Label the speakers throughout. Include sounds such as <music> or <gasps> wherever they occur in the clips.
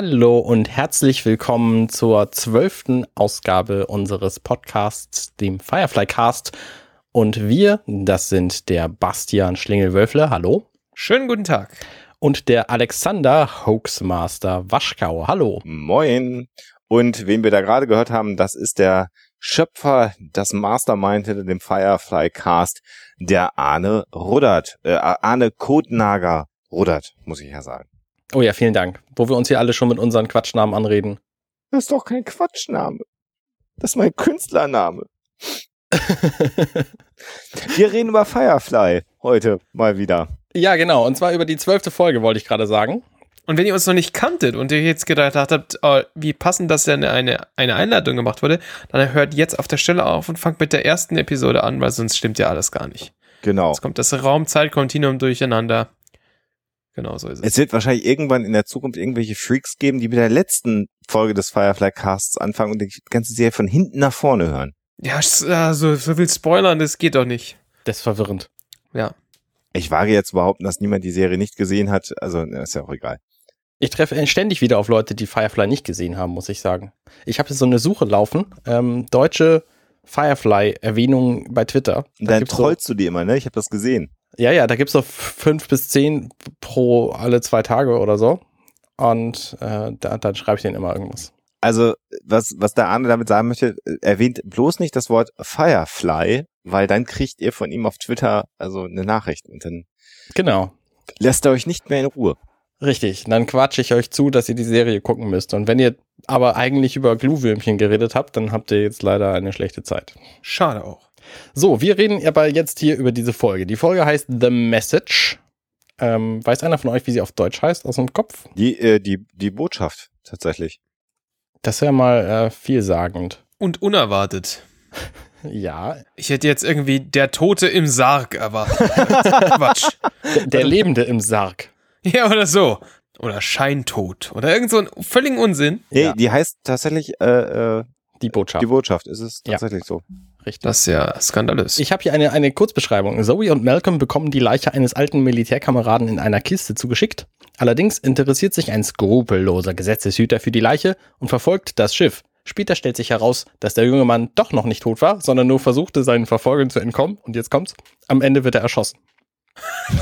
Speaker 1: Hallo und herzlich willkommen zur zwölften Ausgabe unseres Podcasts, dem Firefly Cast. Und wir, das sind der Bastian Schlingel-Wölfle, hallo.
Speaker 2: Schönen guten Tag.
Speaker 1: Und der Alexander Hoaxmaster Waschkau, hallo.
Speaker 3: Moin. Und wen wir da gerade gehört haben, das ist der Schöpfer, das Mastermind hinter dem Firefly Cast, der Arne Ruddert, äh, Arne Kotnager Ruddert, muss ich ja sagen.
Speaker 1: Oh ja, vielen Dank. Wo wir uns hier alle schon mit unseren Quatschnamen anreden.
Speaker 3: Das ist doch kein Quatschname. Das ist mein Künstlername. <laughs> wir reden über Firefly heute mal wieder.
Speaker 1: Ja, genau. Und zwar über die zwölfte Folge, wollte ich gerade sagen.
Speaker 2: Und wenn ihr uns noch nicht kanntet und ihr jetzt gedacht habt, oh, wie passend, dass ja eine, eine Einladung gemacht wurde, dann hört jetzt auf der Stelle auf und fangt mit der ersten Episode an, weil sonst stimmt ja alles gar nicht.
Speaker 3: Genau.
Speaker 2: Jetzt kommt das Raum-Zeit-Kontinuum durcheinander. Genau so ist es.
Speaker 3: Es wird wahrscheinlich irgendwann in der Zukunft irgendwelche Freaks geben, die mit der letzten Folge des Firefly Casts anfangen und die ganze Serie von hinten nach vorne hören.
Speaker 2: Ja, so, so viel spoilern, das geht doch nicht.
Speaker 1: Das ist verwirrend.
Speaker 2: Ja.
Speaker 3: Ich wage jetzt behaupten, dass niemand die Serie nicht gesehen hat. Also, ist ja auch egal.
Speaker 1: Ich treffe ständig wieder auf Leute, die Firefly nicht gesehen haben, muss ich sagen. Ich habe so eine Suche laufen, ähm, deutsche Firefly-Erwähnungen bei Twitter.
Speaker 3: Da dann trollst so, du die immer, ne? Ich habe das gesehen.
Speaker 1: Ja, ja, da gibt's so fünf bis zehn pro alle zwei Tage oder so. Und äh, da, dann schreibe ich denen immer irgendwas.
Speaker 3: Also, was, was der Arne damit sagen möchte, erwähnt bloß nicht das Wort Firefly, weil dann kriegt ihr von ihm auf Twitter also eine Nachricht und dann
Speaker 1: genau.
Speaker 3: lässt er euch nicht mehr in Ruhe.
Speaker 1: Richtig, dann quatsche ich euch zu, dass ihr die Serie gucken müsst. Und wenn ihr aber eigentlich über Glühwürmchen geredet habt, dann habt ihr jetzt leider eine schlechte Zeit.
Speaker 2: Schade auch.
Speaker 1: So, wir reden aber jetzt hier über diese Folge. Die Folge heißt The Message. Ähm, weiß einer von euch, wie sie auf Deutsch heißt, aus dem Kopf?
Speaker 3: Die, äh, die, die Botschaft, tatsächlich.
Speaker 1: Das ja mal äh, vielsagend.
Speaker 2: Und unerwartet. <laughs>
Speaker 1: ja.
Speaker 2: Ich hätte jetzt irgendwie der Tote im Sarg erwartet. <laughs>
Speaker 1: Quatsch. Der, der Lebende im Sarg.
Speaker 2: Ja, oder so. Oder Scheintod. Oder irgend so ein völligen Unsinn.
Speaker 3: Nee, ja. die heißt tatsächlich äh, äh,
Speaker 1: die Botschaft.
Speaker 3: Die Botschaft ist es tatsächlich ja. so.
Speaker 1: Richtig.
Speaker 2: Das ist ja skandalös.
Speaker 1: Ich habe hier eine, eine Kurzbeschreibung. Zoe und Malcolm bekommen die Leiche eines alten Militärkameraden in einer Kiste zugeschickt. Allerdings interessiert sich ein skrupelloser Gesetzeshüter für die Leiche und verfolgt das Schiff. Später stellt sich heraus, dass der junge Mann doch noch nicht tot war, sondern nur versuchte, seinen Verfolgern zu entkommen. Und jetzt kommt's. Am Ende wird er erschossen. <laughs>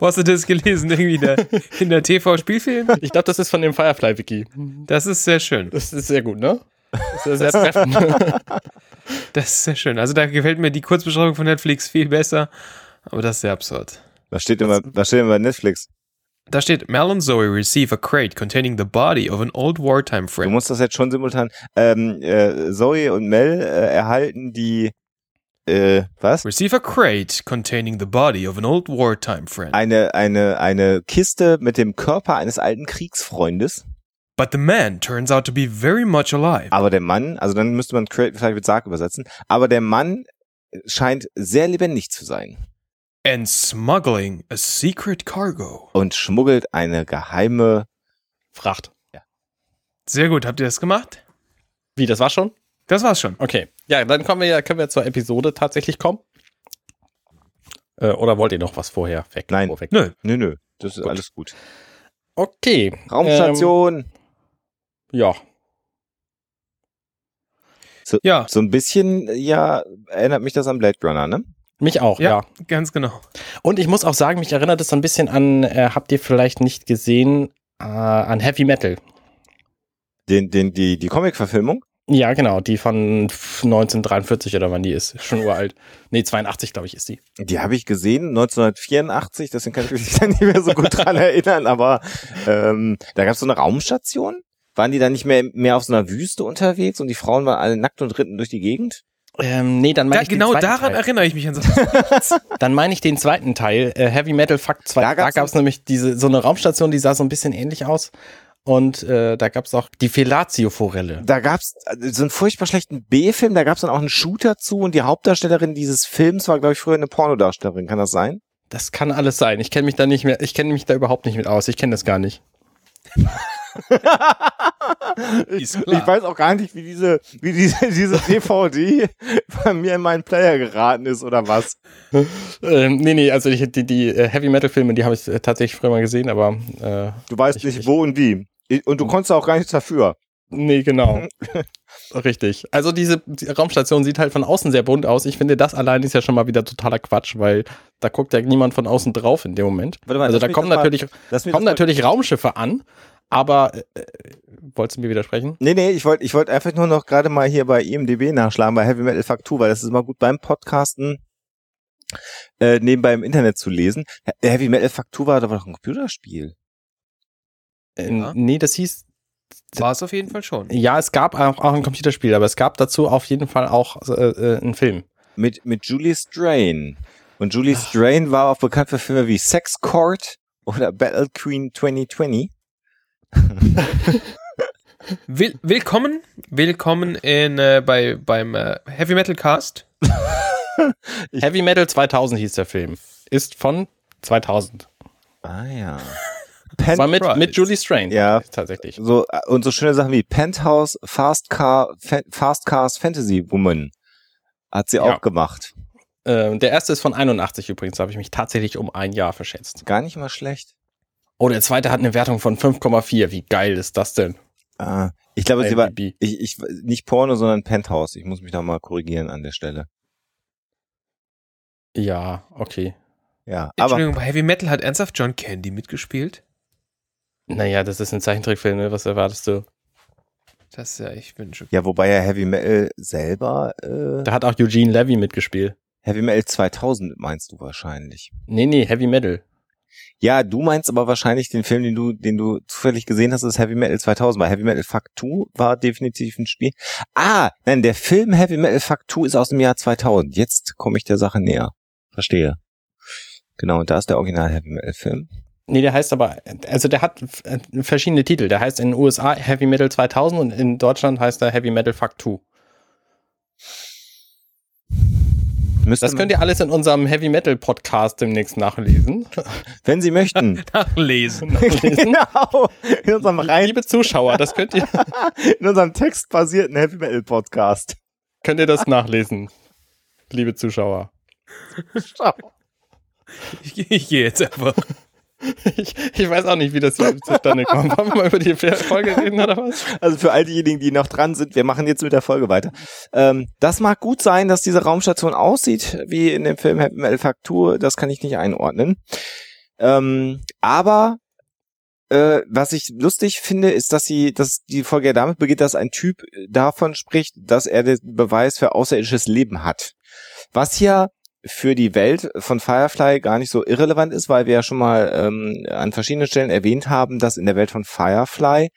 Speaker 2: Wo hast du das gelesen? Irgendwie in der, in der TV-Spielfilm?
Speaker 1: Ich glaube, das ist von dem Firefly-Wiki.
Speaker 2: Das ist sehr schön.
Speaker 1: Das ist sehr gut, ne? Das ist sehr treffend. <laughs>
Speaker 2: das ist sehr schön. Also da gefällt mir die Kurzbeschreibung von Netflix viel besser, aber das ist sehr absurd.
Speaker 3: Was steht immer, was steht immer bei Netflix?
Speaker 2: Da steht, Mel und Zoe receive a crate containing the body of an old wartime friend.
Speaker 3: Du musst das jetzt schon simultan. Ähm, äh, Zoe und Mel äh, erhalten die äh, was?
Speaker 2: Receive a crate containing the body of an old wartime friend.
Speaker 3: Eine, eine, eine Kiste mit dem Körper eines alten Kriegsfreundes.
Speaker 2: But the man turns out to be very much alive.
Speaker 3: Aber der Mann, also dann müsste man vielleicht mit Sarg übersetzen, aber der Mann scheint sehr lebendig zu sein.
Speaker 2: And smuggling a secret cargo.
Speaker 3: Und schmuggelt eine geheime
Speaker 1: Fracht.
Speaker 3: Ja.
Speaker 2: Sehr gut, habt ihr das gemacht?
Speaker 1: Wie, das war schon?
Speaker 2: Das war's schon.
Speaker 1: Okay. Ja, dann kommen wir ja, können wir zur Episode tatsächlich kommen. Äh, oder wollt ihr noch was vorher weg?
Speaker 3: Nein.
Speaker 1: Vorweg?
Speaker 3: Nö, nö, nö. Das ist gut. alles gut.
Speaker 1: Okay.
Speaker 3: Raumstation. Ähm,
Speaker 1: ja.
Speaker 3: So, ja. So ein bisschen, ja, erinnert mich das an Blade Runner, ne?
Speaker 1: Mich auch, ja, ja.
Speaker 2: Ganz genau.
Speaker 1: Und ich muss auch sagen, mich erinnert es so ein bisschen an, äh, habt ihr vielleicht nicht gesehen, äh, an Heavy Metal.
Speaker 3: Den, den, die, die Comic-Verfilmung?
Speaker 1: Ja, genau, die von 1943 oder wann die ist. Schon uralt. Nee, 82, glaube ich, ist die.
Speaker 3: Die habe ich gesehen, 1984, deswegen kann ich mich <laughs> da nicht mehr so gut dran erinnern, aber ähm, da gab es so eine Raumstation. Waren die dann nicht mehr, mehr auf so einer Wüste unterwegs und die Frauen waren alle nackt und ritten durch die Gegend?
Speaker 1: Ähm, nee, dann meine da, ich
Speaker 2: Genau daran
Speaker 1: Teil.
Speaker 2: erinnere ich mich an so. <laughs>
Speaker 1: dann meine ich den zweiten Teil, äh, Heavy Metal Fakt 2. Da gab es nämlich diese so eine Raumstation, die sah so ein bisschen ähnlich aus. Und äh, da gab's auch die Fellatio-Forelle.
Speaker 3: Da gab's äh, so einen furchtbar schlechten B-Film, da gab's dann auch einen Shooter zu und die Hauptdarstellerin dieses Films war, glaube ich, früher eine Pornodarstellerin. Kann das sein?
Speaker 1: Das kann alles sein. Ich kenne mich da nicht mehr, ich kenne mich da überhaupt nicht mit aus. Ich kenne das gar nicht. <laughs> <laughs>
Speaker 3: ich, ich weiß auch gar nicht, wie diese, ich, ich wie diese, <laughs> diese, DVD bei mir in meinen Player geraten ist oder was.
Speaker 1: Ähm, nee, nee, also die, die, die äh, Heavy Metal Filme, die habe ich äh, tatsächlich früher mal gesehen, aber äh,
Speaker 3: Du weißt
Speaker 1: Ich-
Speaker 3: nicht,
Speaker 1: ich-
Speaker 3: wo und wie. Ich- Und du konntest auch gar nichts dafür.
Speaker 1: nee, genau. <laughs> Richtig. Also diese die Raumstation sieht halt von außen sehr bunt aus. Ich finde, das allein ist ja schon mal wieder totaler Quatsch, weil da guckt ja niemand von außen drauf in dem Moment.
Speaker 3: Mal,
Speaker 1: Also da kommen
Speaker 3: mal-
Speaker 1: natürlich,
Speaker 3: mich
Speaker 1: kommen
Speaker 3: mal-
Speaker 1: natürlich Raumschiffe an, aber äh, äh, wolltest du mir widersprechen?
Speaker 3: Nee, nee, ich wollte ich wollte einfach nur noch gerade mal hier bei IMDB nachschlagen, bei Heavy Metal Faktur, weil das ist immer gut beim Podcasten äh, nebenbei im Internet zu lesen. He- Heavy Metal Faktur war doch ein Computerspiel.
Speaker 1: Äh,
Speaker 2: Ja.
Speaker 1: Nee, das hieß,
Speaker 2: War es auf jeden Fall schon.
Speaker 1: ja, es gab auch, auch ein Computerspiel, aber es gab dazu auf jeden Fall auch äh, äh, einen Film.
Speaker 3: Mit, mit Julie Strain. Und Julie Strain war auch bekannt für Filme wie Sex Court oder Battle Queen 2020. <laughs>
Speaker 2: Will, willkommen, willkommen in, äh, bei, beim äh, Heavy Metal Cast. <laughs>
Speaker 1: Heavy Metal 2000 hieß der Film. Ist von 2000.
Speaker 3: Ah ja.
Speaker 1: Das war mit, mit Julie Strain.
Speaker 3: Ja.
Speaker 1: Tatsächlich.
Speaker 3: So, äh, und so schöne Sachen wie Penthouse, Fast Car, Fa Fast Cars Fantasy Woman. Hat sie
Speaker 1: Ja.
Speaker 3: auch gemacht.
Speaker 1: Äh, der erste ist von 81 übrigens, da habe ich mich tatsächlich um ein Jahr verschätzt.
Speaker 3: Gar nicht mal schlecht.
Speaker 1: Oh, der zweite hat eine Wertung von 5,4. Wie geil ist das denn?
Speaker 3: Ah, ich glaube, sie war, ich, ich, nicht Porno, sondern Penthouse. Ich muss mich da mal korrigieren an der Stelle.
Speaker 1: Ja, okay.
Speaker 3: Ja, aber,
Speaker 2: Entschuldigung, bei Heavy Metal hat ernsthaft John Candy mitgespielt?
Speaker 1: Naja, das ist ein Zeichentrickfilm, ne? was erwartest du?
Speaker 2: Das ist ja, ich bin schon.
Speaker 3: ja, wobei ja Heavy Metal selber, äh,
Speaker 1: Da hat auch Eugene Levy mitgespielt.
Speaker 3: Heavy Metal 2000 meinst du wahrscheinlich.
Speaker 1: Nee, nee, Heavy Metal.
Speaker 3: Ja, du meinst aber wahrscheinlich den Film, den du, den du zufällig gesehen hast, ist Heavy Metal 2000, weil Heavy Metal Fuck 2 war definitiv ein Spiel. Ah, nein, der Film Heavy Metal Fuck 2 ist aus dem Jahr 2000. Jetzt komme ich der Sache näher. Verstehe. Genau, und da ist der Original Heavy Metal Film.
Speaker 1: Nee, der heißt aber, also der hat äh, verschiedene Titel. Der heißt in den USA Heavy Metal 2000 und in Deutschland heißt er Heavy Metal Fuck 2.
Speaker 3: Müsste
Speaker 1: Das könnt ihr alles in unserem Heavy Metal Podcast demnächst nachlesen. <laughs>
Speaker 3: wenn Sie möchten. <laughs>
Speaker 2: Nachlesen.
Speaker 3: genau. In unserem rein,
Speaker 1: Liebe Zuschauer, das könnt ihr, <laughs>
Speaker 3: in unserem textbasierten Heavy Metal Podcast.
Speaker 1: könnt ihr das nachlesen. Liebe Zuschauer.
Speaker 2: Ich, ich gehe jetzt einfach. <laughs>
Speaker 1: Ich, ich weiß auch nicht, wie das hier zustande kommt. Wollen wir mal über die Folge reden oder was?
Speaker 3: Also für all diejenigen, die noch dran sind, wir machen jetzt mit der Folge weiter. Ähm, das mag gut sein, dass diese Raumstation aussieht wie in dem Film Heavy Metal Faktur. Das kann ich nicht einordnen. Ähm, aber äh, was ich lustig finde, ist, dass sie, dass die Folge ja damit beginnt, dass ein Typ davon spricht, dass er den Beweis für außerirdisches Leben hat. Was ja für die Welt von Firefly gar nicht so irrelevant ist, weil wir ja schon mal ähm, an verschiedenen Stellen erwähnt haben, dass in der Welt von Firefly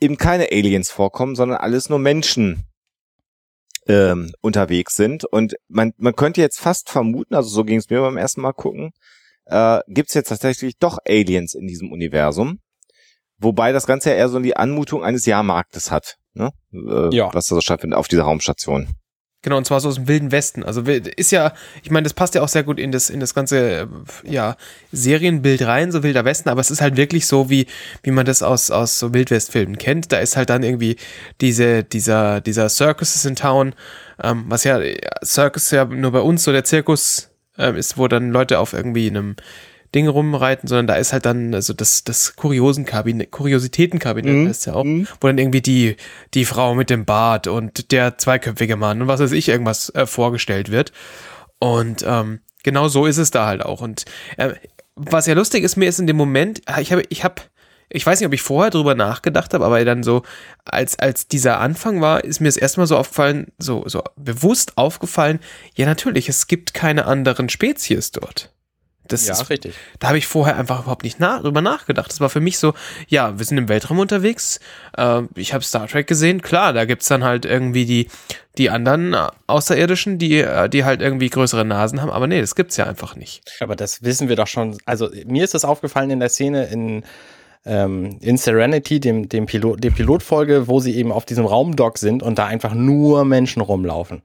Speaker 3: eben keine Aliens vorkommen, sondern alles nur Menschen ähm, unterwegs sind. Und man, man könnte jetzt fast vermuten, also so ging es mir beim ersten Mal gucken, äh, gibt es jetzt tatsächlich doch Aliens in diesem Universum. Wobei das Ganze ja eher so die Anmutung eines Jahrmarktes hat, ne? Äh,
Speaker 1: Ja.
Speaker 3: was da so stattfindet auf dieser Raumstation.
Speaker 2: Genau, und zwar so aus dem Wilden Westen. Also ist ja, ich meine, das passt ja auch sehr gut in das, in das ganze, äh, ja, Serienbild rein, so Wilder Westen, aber es ist halt wirklich so, wie, wie man das aus, aus so Wildwestfilmen kennt. Da ist halt dann irgendwie diese, dieser, dieser Circus is in Town, ähm, was ja, ja, Circus ja nur bei uns so der Zirkus ähm, ist, wo dann Leute auf irgendwie einem Ding rumreiten, sondern da ist halt dann also das, das Kuriosenkabinett, Kuriositätenkabinett
Speaker 3: Mhm.
Speaker 2: heißt ja auch,
Speaker 3: Mhm.
Speaker 2: wo dann irgendwie die, die Frau mit dem Bart und der zweiköpfige Mann und was weiß ich irgendwas äh, vorgestellt wird. Und ähm, genau so ist es da halt auch. Und äh, was ja lustig ist, mir ist in dem Moment, äh, ich habe, ich habe, ich weiß nicht, ob ich vorher drüber nachgedacht habe, aber dann so, als, als dieser Anfang war, ist mir das erstmal so aufgefallen, so, so bewusst aufgefallen, ja natürlich, es gibt keine anderen Spezies dort. Das
Speaker 1: Ja,
Speaker 2: ist,
Speaker 1: richtig.
Speaker 2: da habe ich vorher einfach überhaupt nicht na drüber nachgedacht. Das war für mich so, ja, wir sind im Weltraum unterwegs. Äh, ich habe Star Trek gesehen. Klar, da gibt's dann halt irgendwie die, die anderen äh, Außerirdischen, die, äh, die halt irgendwie größere Nasen haben. Aber nee, das gibt's ja einfach nicht.
Speaker 1: Aber das wissen wir doch schon. Also mir ist das aufgefallen in der Szene in, ähm, in Serenity, dem, dem Pilot, der Pilotfolge, wo sie eben auf diesem Raumdock sind und da einfach nur Menschen rumlaufen.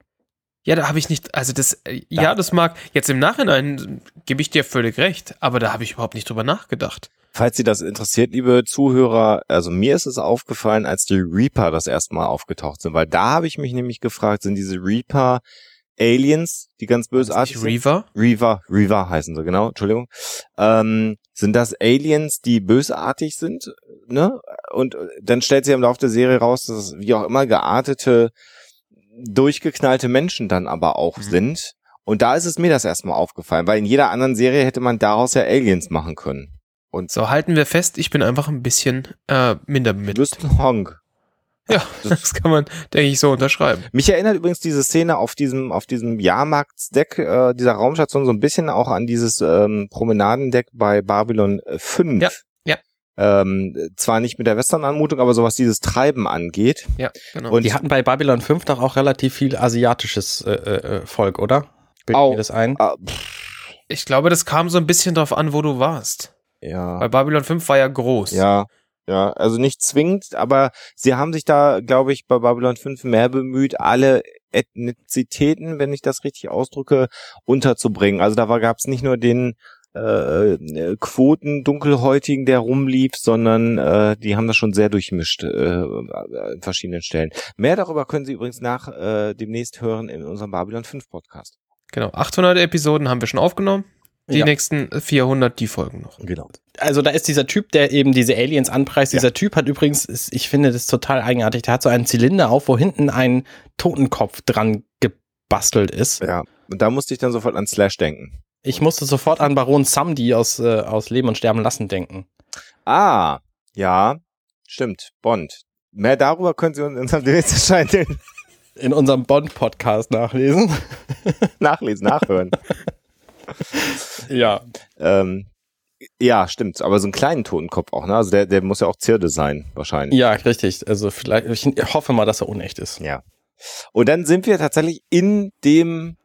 Speaker 2: Ja, da habe ich nicht, also das, äh, ja, das mag, jetzt im Nachhinein gebe ich dir völlig recht, aber da habe ich überhaupt nicht drüber nachgedacht.
Speaker 3: Falls Sie das interessiert, liebe Zuhörer, also mir ist es aufgefallen, als die Reaper das erste Mal aufgetaucht sind, weil da habe ich mich nämlich gefragt, sind diese Reaper Aliens, die ganz bösartig sind?
Speaker 2: Reaver?
Speaker 3: Reaver, Reaver heißen sie, genau, Entschuldigung. Ähm, sind das Aliens, die bösartig sind, ne? Und dann stellt sich im Laufe der Serie raus, dass es wie auch immer geartete, durchgeknallte Menschen dann aber auch
Speaker 2: Mhm.
Speaker 3: sind. Und da ist es mir das erstmal aufgefallen, weil in jeder anderen Serie hätte man daraus ja Aliens machen können. Und
Speaker 2: So, halten wir fest, ich bin einfach ein bisschen äh, minder
Speaker 3: du
Speaker 2: mit.
Speaker 3: bist ein Honk.
Speaker 2: Ja, <laughs> das kann man, denke ich, so unterschreiben.
Speaker 3: Mich erinnert übrigens diese Szene auf diesem, auf diesem Jahrmarktsdeck äh, dieser Raumstation so ein bisschen auch an dieses ähm, Promenadendeck bei Babylon 5.
Speaker 2: Ja, ja.
Speaker 3: Ähm, zwar nicht mit der Western-Anmutung, aber so was dieses Treiben angeht.
Speaker 2: Ja, genau.
Speaker 3: Und
Speaker 1: Die hatten bei Babylon 5 doch auch relativ viel asiatisches äh, äh, Volk, oder? Bildet
Speaker 3: Au.
Speaker 1: mir das ein?
Speaker 3: ah,
Speaker 2: ich glaube, das kam so ein bisschen drauf an, wo du warst.
Speaker 3: ja.
Speaker 2: Weil Babylon 5 war ja groß.
Speaker 3: Ja, ja, also nicht zwingend, aber sie haben sich da, glaube ich, bei Babylon 5 mehr bemüht, alle Ethnizitäten, wenn ich das richtig ausdrücke, unterzubringen. Also da gab es nicht nur den äh, äh, Quoten Dunkelhäutigen, der rumlief, sondern äh, die haben das schon sehr durchmischt äh, in verschiedenen Stellen. Mehr darüber können Sie übrigens nach äh, demnächst hören in unserem Babylon 5 Podcast.
Speaker 2: Genau. 800 Episoden haben wir schon aufgenommen. Die
Speaker 1: Ja.
Speaker 2: nächsten 400, die folgen noch.
Speaker 3: Genau.
Speaker 1: Also da ist dieser Typ, der eben diese Aliens anpreist. Dieser Typ hat übrigens, ich finde das total eigenartig, der hat so einen Zylinder auf, wo hinten ein Totenkopf dran gebastelt ist.
Speaker 3: Ja, und da musste ich dann sofort an Slash denken.
Speaker 1: Ich musste sofort an Baron Samdi aus, äh, aus Leben und Sterben lassen denken.
Speaker 3: Ah, ja, stimmt, Bond. Mehr darüber können Sie uns in unserem erscheinenden <laughs>
Speaker 1: In unserem Bond-Podcast nachlesen. <laughs>
Speaker 3: nachlesen, nachhören. <laughs>
Speaker 1: Ja.
Speaker 3: ähm, ja, stimmt, aber so einen kleinen Totenkopf auch, ne? Also der, der muss ja auch Zirde sein, wahrscheinlich.
Speaker 1: Ja, richtig. Also vielleicht, ich hoffe mal, dass er unecht ist.
Speaker 3: Ja. Und dann sind wir tatsächlich in dem,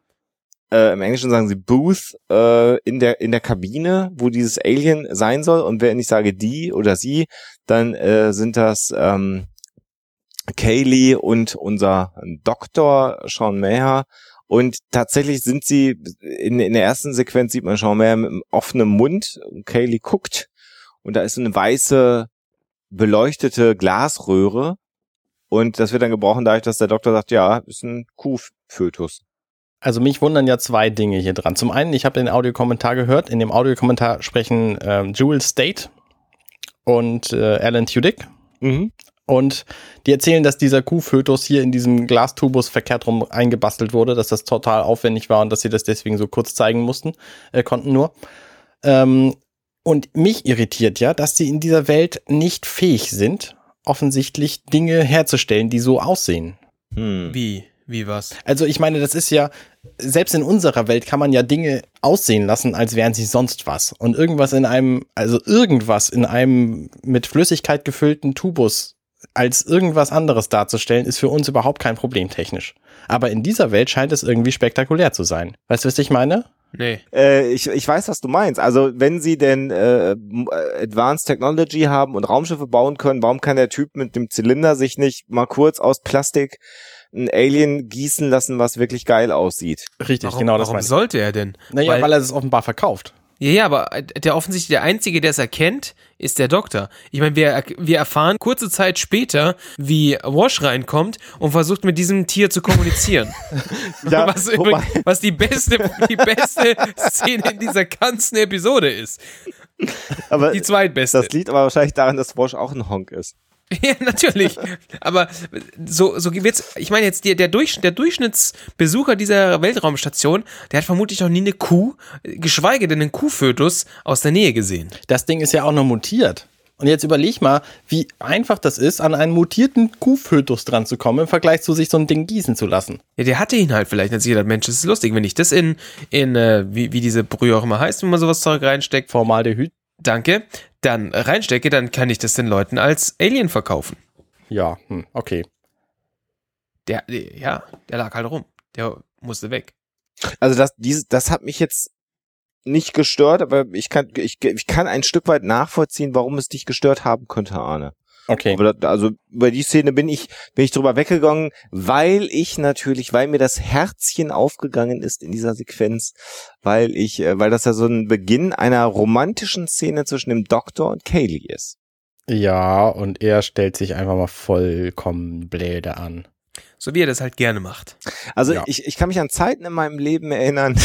Speaker 3: äh, im Englischen sagen sie Booth, äh, in der, in der Kabine, wo dieses Alien sein soll. Und wenn ich sage die oder sie, dann äh, sind das ähm, Kaylee und unser Doktor Sean Maher. Und tatsächlich sind sie, in, in der ersten Sequenz sieht man Sean Maher mit einem offenen Mund. Und Kaylee guckt und da ist so eine weiße, beleuchtete Glasröhre. Und das wird dann gebrochen dadurch, dass der Doktor sagt, ja, ist ein Kuhfötus.
Speaker 1: Also mich wundern ja zwei Dinge hier dran. Zum einen, ich habe den Audiokommentar gehört. In dem Audiokommentar sprechen ähm, Jewel State und äh, Alan Tudyk.
Speaker 3: Mhm.
Speaker 1: Und die erzählen, dass dieser Kuhfötus hier in diesem Glastubus verkehrt rum eingebastelt wurde, dass das total aufwendig war und dass sie das deswegen so kurz zeigen mussten, äh, konnten nur. Ähm, und mich irritiert ja, dass sie in dieser Welt nicht fähig sind, offensichtlich Dinge herzustellen, die so aussehen.
Speaker 3: Hm.
Speaker 2: Wie? Wie was?
Speaker 1: Also ich meine, das ist ja, selbst in unserer Welt kann man ja Dinge aussehen lassen, als wären sie sonst was. Und irgendwas in einem, also irgendwas in einem mit Flüssigkeit gefüllten Tubus als irgendwas anderes darzustellen, ist für uns überhaupt kein Problem technisch. Aber in dieser Welt scheint es irgendwie spektakulär zu sein. Weißt du, was ich meine?
Speaker 2: Nee.
Speaker 3: Äh, ich, ich weiß, was du meinst. Also wenn sie denn äh, äh, Advanced Technology haben und Raumschiffe bauen können, warum kann der Typ mit dem Zylinder sich nicht mal kurz aus Plastik ein Alien gießen lassen, was wirklich geil aussieht?
Speaker 1: Richtig,
Speaker 2: Warum,
Speaker 1: genau das
Speaker 2: warum sollte er denn?
Speaker 1: Naja, weil,
Speaker 2: weil,
Speaker 1: er es offenbar verkauft.
Speaker 2: ja, ja, aber der offensichtlich der Einzige, der es erkennt, ist der Doktor. Ich meine, wir, wir erfahren kurze Zeit später, wie Wash reinkommt und versucht mit diesem Tier zu kommunizieren. <laughs>
Speaker 3: Ja,
Speaker 2: was, übrigens, was die beste, die beste Szene in dieser ganzen Episode ist.
Speaker 3: Aber
Speaker 2: Die zweitbeste.
Speaker 3: das liegt aber wahrscheinlich daran, dass Wash auch ein Honk ist. <laughs>
Speaker 2: Ja, natürlich. Aber so, so wird's. Ich meine jetzt, der, der, Durch, der Durchschnittsbesucher dieser Weltraumstation, der hat vermutlich noch nie eine Kuh, geschweige denn einen Kuhfötus aus der Nähe gesehen.
Speaker 1: Das Ding ist ja auch noch mutiert. Und jetzt überleg mal, wie einfach das ist, an einen mutierten Kuhfötus dran zu kommen, im Vergleich zu sich so ein Ding gießen zu lassen.
Speaker 2: Ja, der hatte ihn halt vielleicht. Sich gedacht, Mensch, das ist lustig, wenn ich das in, in äh, wie, wie diese Brühe auch immer heißt, wenn man sowas Zeug reinsteckt,
Speaker 1: Formaldehyd.
Speaker 2: danke, dann reinstecke, dann kann ich das den Leuten als Alien verkaufen.
Speaker 1: Ja, hm, okay.
Speaker 2: Der, der- ja, der lag halt rum. Der musste weg.
Speaker 3: Also das, dieses, das hat mich jetzt nicht gestört, aber ich kann, ich, ich kann ein Stück weit nachvollziehen, warum es dich gestört haben könnte, Arne.
Speaker 1: Okay.
Speaker 3: Aber da, also über die Szene bin ich bin ich drüber weggegangen, weil ich natürlich, weil mir das Herzchen aufgegangen ist in dieser Sequenz, weil ich, äh, weil das ja so ein Beginn einer romantischen Szene zwischen dem Doktor und Kaylee ist.
Speaker 1: Ja, und er stellt sich einfach mal vollkommen bläde an.
Speaker 2: So wie er das halt gerne macht.
Speaker 3: Also
Speaker 1: Ja.
Speaker 3: ich, ich kann mich an Zeiten in meinem Leben erinnern,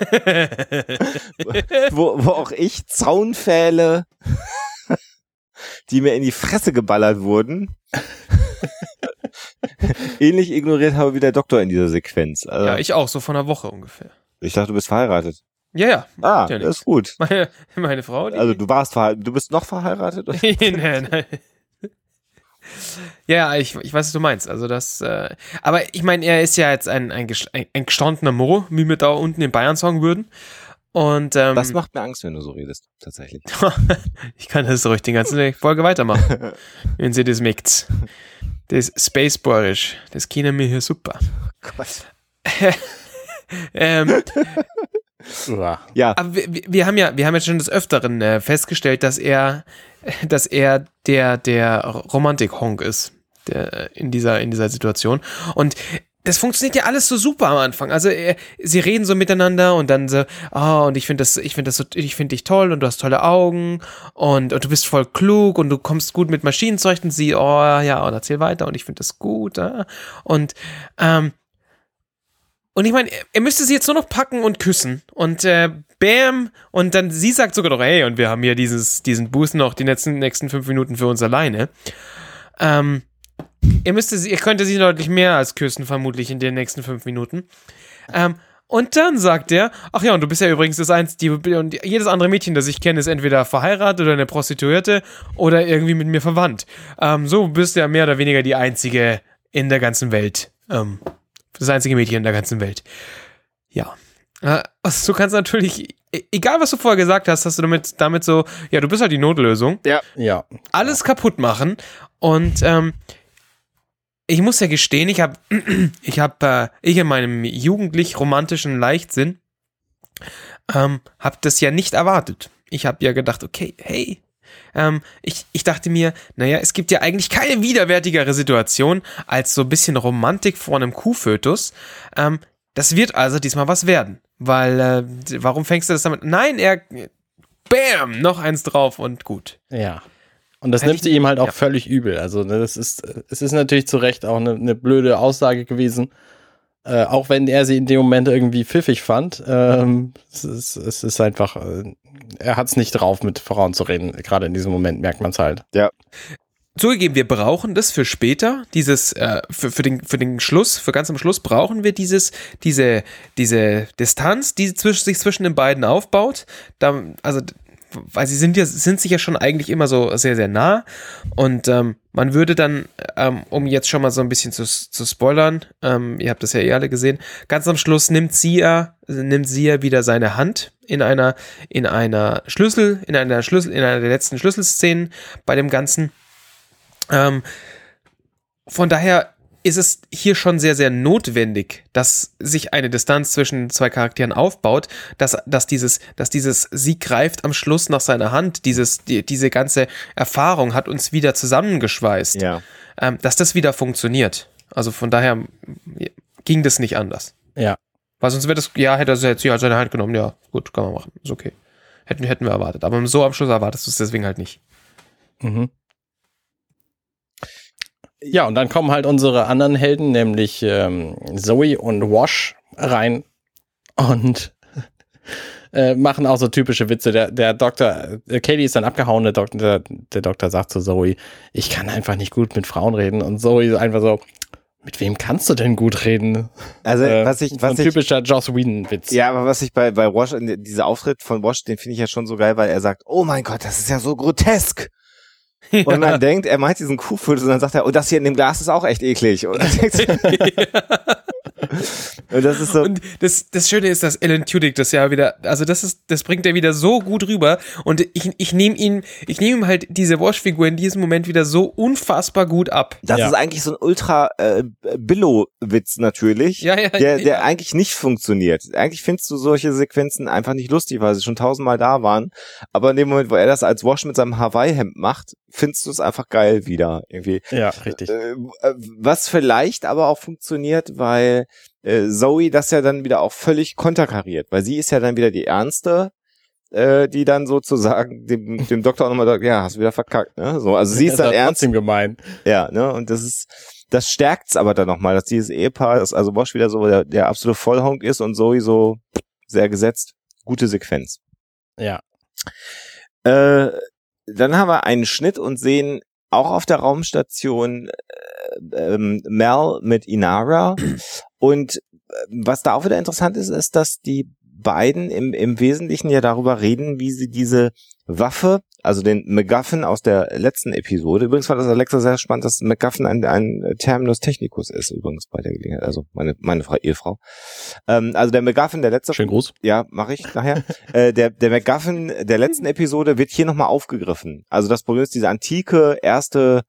Speaker 3: <laughs> wo, wo auch ich Zaunpfähle, die mir in die Fresse geballert wurden, <laughs> ähnlich ignoriert habe wie der Doktor in dieser Sequenz. Also,
Speaker 2: ja, ich auch, so von einer Woche ungefähr.
Speaker 3: ich dachte, du bist verheiratet.
Speaker 2: Ja, ja.
Speaker 3: Ah,
Speaker 2: Ja,
Speaker 3: das ist gut. <laughs>
Speaker 2: Meine, meine Frau, die.
Speaker 3: Also du warst verheiratet, du bist noch verheiratet? <laughs>
Speaker 2: nein, nein. Ja, ich, ich weiß, was du meinst. Also das, äh, aber ich meine, er ist ja jetzt ein, ein, ein gestandener Mo, wie wir da unten in Bayern sagen würden. Und ähm,
Speaker 3: Das macht mir Angst, wenn du so redest, tatsächlich. <laughs>
Speaker 2: ich kann das ruhig die ganze Folge weitermachen, <laughs> wenn sie das mögt. Das Spaceborisch, das kennen wir hier super.
Speaker 3: Gott. <laughs>
Speaker 2: Ähm.
Speaker 3: Ja,
Speaker 2: aber wir, wir- haben ja, wir haben jetzt schon des Öfteren äh, festgestellt, dass er, dass er der, der Romantik-Honk ist, der, in dieser, in dieser Situation. Und das funktioniert ja alles so super am Anfang. Also er, sie reden so miteinander und dann so, ah, und ich finde das, ich finde das so, ich finde dich toll und du hast tolle Augen und, und du bist voll klug und du kommst gut mit Maschinenzeug und sie, oh ja, und erzähl weiter und ich finde das gut. ah. Und ähm, und ich meine, er- er müsste sie jetzt nur noch packen und küssen. Und äh, bam. Und dann sie sagt sogar noch, hey, und wir haben hier dieses, diesen Boost noch die letzten, nächsten fünf Minuten für uns alleine. Ähm, er müsste sie, er könnte sie deutlich mehr als küssen, vermutlich in den nächsten fünf Minuten. Ähm, und dann sagt er, ach ja, und du bist ja übrigens das einzige, und jedes andere Mädchen, das ich kenne, ist entweder verheiratet oder eine Prostituierte oder irgendwie mit mir verwandt. Ähm, so bist du ja mehr oder weniger die einzige in der ganzen Welt. Ähm, das einzige Mädchen in der ganzen Welt. Ja. Äh, Also du kannst natürlich, e- egal was du vorher gesagt hast, hast du damit, damit so, ja, du bist halt die Notlösung,
Speaker 1: Ja.
Speaker 2: alles kaputt machen. Und ähm, ich muss ja gestehen, ich habe, <clears throat> ich habe, äh, ich in meinem jugendlich romantischen Leichtsinn, ähm, habe das ja nicht erwartet. Ich habe ja gedacht, okay, hey, ähm, ich, ich dachte mir, naja, es gibt ja eigentlich keine widerwärtigere Situation als so ein bisschen Romantik vor einem Kuhfötus. Ähm, das wird also diesmal was werden. Weil, äh, warum fängst du das damit? Nein, er, bam, noch eins drauf und gut.
Speaker 1: Ja. Und das nimmt sie ihm halt auch
Speaker 2: ja.
Speaker 1: völlig übel. Also ne, das ist, es ist natürlich zu Recht auch eine, eine blöde Aussage gewesen. Äh, auch wenn er sie in dem Moment irgendwie pfiffig fand. Ähm, es, ist, es ist einfach, äh, er hat es nicht drauf, mit Frauen zu reden. Gerade in diesem Moment merkt man es halt.
Speaker 2: Zugegeben, wir brauchen das für später, dieses, äh, für, für, den, für den Schluss, für ganz am Schluss brauchen wir dieses, diese, diese Distanz, die zwisch, sich zwischen den beiden aufbaut. Da, also, weil sie sind ja, sind sich ja schon eigentlich immer so sehr, sehr nah. Und ähm, man würde dann, ähm, um jetzt schon mal so ein bisschen zu, zu spoilern, ähm, ihr habt das ja eh alle gesehen, ganz am Schluss nimmt sie ja, nimmt sie ja wieder seine Hand in einer, in einer Schlüssel, in einer Schlüssel, in einer der letzten Schlüsselszenen bei dem Ganzen. Ähm, von daher ist es hier schon sehr, sehr notwendig, dass sich eine Distanz zwischen zwei Charakteren aufbaut, dass, dass dieses, dass dieses sie greift am Schluss nach seiner Hand, dieses, die, diese ganze Erfahrung hat uns wieder zusammengeschweißt,
Speaker 3: ja.
Speaker 2: ähm, dass das wieder funktioniert. Also von daher ja, ging das nicht anders.
Speaker 1: Ja.
Speaker 2: Weil sonst wäre das, ja, hätte er jetzt sie halt seine Hand genommen, ja, gut, kann man machen, ist okay. Hätten, hätten wir erwartet. Aber so am Schluss erwartest du es deswegen halt nicht.
Speaker 1: Mhm. Ja, und dann kommen halt unsere anderen Helden, nämlich ähm, Zoe und Wash rein und <laughs> äh, machen auch so typische Witze. Der, der Doktor, äh, Katie ist dann abgehauen, der Doktor, der, der Doktor sagt zu Zoe, ich kann einfach nicht gut mit Frauen reden. Und Zoe ist einfach so, mit wem kannst du denn gut reden?
Speaker 3: Also
Speaker 1: Äh,
Speaker 3: was ich,
Speaker 1: so
Speaker 3: was
Speaker 1: ein
Speaker 3: ich,
Speaker 1: typischer Joss Whedon-Witz.
Speaker 3: ja, aber was ich bei bei Wash, dieser Auftritt von Wash, den finde ich ja schon so geil, weil er sagt, oh mein Gott, das ist ja so grotesk. <laughs> Und man denkt, er meint diesen Kuhfuß und dann sagt er, oh, das hier in dem Glas ist auch echt eklig. Und <laughs> Und das ist so.
Speaker 2: Und das, das Schöne ist, dass Alan Tudyk das ja wieder, also das ist, das bringt er wieder so gut rüber. Und ich, ich nehme ihn, ich nehme ihm halt diese Wash-Figur in diesem Moment wieder so unfassbar gut ab.
Speaker 3: Das
Speaker 1: Ja.
Speaker 3: ist eigentlich so ein ultra äh, Billo-Witz natürlich,
Speaker 2: Ja, ja,
Speaker 3: der, der
Speaker 2: ja.
Speaker 3: eigentlich nicht funktioniert. Eigentlich findest du solche Sequenzen einfach nicht lustig, weil sie schon tausendmal da waren. Aber in dem Moment, wo er das als Wash mit seinem Hawaii-Hemd macht, findest du es einfach geil wieder irgendwie.
Speaker 1: Ja, richtig.
Speaker 3: Äh, äh, was vielleicht aber auch funktioniert, weil äh, Zoe das ja dann wieder auch völlig konterkariert, weil sie ist ja dann wieder die Ernste, äh, die dann sozusagen dem, dem Doktor auch nochmal sagt, ja, hast du wieder verkackt, ne? So, also sie <laughs> ist dann ernst,
Speaker 1: trotzdem gemein.
Speaker 3: ja, ne? Und das ist, das stärkt's aber dann nochmal, dass dieses Ehepaar, ist, also Bosch wieder so der, der absolute Vollhonk ist und Zoe so sehr gesetzt. Gute Sequenz.
Speaker 1: Ja.
Speaker 3: Äh, dann haben wir einen Schnitt und sehen auch auf der Raumstation äh, ähm, Mel mit Inara. <clears throat> Und äh, was da auch wieder interessant ist, ist, dass die beiden im, im Wesentlichen ja darüber reden, wie sie diese Waffe, also den MacGuffin aus der letzten Episode, übrigens fand das Alexa sehr spannend, dass MacGuffin ein, ein Terminus technicus ist, übrigens bei der Gelegenheit, also meine, meine Frau, Ehefrau. Ähm, also der MacGuffin der letzte
Speaker 1: Schönen Gruß.
Speaker 3: ja, mache ich nachher. <laughs> äh, der, der MacGuffin der letzten Episode wird hier nochmal aufgegriffen. Also das Problem ist, diese antike erste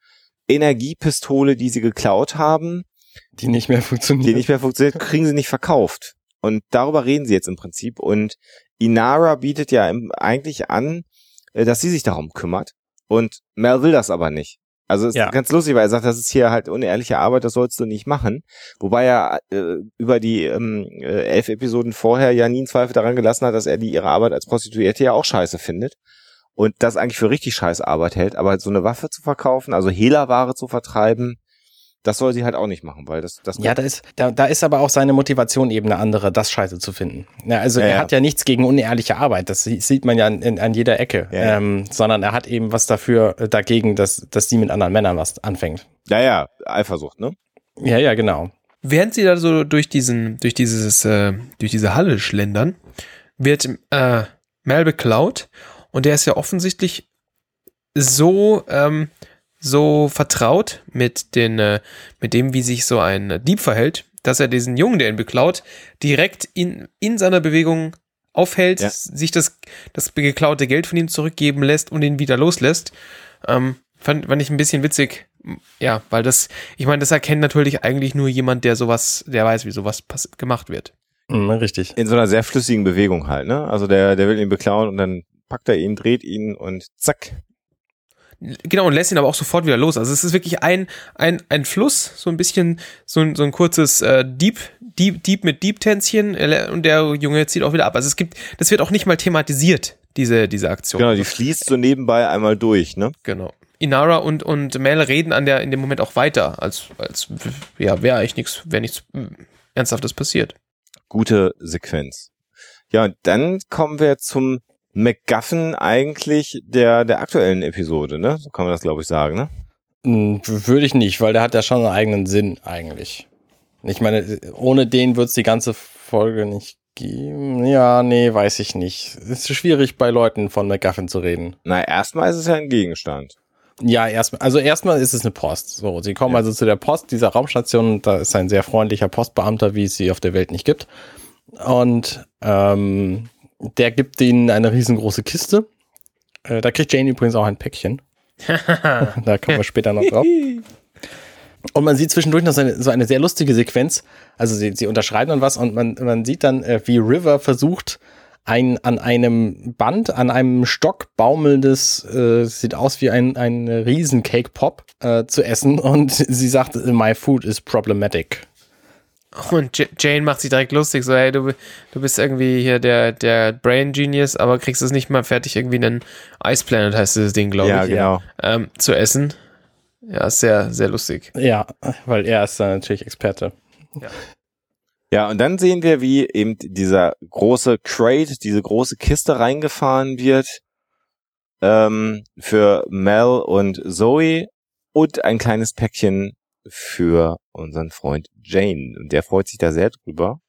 Speaker 3: Energiepistole, die sie geklaut haben,
Speaker 1: Die nicht mehr funktioniert.
Speaker 3: die nicht mehr funktioniert, kriegen sie nicht verkauft. Und darüber reden sie jetzt im Prinzip. Und Inara bietet ja eigentlich an, dass sie sich darum kümmert. Und Mel will das aber nicht. Also es
Speaker 1: Ja.
Speaker 3: ist ganz lustig, weil er sagt, das ist hier halt unehrliche Arbeit, das sollst du nicht machen. Wobei er äh, über die ähm, äh, elf Episoden vorher ja nie einen Zweifel daran gelassen hat, dass er die ihre Arbeit als Prostituierte ja auch scheiße findet. Und das eigentlich für richtig scheiße Arbeit hält. Aber so eine Waffe zu verkaufen, also Hehlerware zu vertreiben, das soll sie halt auch nicht machen, weil das, das
Speaker 1: Ja, da ist, da, da ist aber auch seine Motivation eben eine andere, das Scheiße zu finden. Ja, also
Speaker 3: Ja,
Speaker 1: er
Speaker 3: ja.
Speaker 1: hat ja nichts gegen unehrliche Arbeit, das sie- sieht man ja in, an jeder Ecke,
Speaker 3: Ja, ja.
Speaker 1: Ähm, sondern er hat eben was dafür, äh, dagegen, dass, dass sie mit anderen Männern was anfängt.
Speaker 3: Ja, ja, Eifersucht, ne?
Speaker 1: Ja, ja, genau.
Speaker 2: Während sie da so durch diesen, durch dieses, äh, durch diese Halle schlendern, wird äh, Mel beklaut und der ist ja offensichtlich so, ähm, so vertraut mit den, äh, mit dem, wie sich so ein Dieb verhält, dass er diesen Jungen, der ihn beklaut, direkt in, in seiner Bewegung aufhält,
Speaker 3: Ja.
Speaker 2: sich das, das geklaute Geld von ihm zurückgeben lässt und ihn wieder loslässt. Ähm, fand, fand ich ein bisschen witzig. Ja, weil das, ich meine, das erkennt natürlich eigentlich nur jemand, der sowas, der weiß, wie sowas gemacht wird.
Speaker 1: Mhm, richtig.
Speaker 3: In so einer sehr flüssigen Bewegung halt, ne? Also der, der will ihn beklauen und dann packt er ihn, dreht ihn und zack.
Speaker 2: Genau, und lässt ihn aber auch sofort wieder los. Also es ist wirklich ein, ein, ein Fluss, so ein bisschen, so ein, so ein kurzes äh, Dieb, Dieb, Dieb mit Dieb-Tänzchen äh, und der Junge zieht auch wieder ab. Also es gibt, das wird auch nicht mal thematisiert, diese, diese Aktion.
Speaker 3: Genau, die fließt so nebenbei einmal durch, ne?
Speaker 2: Genau. Inara und, und Mel reden an der, in dem Moment auch weiter, als, als ja, wäre eigentlich nichts, wäre nichts äh, Ernsthaftes passiert.
Speaker 3: Gute Sequenz. Ja, dann kommen wir zum MacGuffin eigentlich der, der aktuellen Episode, ne? So kann man das, glaube ich, sagen, ne?
Speaker 1: Mhm, Würde ich nicht, weil der hat ja schon einen eigenen Sinn eigentlich. Ich meine, ohne den wird es die ganze Folge nicht geben. Ja, nee, weiß ich nicht. Es ist schwierig, bei Leuten von MacGuffin zu reden.
Speaker 3: Na, erstmal ist es ja ein Gegenstand.
Speaker 1: Ja, erstmal, also erstmal ist es eine Post. So, sie kommen
Speaker 3: Ja.
Speaker 1: also zu der Post dieser Raumstation da ist ein sehr freundlicher Postbeamter, wie es sie auf der Welt nicht gibt. Und ähm, der gibt ihnen eine riesengroße Kiste. Äh, da kriegt Jane übrigens auch ein Päckchen. <laughs> da kommen wir später noch drauf. Und man sieht zwischendurch noch so eine, so eine sehr lustige Sequenz. Also sie, sie unterschreiben dann was und man, man sieht dann, äh, wie River versucht, ein an einem Band, an einem Stock baumelndes, äh, sieht aus wie ein, ein riesen Cake Pop äh, zu essen. Und <laughs> sie sagt, my food is problematic.
Speaker 2: Und Jane macht sich direkt lustig, so, hey, du, du bist irgendwie hier der, der Brain Genius, aber kriegst es nicht mal fertig, irgendwie einen Ice Planet heißt dieses Ding, glaube
Speaker 3: ja,
Speaker 2: ich,
Speaker 3: genau.
Speaker 2: ähm, zu essen. Ja, ist sehr, sehr lustig.
Speaker 1: Ja, weil er ist da natürlich Experte.
Speaker 3: Ja, und dann sehen wir, wie eben dieser große Crate, diese große Kiste reingefahren wird ähm, für Mel und Zoe und ein kleines Päckchen für unseren Freund Jane. Und der freut sich da sehr drüber.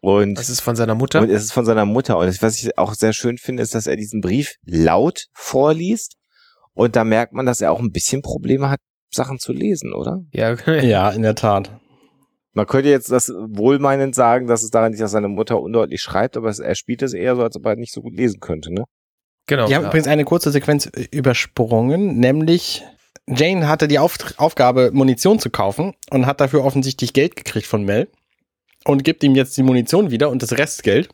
Speaker 3: Und,
Speaker 2: Das ist von seiner Mutter.
Speaker 3: und es ist von seiner Mutter. Und was ich auch sehr schön finde, ist, dass er diesen Brief laut vorliest. Und da merkt man, dass er auch ein bisschen Probleme hat, Sachen zu lesen, oder?
Speaker 2: ja, <laughs>
Speaker 1: Ja, in der Tat.
Speaker 3: Man könnte jetzt das wohlmeinend sagen, dass es daran liegt, dass seine Mutter undeutlich schreibt, aber es, er spielt es eher so, als ob er nicht so gut lesen könnte, ne?
Speaker 2: Genau.
Speaker 1: Die haben
Speaker 2: ja.
Speaker 1: übrigens eine kurze Sequenz übersprungen, nämlich Jane hatte die Auf Aufgabe, Munition zu kaufen und hat dafür offensichtlich Geld gekriegt von Mel und gibt ihm jetzt die Munition wieder und das Restgeld.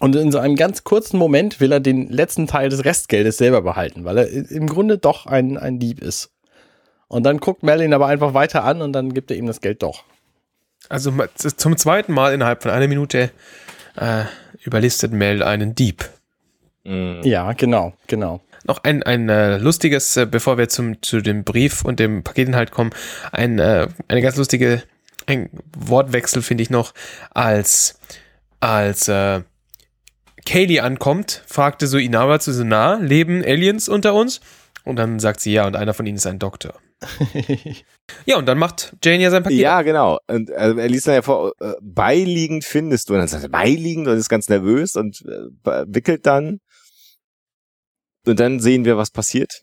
Speaker 1: Und in so einem ganz kurzen Moment will er den letzten Teil des Restgeldes selber behalten, weil er im Grunde doch ein, ein Dieb ist. Und dann guckt Mel ihn aber einfach weiter an und dann gibt er ihm das Geld doch.
Speaker 2: Also zum zweiten Mal innerhalb von einer Minute äh, überlistet Mel einen Dieb.
Speaker 3: Mhm.
Speaker 1: Ja, genau, genau.
Speaker 2: Noch ein, ein äh, lustiges, äh, bevor wir zum, zu dem Brief und dem Paketinhalt kommen, ein, äh, eine ganz lustige ein Wortwechsel finde ich noch, als, als äh, Kaylee ankommt, fragte so Inawa zu so, na, leben Aliens unter uns? Und dann sagt sie ja, und einer von ihnen ist ein Doktor. <laughs> Ja, und dann macht Jane ja sein Paket.
Speaker 3: Ja, genau. Und äh, er liest dann ja vor, äh, beiliegend findest du. Und dann sagt er, beiliegend und ist ganz nervös und äh, wickelt dann. Und dann sehen wir, was passiert.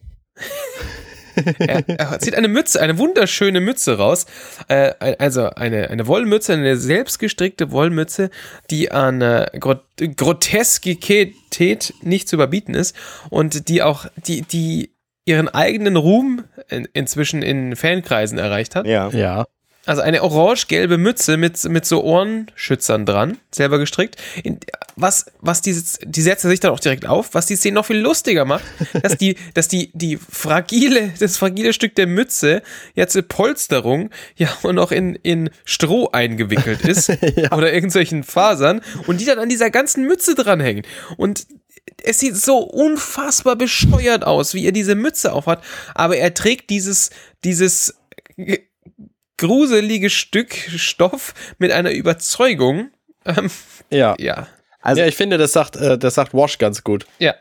Speaker 2: er, er zieht eine Mütze, eine wunderschöne Mütze raus. Äh, also eine, eine Wollmütze, eine selbstgestrickte Wollmütze, die an äh, Grot Groteskität nicht zu überbieten ist und die auch, die, die ihren eigenen Ruhm in, inzwischen in Fankreisen erreicht hat.
Speaker 3: Ja.
Speaker 1: Ja.
Speaker 2: Also eine orange-gelbe Mütze mit, mit so Ohrenschützern dran, selber gestrickt. In, was, was diese, die setzt er sich dann auch direkt auf, was die Szene noch viel lustiger macht, <laughs> dass die, dass die, die fragile, das fragile Stück der Mütze jetzt eine Polsterung ja auch noch in, in Stroh eingewickelt <laughs> ist oder irgendwelchen Fasern und die dann an dieser ganzen Mütze dranhängen. Und es sieht so unfassbar bescheuert aus, wie er diese Mütze aufhat, aber er trägt dieses, dieses gruselige Stück Stoff mit einer Überzeugung. Ähm,
Speaker 1: Ja.
Speaker 2: ja.
Speaker 3: Also
Speaker 1: ja, ich finde, das sagt, äh, das sagt Wash ganz gut.
Speaker 2: Ja.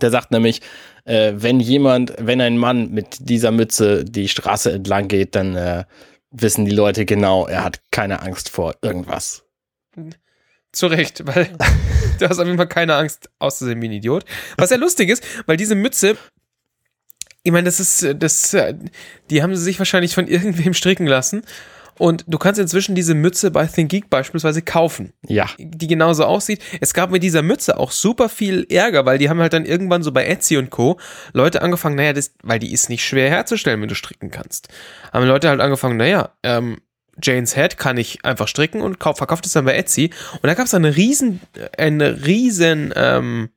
Speaker 1: Der sagt nämlich, äh, wenn jemand, wenn ein Mann mit dieser Mütze die Straße entlang geht, dann äh, wissen die Leute genau, er hat keine Angst vor irgendwas.
Speaker 2: Zu Recht, weil <laughs> du hast auf jeden Fall keine Angst auszusehen wie ein Idiot. Was ja lustig ist, weil diese Mütze, ich meine, das ist, das, die haben sie sich wahrscheinlich von <laughs> irgendwem stricken lassen. Und du kannst inzwischen diese Mütze bei ThinkGeek beispielsweise kaufen.
Speaker 1: Ja.
Speaker 2: die genauso aussieht. Es gab mit dieser Mütze auch super viel Ärger, weil die haben halt dann irgendwann so bei Etsy und Co. Leute angefangen, naja, das, weil die ist nicht schwer herzustellen, wenn du stricken kannst. Haben Leute halt angefangen, naja, ähm, Janes Head kann ich einfach stricken und kauf, verkauft es dann bei Etsy. Und da gab es eine riesen, eine riesen ähm,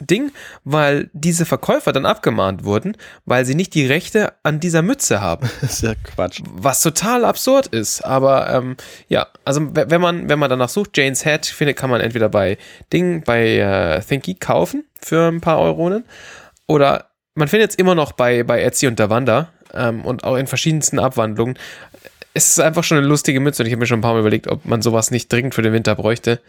Speaker 2: Ding, weil diese Verkäufer dann abgemahnt wurden, weil sie nicht die Rechte an dieser Mütze haben. <laughs>
Speaker 1: Das ist ja Quatsch.
Speaker 2: Was total absurd ist, aber ähm, ja, also wenn man, wenn man danach sucht, Jane's Head, findet, kann man entweder bei Ding, bei äh, Thinky kaufen für ein paar Euronen oder man findet es immer noch bei, bei Etsy und Davanda ähm, und auch in verschiedensten Abwandlungen. Es ist einfach schon eine lustige Mütze und ich habe mir schon ein paar Mal überlegt, ob man sowas nicht dringend für den Winter bräuchte.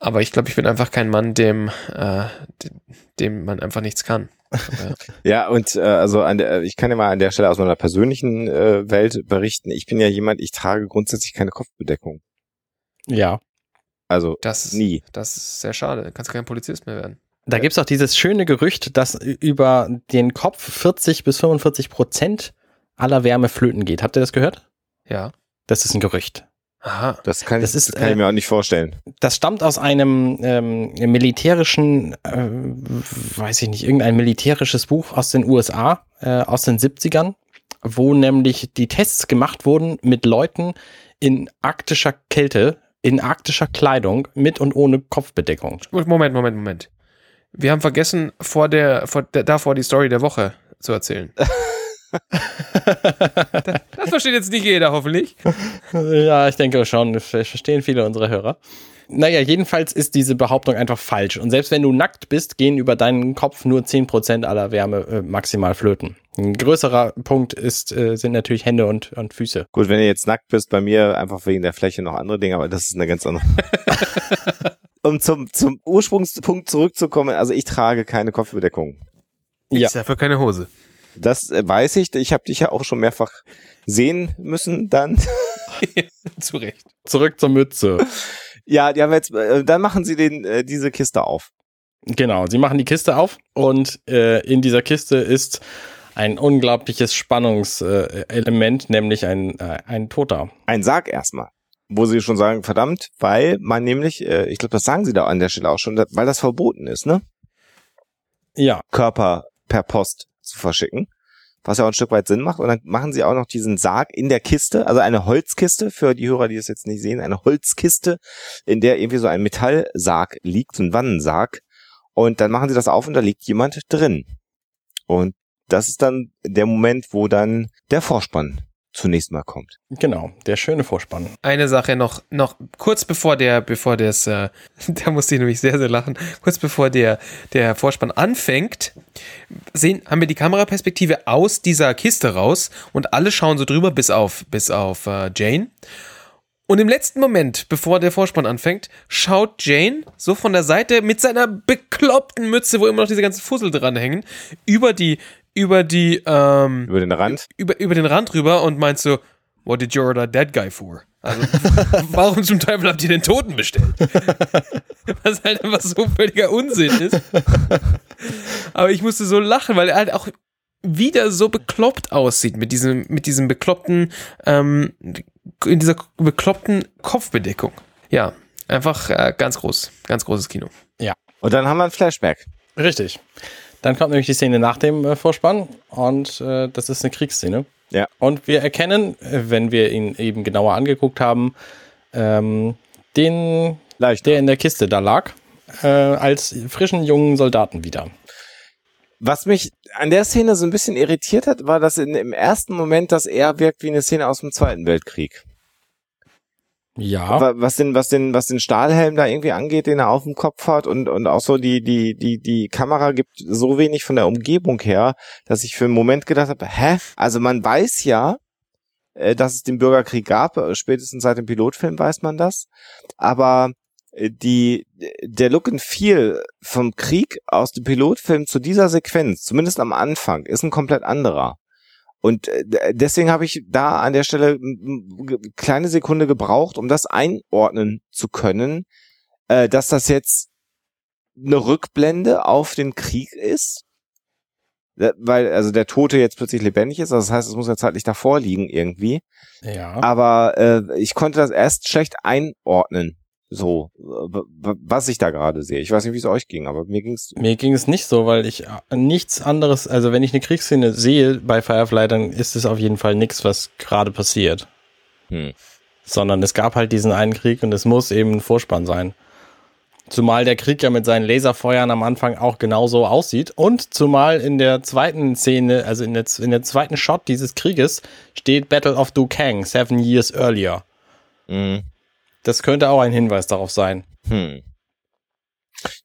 Speaker 2: Aber ich glaube, ich bin einfach kein Mann, dem, äh, dem, dem man einfach nichts kann. <laughs> Aber,
Speaker 3: Ja, und äh, also an der, ich kann ja mal an der Stelle aus meiner persönlichen äh, Welt berichten. Ich bin ja jemand, ich trage grundsätzlich keine Kopfbedeckung.
Speaker 1: Ja.
Speaker 3: Also
Speaker 2: das, ist,
Speaker 3: nie.
Speaker 2: das ist sehr schade. Dann kannst du kein Polizist mehr werden.
Speaker 1: Da gibt's auch dieses schöne Gerücht, dass über den Kopf 40 bis 45 Prozent aller Wärme flöten geht. Habt ihr das gehört?
Speaker 2: Ja.
Speaker 1: Das ist ein Gerücht.
Speaker 2: Aha.
Speaker 3: Das kann,
Speaker 1: Das
Speaker 3: ich,
Speaker 1: ist,
Speaker 3: das kann ich
Speaker 1: äh,
Speaker 3: mir auch nicht vorstellen.
Speaker 1: Das stammt aus einem ähm, militärischen, äh, weiß ich nicht, irgendein militärisches Buch aus den USA, äh, aus den 70ern, wo nämlich die Tests gemacht wurden mit Leuten in arktischer Kälte, in arktischer Kleidung, mit und ohne Kopfbedeckung.
Speaker 2: Moment, Moment, Moment. Wir haben vergessen, vor der, vor der, davor die Story der Woche zu erzählen. das <laughs> <laughs> versteht jetzt nicht jeder, hoffentlich. <laughs>
Speaker 1: Ja, ich denke schon, das verstehen viele unserer Hörer. Naja, jedenfalls ist diese Behauptung einfach falsch. Und selbst wenn du nackt bist, gehen über deinen Kopf nur 10% aller Wärme äh, maximal flöten. Ein größerer Punkt ist, äh, sind natürlich Hände und, und Füße.
Speaker 3: Gut, wenn du jetzt nackt bist, bei mir einfach wegen der Fläche noch andere Dinge, aber das ist eine ganz andere. <laughs> um zum, zum Ursprungspunkt zurückzukommen, also ich trage keine Kopfbedeckung.
Speaker 1: Ja.
Speaker 2: Ist dafür keine Hose.
Speaker 3: Das äh, weiß ich. Ich habe dich ja auch schon mehrfach sehen müssen dann. <laughs>
Speaker 2: Zu Recht.
Speaker 1: Zurück zur Mütze.
Speaker 3: ja, die haben jetzt, äh, dann machen sie den, äh, diese Kiste auf.
Speaker 1: Genau, sie machen die Kiste auf und äh, in dieser Kiste ist ein unglaubliches Spannungselement, nämlich ein, äh, ein Toter.
Speaker 3: Ein Sarg erstmal. Wo sie schon sagen, verdammt, weil man nämlich, äh, ich glaube, das sagen sie da an der Stelle auch schon, weil das verboten ist, ne?
Speaker 1: Ja.
Speaker 3: Körper per Post zu verschicken. Was ja auch ein Stück weit Sinn macht. Und dann machen sie auch noch diesen Sarg in der Kiste, also eine Holzkiste, für die Hörer, die es jetzt nicht sehen, eine Holzkiste, in der irgendwie so ein Metallsarg liegt, so ein Wannensarg. Und dann machen sie das auf und da liegt jemand drin. Und das ist dann der Moment, wo dann der Vorspann zunächst mal kommt.
Speaker 1: Genau, der schöne Vorspann.
Speaker 2: Eine Sache noch, noch kurz bevor der, bevor das, äh, <laughs> da musste ich nämlich sehr, sehr lachen, kurz bevor der, der Vorspann anfängt, sehen, haben wir die Kameraperspektive aus dieser Kiste raus und alle schauen so drüber, bis auf, bis auf äh, Jane. Und im letzten Moment, bevor der Vorspann anfängt, schaut Jane so von der Seite mit seiner bekloppten Mütze, wo immer noch diese ganzen Fussel dranhängen, über die, über die, ähm,
Speaker 3: Über den Rand.
Speaker 2: über, über den Rand rüber und meinst so, what did you order that guy for? Also, <laughs> warum zum Teufel habt ihr den Toten bestellt? <laughs> Was halt einfach so völliger Unsinn ist. Aber ich musste so lachen, weil er halt auch wieder so bekloppt aussieht mit diesem, mit diesem bekloppten, ähm, in dieser bekloppten Kopfbedeckung. Ja, einfach äh, ganz groß, ganz großes Kino.
Speaker 3: Und dann haben wir ein Flashback.
Speaker 1: Richtig. Dann kommt nämlich die Szene nach dem äh, Vorspann und äh, das ist eine Kriegsszene.
Speaker 3: Ja.
Speaker 1: Und wir erkennen, äh, wenn wir ihn eben genauer angeguckt haben, ähm, den,
Speaker 3: Leicht.
Speaker 1: der in der Kiste da lag, äh, als frischen jungen Soldaten wieder.
Speaker 3: Was mich an der Szene so ein bisschen irritiert hat, war, dass in, im ersten Moment das eher wirkt wie eine Szene aus dem Zweiten Weltkrieg.
Speaker 1: Ja.
Speaker 3: Wa- Was den, was den, was den Stahlhelm da irgendwie angeht, den er auf dem Kopf hat und, und auch so die, die, die, die Kamera gibt so wenig von der Umgebung her, dass ich für einen Moment gedacht habe, hä? Also man weiß ja, äh, dass es den Bürgerkrieg gab, äh, spätestens seit dem Pilotfilm weiß man das, aber äh, die, der Look and Feel vom Krieg aus dem Pilotfilm zu dieser Sequenz, zumindest am Anfang, ist ein komplett anderer. Und äh, d- deswegen habe ich da an der Stelle ge- kleine Sekunde gebraucht, um das einordnen zu können, äh, dass das jetzt eine Rückblende auf den Krieg ist. Äh, Weil also der Tote jetzt plötzlich lebendig ist, also das heißt, es muss jetzt halt nicht davor liegen irgendwie.
Speaker 1: Ja.
Speaker 3: Aber äh, ich konnte das erst schlecht einordnen, so was ich da gerade sehe. Ich weiß nicht, wie es euch ging, aber mir ging's
Speaker 1: Mir ging es nicht so, weil ich äh, nichts anderes, also wenn ich eine Kriegsszene sehe bei Firefly, dann ist es auf jeden Fall nichts, was gerade passiert.
Speaker 3: Hm.
Speaker 1: Sondern es gab halt diesen einen Krieg und es muss eben ein Vorspann sein. Zumal der Krieg ja mit seinen Laserfeuern am Anfang auch genauso aussieht. Und zumal in der zweiten Szene, also in der, in der zweiten Shot dieses Krieges, steht Battle of Dukang, seven years earlier.
Speaker 3: Mhm.
Speaker 1: Das könnte auch ein Hinweis darauf sein.
Speaker 3: Hm.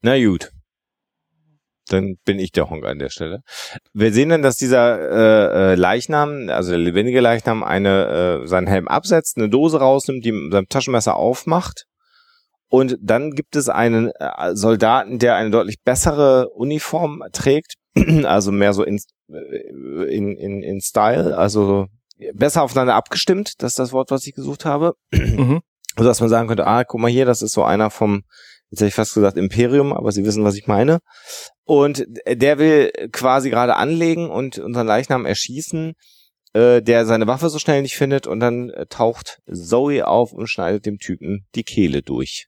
Speaker 3: Na gut. Dann bin ich der Honk an der Stelle. Wir sehen dann, dass dieser äh, äh, Leichnam, also der lebendige Leichnam, eine äh, seinen Helm absetzt, eine Dose rausnimmt, die mit seinem Taschenmesser aufmacht. Und dann gibt es einen äh, Soldaten, der eine deutlich bessere Uniform trägt, <clears throat> also mehr so in, äh, in, in, in Style, also besser aufeinander abgestimmt, das ist das Wort, was ich gesucht habe.
Speaker 1: Mhm.
Speaker 3: Also dass man sagen könnte, ah, guck mal hier, das ist so einer vom, jetzt hätte ich fast gesagt Imperium, aber Sie wissen, was ich meine. Und der will quasi gerade anlegen und unseren Leichnam erschießen, äh, der seine Waffe so schnell nicht findet und dann äh, taucht Zoe auf und schneidet dem Typen die Kehle durch.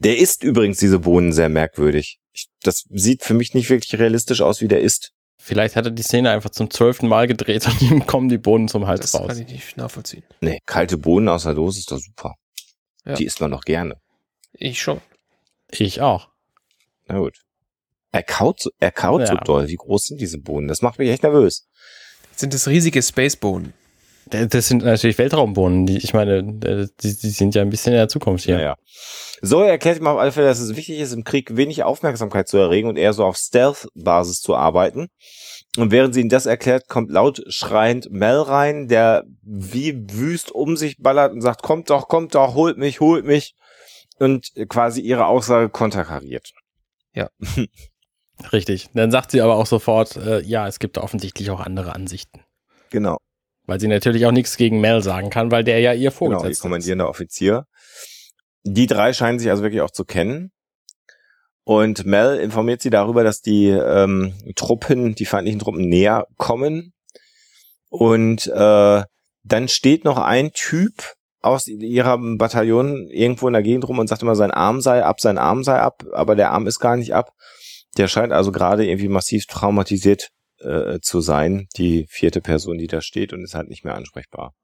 Speaker 3: Der isst übrigens diese Bohnen sehr merkwürdig. Ich, das sieht für mich nicht wirklich realistisch aus, wie der isst.
Speaker 1: Vielleicht hat er die Szene einfach zum zwölften Mal gedreht und ihm kommen die Bohnen zum Hals
Speaker 2: Das
Speaker 1: raus.
Speaker 2: kann ich nicht nachvollziehen.
Speaker 3: Nee, kalte Bohnen aus der Dose ist doch super.
Speaker 2: Ja.
Speaker 3: Die isst man doch gerne.
Speaker 2: Ich schon.
Speaker 1: Ich auch.
Speaker 3: Na gut. Er kaut, so- er kaut so
Speaker 1: Ja.
Speaker 3: doll. Wie groß sind diese Bohnen? Das macht mich echt nervös.
Speaker 2: Sind das riesige Spacebohnen?
Speaker 1: Das sind natürlich Weltraumbohnen. Die, ich meine, die, die sind ja ein bisschen in der Zukunft hier.
Speaker 3: Ja, ja. So erklärt ihm auf alle Fälle, dass es wichtig ist, im Krieg wenig Aufmerksamkeit zu erregen und eher so auf Stealth-Basis zu arbeiten. Und während sie ihm das erklärt, kommt laut schreiend Mel rein, der wie wüst um sich ballert und sagt, kommt doch, kommt doch, holt mich, holt mich. Und quasi ihre Aussage konterkariert. <laughs>
Speaker 1: Richtig. Dann sagt sie aber auch sofort, äh, ja, es gibt offensichtlich auch andere Ansichten.
Speaker 3: Genau.
Speaker 1: Weil sie natürlich auch nichts gegen Mel sagen kann, weil der ja ihr
Speaker 3: Genau, ihr
Speaker 1: Vorgesetzter ist.
Speaker 3: kommandierender Offizier. Die drei scheinen sich also wirklich auch zu kennen. Und Mel informiert sie darüber, dass die ähm, Truppen, die feindlichen Truppen näher kommen. Und äh, dann steht noch ein Typ aus ihrem Bataillon irgendwo in der Gegend rum und sagt immer, sein Arm sei ab, sein Arm sei ab, aber der Arm ist gar nicht ab. Der scheint also gerade irgendwie massiv traumatisiert äh, zu sein, die vierte Person, die da steht und ist halt nicht mehr ansprechbar.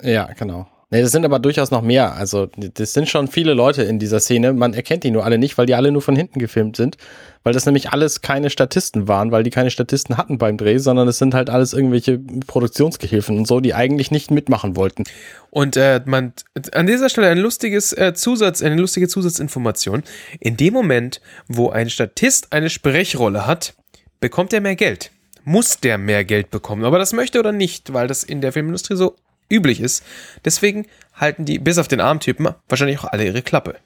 Speaker 1: Ja, genau. Nee, das sind aber durchaus noch mehr. Also, das sind schon viele Leute in dieser Szene. Man erkennt die nur alle nicht, weil die alle nur von hinten gefilmt sind. Weil das nämlich alles keine Statisten waren, weil die keine Statisten hatten beim Dreh, sondern es sind halt alles irgendwelche Produktionsgehilfen und so, die eigentlich nicht mitmachen wollten.
Speaker 2: Und äh, man an dieser Stelle ein lustiges äh, Zusatz, eine lustige Zusatzinformation. In dem Moment, wo ein Statist eine Sprechrolle hat, bekommt er mehr Geld. Muss der mehr Geld bekommen. Aber das möchte oder nicht, weil das in der Filmindustrie so üblich ist. Deswegen halten die, bis auf den Armtypen, wahrscheinlich auch alle ihre Klappe.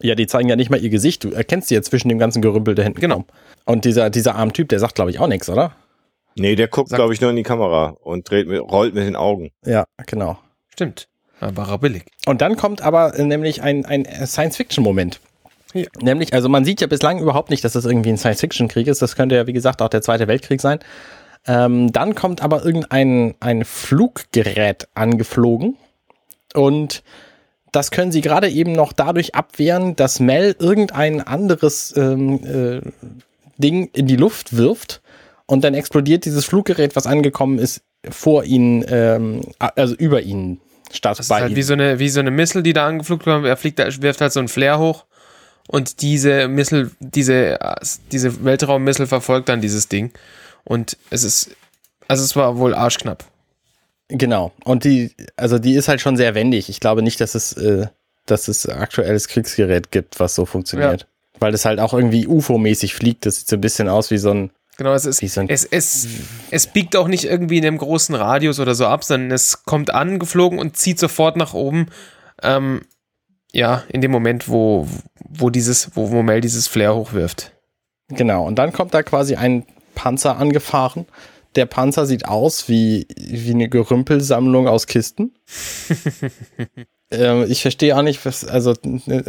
Speaker 1: Ja, die zeigen ja nicht mal ihr Gesicht. Du erkennst sie ja zwischen dem ganzen Gerümpel da hinten. Genau. Und dieser, dieser Armtyp, der sagt, glaube ich, auch nichts, oder?
Speaker 3: Nee, der guckt, glaube ich, nur in die Kamera und dreht mit, rollt mit den Augen.
Speaker 1: Ja, genau.
Speaker 2: Stimmt. Aber billig.
Speaker 1: Und dann kommt aber äh, nämlich ein, ein Science-Fiction-Moment. Ja. Nämlich, also man sieht ja bislang überhaupt nicht, dass das irgendwie ein Science-Fiction-Krieg ist. Das könnte ja, wie gesagt, auch der Zweite Weltkrieg sein. Ähm, dann kommt aber irgendein ein Fluggerät angeflogen und das können sie gerade eben noch dadurch abwehren, dass Mel irgendein anderes ähm, äh, Ding in die Luft wirft und dann explodiert dieses Fluggerät, was angekommen ist, vor ihnen, ähm, also über ihnen statt
Speaker 2: das bei ist halt ihnen. Wie so eine wie so eine Missile, die da angeflogen kommt. Er fliegt, da wirft halt so ein Flair hoch und diese Missile, diese diese Weltraummissile verfolgt dann dieses Ding. Und es ist, also es war wohl arschknapp.
Speaker 1: Genau. Und die, also die ist halt schon sehr wendig. Ich glaube nicht, dass es, äh, dass es aktuelles Kriegsgerät gibt, was so funktioniert. Ja. Weil es halt auch irgendwie UFO-mäßig fliegt. Das sieht so ein bisschen aus wie so ein.
Speaker 2: Genau, es ist, so es, es, es biegt auch nicht irgendwie in einem großen Radius oder so ab, sondern es kommt angeflogen und zieht sofort nach oben. Ähm, ja, in dem Moment, wo, wo dieses, wo, wo Mel dieses Flair hochwirft.
Speaker 1: Genau, und dann kommt da quasi ein Panzer angefahren. Der Panzer sieht aus wie, wie eine Gerümpelsammlung aus Kisten. <laughs> ähm, ich verstehe auch nicht, was, also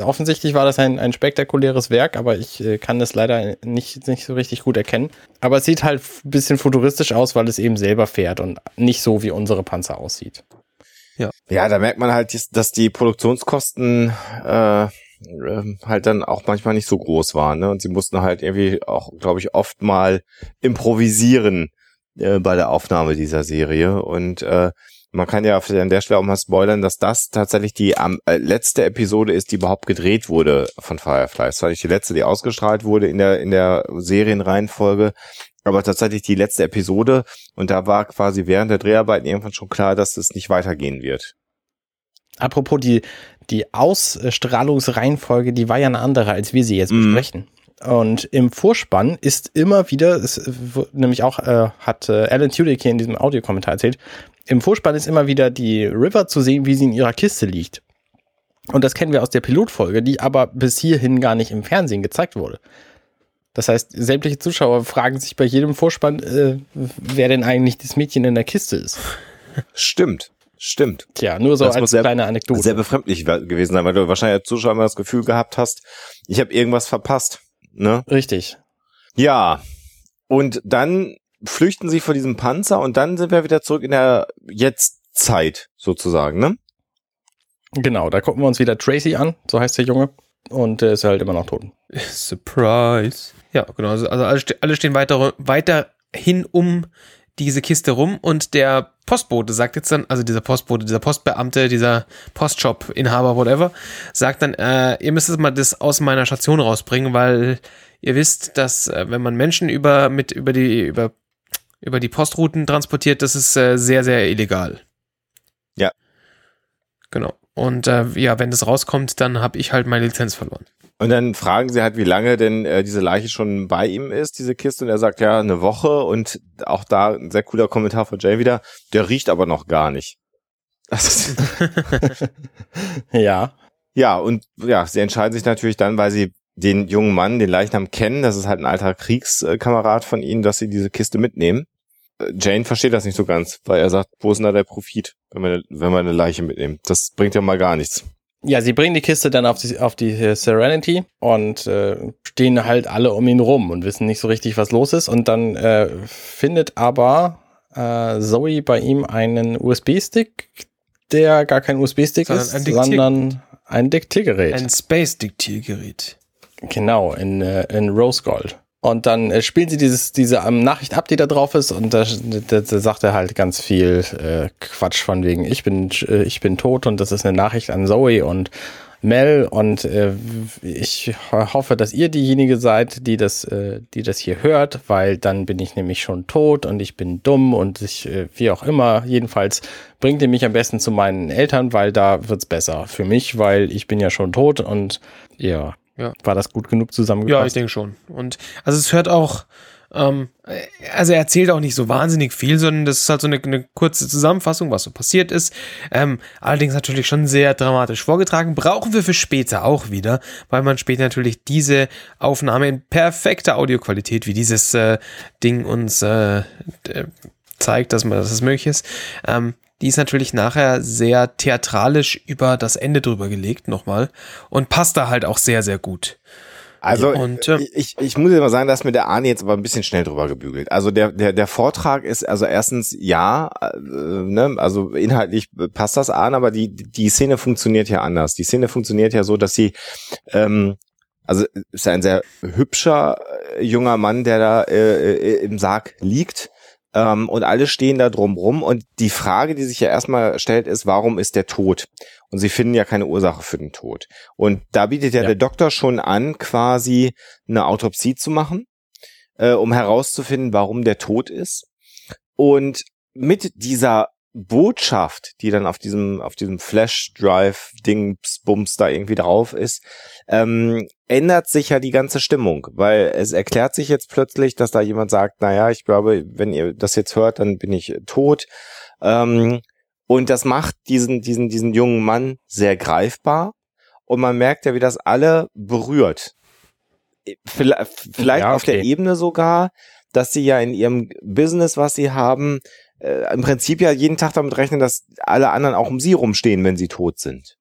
Speaker 1: offensichtlich war das ein, ein spektakuläres Werk, aber ich äh, kann das leider nicht, nicht so richtig gut erkennen. Aber es sieht halt ein bisschen futuristisch aus, weil es eben selber fährt und nicht so wie unsere Panzer aussieht.
Speaker 3: Ja, ja da merkt man halt, dass die Produktionskosten äh, ähm, halt dann auch manchmal nicht so groß waren. Ne? Und sie mussten halt irgendwie auch, glaube ich, oft mal improvisieren äh, bei der Aufnahme dieser Serie. Und äh, man kann ja an der Stelle auch mal spoilern, dass das tatsächlich die ähm, äh, letzte Episode ist, die überhaupt gedreht wurde von Firefly. Das war nicht die letzte, die ausgestrahlt wurde in der, in der Serienreihenfolge, aber tatsächlich die letzte Episode. Und da war quasi während der Dreharbeiten irgendwann schon klar, dass es nicht weitergehen wird.
Speaker 1: Apropos die, die Ausstrahlungsreihenfolge, die war ja eine andere, als wir sie jetzt mhm. besprechen. Und im Vorspann ist immer wieder, es, nämlich auch äh, hat äh, Alan Tudyk hier in diesem Audiokommentar erzählt, im Vorspann ist immer wieder die River zu sehen, wie sie in ihrer Kiste liegt. Und das kennen wir aus der Pilotfolge, die aber bis hierhin gar nicht im Fernsehen gezeigt wurde. Das heißt, sämtliche Zuschauer fragen sich bei jedem Vorspann, äh, wer denn eigentlich das Mädchen in der Kiste ist.
Speaker 3: Stimmt. Stimmt.
Speaker 1: Tja, nur so das als
Speaker 3: sehr,
Speaker 1: kleine Anekdote.
Speaker 3: Sehr befremdlich gewesen sein, weil du wahrscheinlich als Zuschauer immer das Gefühl gehabt hast, ich habe irgendwas verpasst. Ne?
Speaker 1: Richtig.
Speaker 3: Ja. Und dann flüchten sie vor diesem Panzer und dann sind wir wieder zurück in der Jetztzeit sozusagen, ne?
Speaker 1: Genau, da gucken wir uns wieder Tracy an, so heißt der Junge. Und der ist halt immer noch tot.
Speaker 2: Surprise. Ja, genau. Also, also alle stehen weiter, weiterhin um diese Kiste rum und der Postbote sagt jetzt dann, also dieser Postbote, dieser Postbeamte, dieser Postshop-Inhaber, whatever, sagt dann, äh, ihr müsst mal das aus meiner Station rausbringen, weil ihr wisst, dass äh, wenn man Menschen über mit über die über über die Postrouten transportiert, das ist äh, sehr sehr illegal.
Speaker 3: Ja.
Speaker 2: Genau. Und äh, ja, wenn das rauskommt, dann habe ich halt meine Lizenz verloren.
Speaker 3: Und dann fragen sie halt, wie lange denn äh, diese Leiche schon bei ihm ist, diese Kiste. Und er sagt, ja, eine Woche. Und auch da ein sehr cooler Kommentar von Jay wieder. Der riecht aber noch gar nicht. <laughs>
Speaker 1: ja.
Speaker 3: Ja, und ja, sie entscheiden sich natürlich dann, weil sie den jungen Mann, den Leichnam kennen, das ist halt ein alter Kriegskamerad von ihnen, dass sie diese Kiste mitnehmen. Äh, Jane versteht das nicht so ganz, weil er sagt, wo ist denn da der Profit, wenn wir, wenn wir eine Leiche mitnehmen? Das bringt ja mal gar nichts.
Speaker 1: Ja, sie bringen die Kiste dann auf die, auf die Serenity und äh, stehen halt alle um ihn rum und wissen nicht so richtig, was los ist. Und dann äh, findet aber äh, Zoe bei ihm einen USB-Stick, der gar kein USB-Stick ist, ein sondern ein Diktiergerät.
Speaker 2: Ein Space-Diktiergerät.
Speaker 1: Genau, in, äh, in Rose Gold. Und dann äh, spielen sie dieses, diese ähm, Nachricht ab, die da drauf ist, und da, da, da sagt er halt ganz viel äh, Quatsch von wegen, ich bin, äh, ich bin tot und das ist eine Nachricht an Zoe und Mel und äh, ich hoffe, dass ihr diejenige seid, die das, äh, die das hier hört, weil dann bin ich nämlich schon tot und ich bin dumm und ich, äh, wie auch immer, jedenfalls bringt ihr mich am besten zu meinen Eltern, weil da wird's besser für mich, weil ich bin ja schon tot und ja, ja. war das gut genug zusammengefasst?
Speaker 2: Ja, ich denke schon. Und also es hört auch ähm, also er erzählt auch nicht so wahnsinnig viel, sondern das ist halt so eine, eine kurze Zusammenfassung, was so passiert ist. Ähm, allerdings natürlich schon sehr dramatisch vorgetragen. Brauchen wir für später auch wieder, weil man später natürlich diese Aufnahme in perfekter Audioqualität, wie dieses äh, Ding uns äh, zeigt, dass, man, dass es möglich ist, ähm, die ist natürlich nachher sehr theatralisch über das Ende drüber gelegt nochmal und passt da halt auch sehr, sehr gut.
Speaker 3: Also und, äh, ich, ich muss immer sagen, dass mir der Arne jetzt aber ein bisschen schnell drüber gebügelt. Also der, der, der Vortrag ist, also erstens ja, äh, ne, also inhaltlich passt das an, aber die, die Szene funktioniert ja anders. Die Szene funktioniert ja so, dass sie ähm, also ist ein sehr hübscher äh, junger Mann, der da äh, äh im Sarg liegt ähm, und alle stehen da drumrum und die Frage, die sich ja erstmal stellt, ist, warum ist der tot? Und sie finden ja keine Ursache für den Tod. Und da bietet ja, ja. der Doktor schon an, quasi eine Autopsie zu machen, äh, um herauszufinden, warum der tot ist. Und mit dieser Botschaft, die dann auf diesem, auf diesem Flash-Drive-Ding, Bums da irgendwie drauf ist, ähm, ändert sich ja die ganze Stimmung, weil es erklärt sich jetzt plötzlich, dass da jemand sagt, naja, ich glaube, wenn ihr das jetzt hört, dann bin ich tot. Ähm, und das macht diesen, diesen, diesen jungen Mann sehr greifbar. Und man merkt ja, wie das alle berührt. Vielleicht, vielleicht ja, okay. auf der Ebene sogar, dass sie ja in ihrem Business, was sie haben, äh, im Prinzip ja jeden Tag damit rechnen, dass alle anderen auch um sie rumstehen, wenn sie tot sind.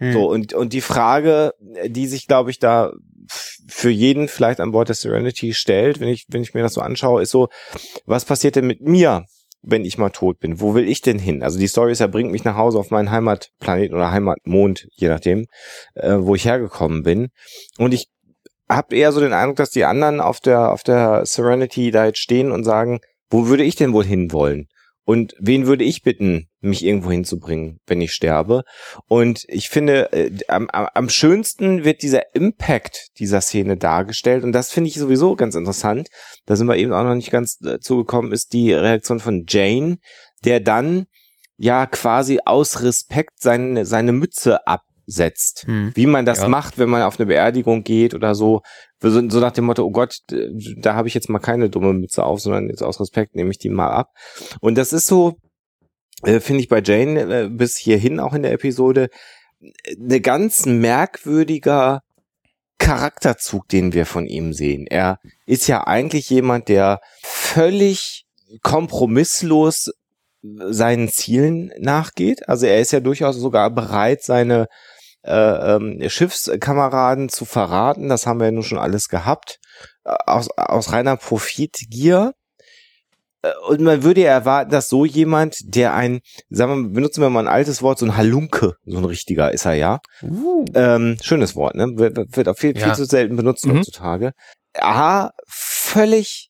Speaker 3: Hm. So, und, und die Frage, die sich, glaube ich, da für jeden vielleicht an Bord der Serenity stellt, wenn ich, wenn ich mir das so anschaue, ist so, was passiert denn mit mir, wenn ich mal tot bin? Wo will ich denn hin? Also die Story ist ja, bringt mich nach Hause auf meinen Heimatplaneten oder Heimatmond, je nachdem, äh, wo ich hergekommen bin. Und ich habe eher so den Eindruck, dass die anderen auf der, auf der Serenity da jetzt stehen und sagen, wo würde ich denn wohl hinwollen? Und wen würde ich bitten, mich irgendwo hinzubringen, wenn ich sterbe? Und ich finde, äh, am, am schönsten wird dieser Impact dieser Szene dargestellt. Und das finde ich sowieso ganz interessant. Da sind wir eben auch noch nicht ganz äh, zugekommen, ist die Reaktion von Jane, der dann ja quasi aus Respekt seine, seine Mütze ab setzt. Hm. Wie man das ja. macht, wenn man auf eine Beerdigung geht oder so. So, so nach dem Motto, oh Gott, da habe ich jetzt mal keine dumme Mütze auf, sondern jetzt aus Respekt nehme ich die mal ab. Und das ist so, äh, finde ich bei Jane äh, bis hierhin auch in der Episode, eine ganz merkwürdiger Charakterzug, den wir von ihm sehen. Er ist ja eigentlich jemand, der völlig kompromisslos seinen Zielen nachgeht. Also er ist ja durchaus sogar bereit, seine äh, ähm, Schiffskameraden zu verraten. Das haben wir ja nun schon alles gehabt. Äh, aus, aus reiner Profitgier. Äh, und man würde ja erwarten, dass so jemand, der ein, sagen wir, benutzen wir mal ein altes Wort, so ein Halunke, so ein richtiger ist er ja. Uh. Ähm, schönes Wort, ne? Wird, wird auch viel, ja. viel zu selten benutzt mhm. heutzutage. A, völlig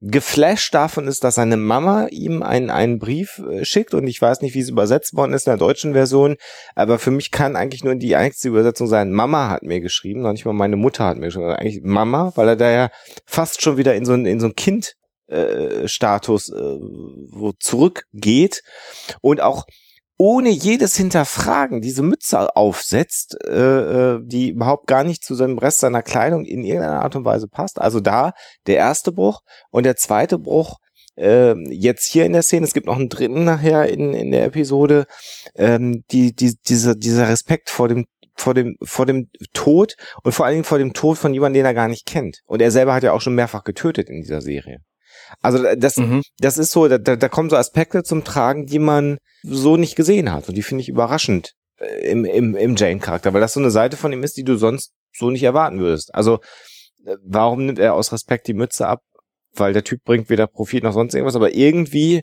Speaker 3: geflasht davon ist, dass seine Mama ihm einen, einen Brief äh, schickt und ich weiß nicht, wie es übersetzt worden ist in der deutschen Version, aber für mich kann eigentlich nur die einzige Übersetzung sein, Mama hat mir geschrieben, noch nicht mal meine Mutter hat mir geschrieben, eigentlich Mama, weil er da ja fast schon wieder in so ein, in so ein Kind äh, Status äh, wo zurückgeht. Und auch ohne jedes Hinterfragen diese Mütze aufsetzt, äh, äh, die überhaupt gar nicht zu seinem Rest seiner Kleidung in irgendeiner Art und Weise passt. Also da der erste Bruch und der zweite Bruch äh, jetzt hier in der Szene. Es gibt noch einen dritten nachher in, in der Episode. Ähm, die, die, dieser, dieser Respekt vor dem vor dem, vor dem Tod und vor allen Dingen vor dem Tod von jemandem, den er gar nicht kennt. Und er selber hat ja auch schon mehrfach getötet in dieser Serie. Also das, mhm. das ist so, da, da kommen so Aspekte zum Tragen, die man so nicht gesehen hat. Und die finde ich überraschend äh, im, im, im Jane-Charakter, weil das so eine Seite von ihm ist, die du sonst so nicht erwarten würdest. Also, äh, warum nimmt er aus Respekt die Mütze ab? Weil der Typ bringt weder Profit noch sonst irgendwas, aber irgendwie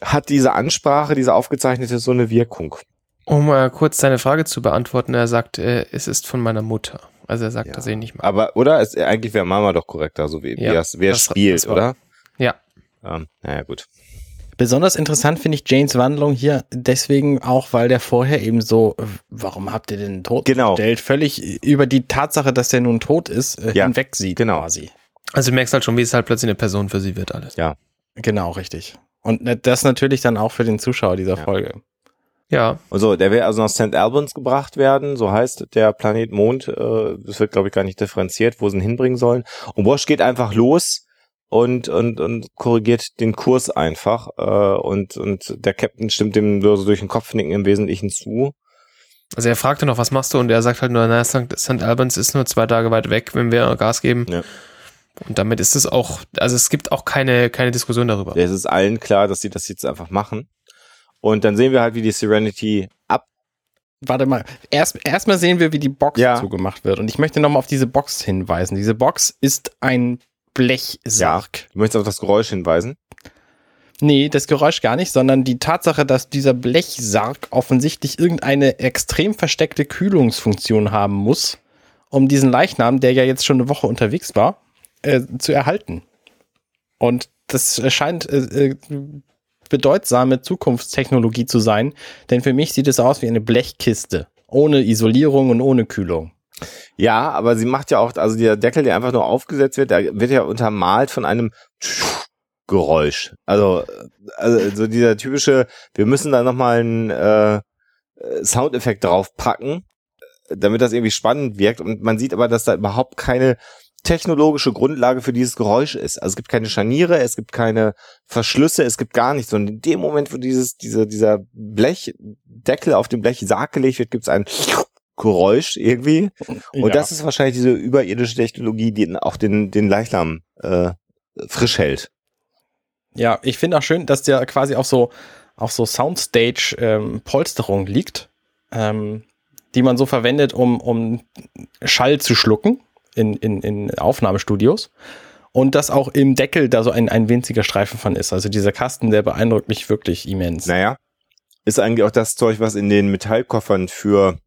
Speaker 3: hat diese Ansprache, diese aufgezeichnete so eine Wirkung.
Speaker 2: Um äh, kurz seine Frage zu beantworten, er sagt, äh, es ist von meiner Mutter. Also er sagt
Speaker 3: Ja.
Speaker 2: das eh nicht mal.
Speaker 3: Aber, oder? Ist, eigentlich wäre Mama doch korrekter, so wie,
Speaker 2: Ja,
Speaker 3: wer
Speaker 2: das-
Speaker 3: spielt,
Speaker 2: das
Speaker 3: oder?
Speaker 2: Ja.
Speaker 3: Ähm, naja, gut.
Speaker 1: Besonders interessant finde ich Janes Wandlung hier deswegen auch, weil der vorher eben so, äh, warum habt ihr den tot
Speaker 3: Genau.
Speaker 1: gestellt, völlig über die Tatsache, dass der nun tot ist, äh,
Speaker 3: Ja,
Speaker 1: hinweg sieht
Speaker 3: genau.
Speaker 1: quasi.
Speaker 2: Also du merkst halt schon, wie es halt plötzlich eine Person für sie wird alles.
Speaker 1: Genau, richtig. Und äh, das natürlich dann auch für den Zuschauer dieser
Speaker 3: Ja.
Speaker 1: Folge.
Speaker 2: Ja.
Speaker 3: Und so, der will also nach St. Albans gebracht werden, so heißt der Planet Mond. Äh, das wird, glaube ich, gar nicht differenziert, wo sie ihn hinbringen sollen. Und Wash geht einfach los und, und, und korrigiert den Kurs einfach. Äh, und, und der Captain stimmt dem nur so durch den Kopfnicken im Wesentlichen zu.
Speaker 2: Also er fragte noch, was machst du? Und er sagt halt nur, na, St. St. Albans ist nur zwei Tage weit weg, wenn wir Gas geben.
Speaker 3: Ja.
Speaker 2: Und damit ist es auch, also es gibt auch keine, keine Diskussion darüber.
Speaker 3: Es ist allen klar, dass sie das jetzt einfach machen. Und dann sehen wir halt, wie die Serenity ab.
Speaker 1: Warte mal, erst erstmal sehen wir, wie die Box
Speaker 3: Ja.
Speaker 1: zugemacht wird. Und ich möchte nochmal auf diese Box hinweisen. Diese Box ist ein Blechsarg.
Speaker 3: Du möchtest auf das Geräusch hinweisen.
Speaker 1: Nee, das Geräusch gar nicht, sondern die Tatsache, dass dieser Blechsarg offensichtlich irgendeine extrem versteckte Kühlungsfunktion haben muss, um diesen Leichnam, der ja jetzt schon eine Woche unterwegs war, äh, zu erhalten. Und das scheint äh, äh, bedeutsame Zukunftstechnologie zu sein, denn für mich sieht es aus wie eine Blechkiste, ohne Isolierung und ohne Kühlung.
Speaker 3: Ja, aber sie macht ja auch, also der Deckel, der einfach nur aufgesetzt wird, der wird ja untermalt von einem Geräusch. Also, also so dieser typische, wir müssen da nochmal einen äh, Soundeffekt draufpacken, damit das irgendwie spannend wirkt. Und man sieht aber, dass da überhaupt keine technologische Grundlage für dieses Geräusch ist. Also es gibt keine Scharniere, es gibt keine Verschlüsse, es gibt gar nichts. Und in dem Moment, wo dieses, diese, dieser Blechdeckel auf dem Blechsarg gelegt wird, gibt es ein Geräusch irgendwie. Und das ist wahrscheinlich diese überirdische Technologie, die auch den, den Leichnam äh, frisch hält.
Speaker 1: Ja, ich finde auch schön, dass der quasi auf so, auf so Soundstage-Polsterung liegt, ähm, die man so verwendet, um, um Schall zu schlucken in, in, in Aufnahmestudios. Und dass auch im Deckel da so ein, ein winziger Streifen von ist. Also dieser Kasten, der beeindruckt mich wirklich immens.
Speaker 3: Naja, ist eigentlich auch das Zeug, was in den Metallkoffern für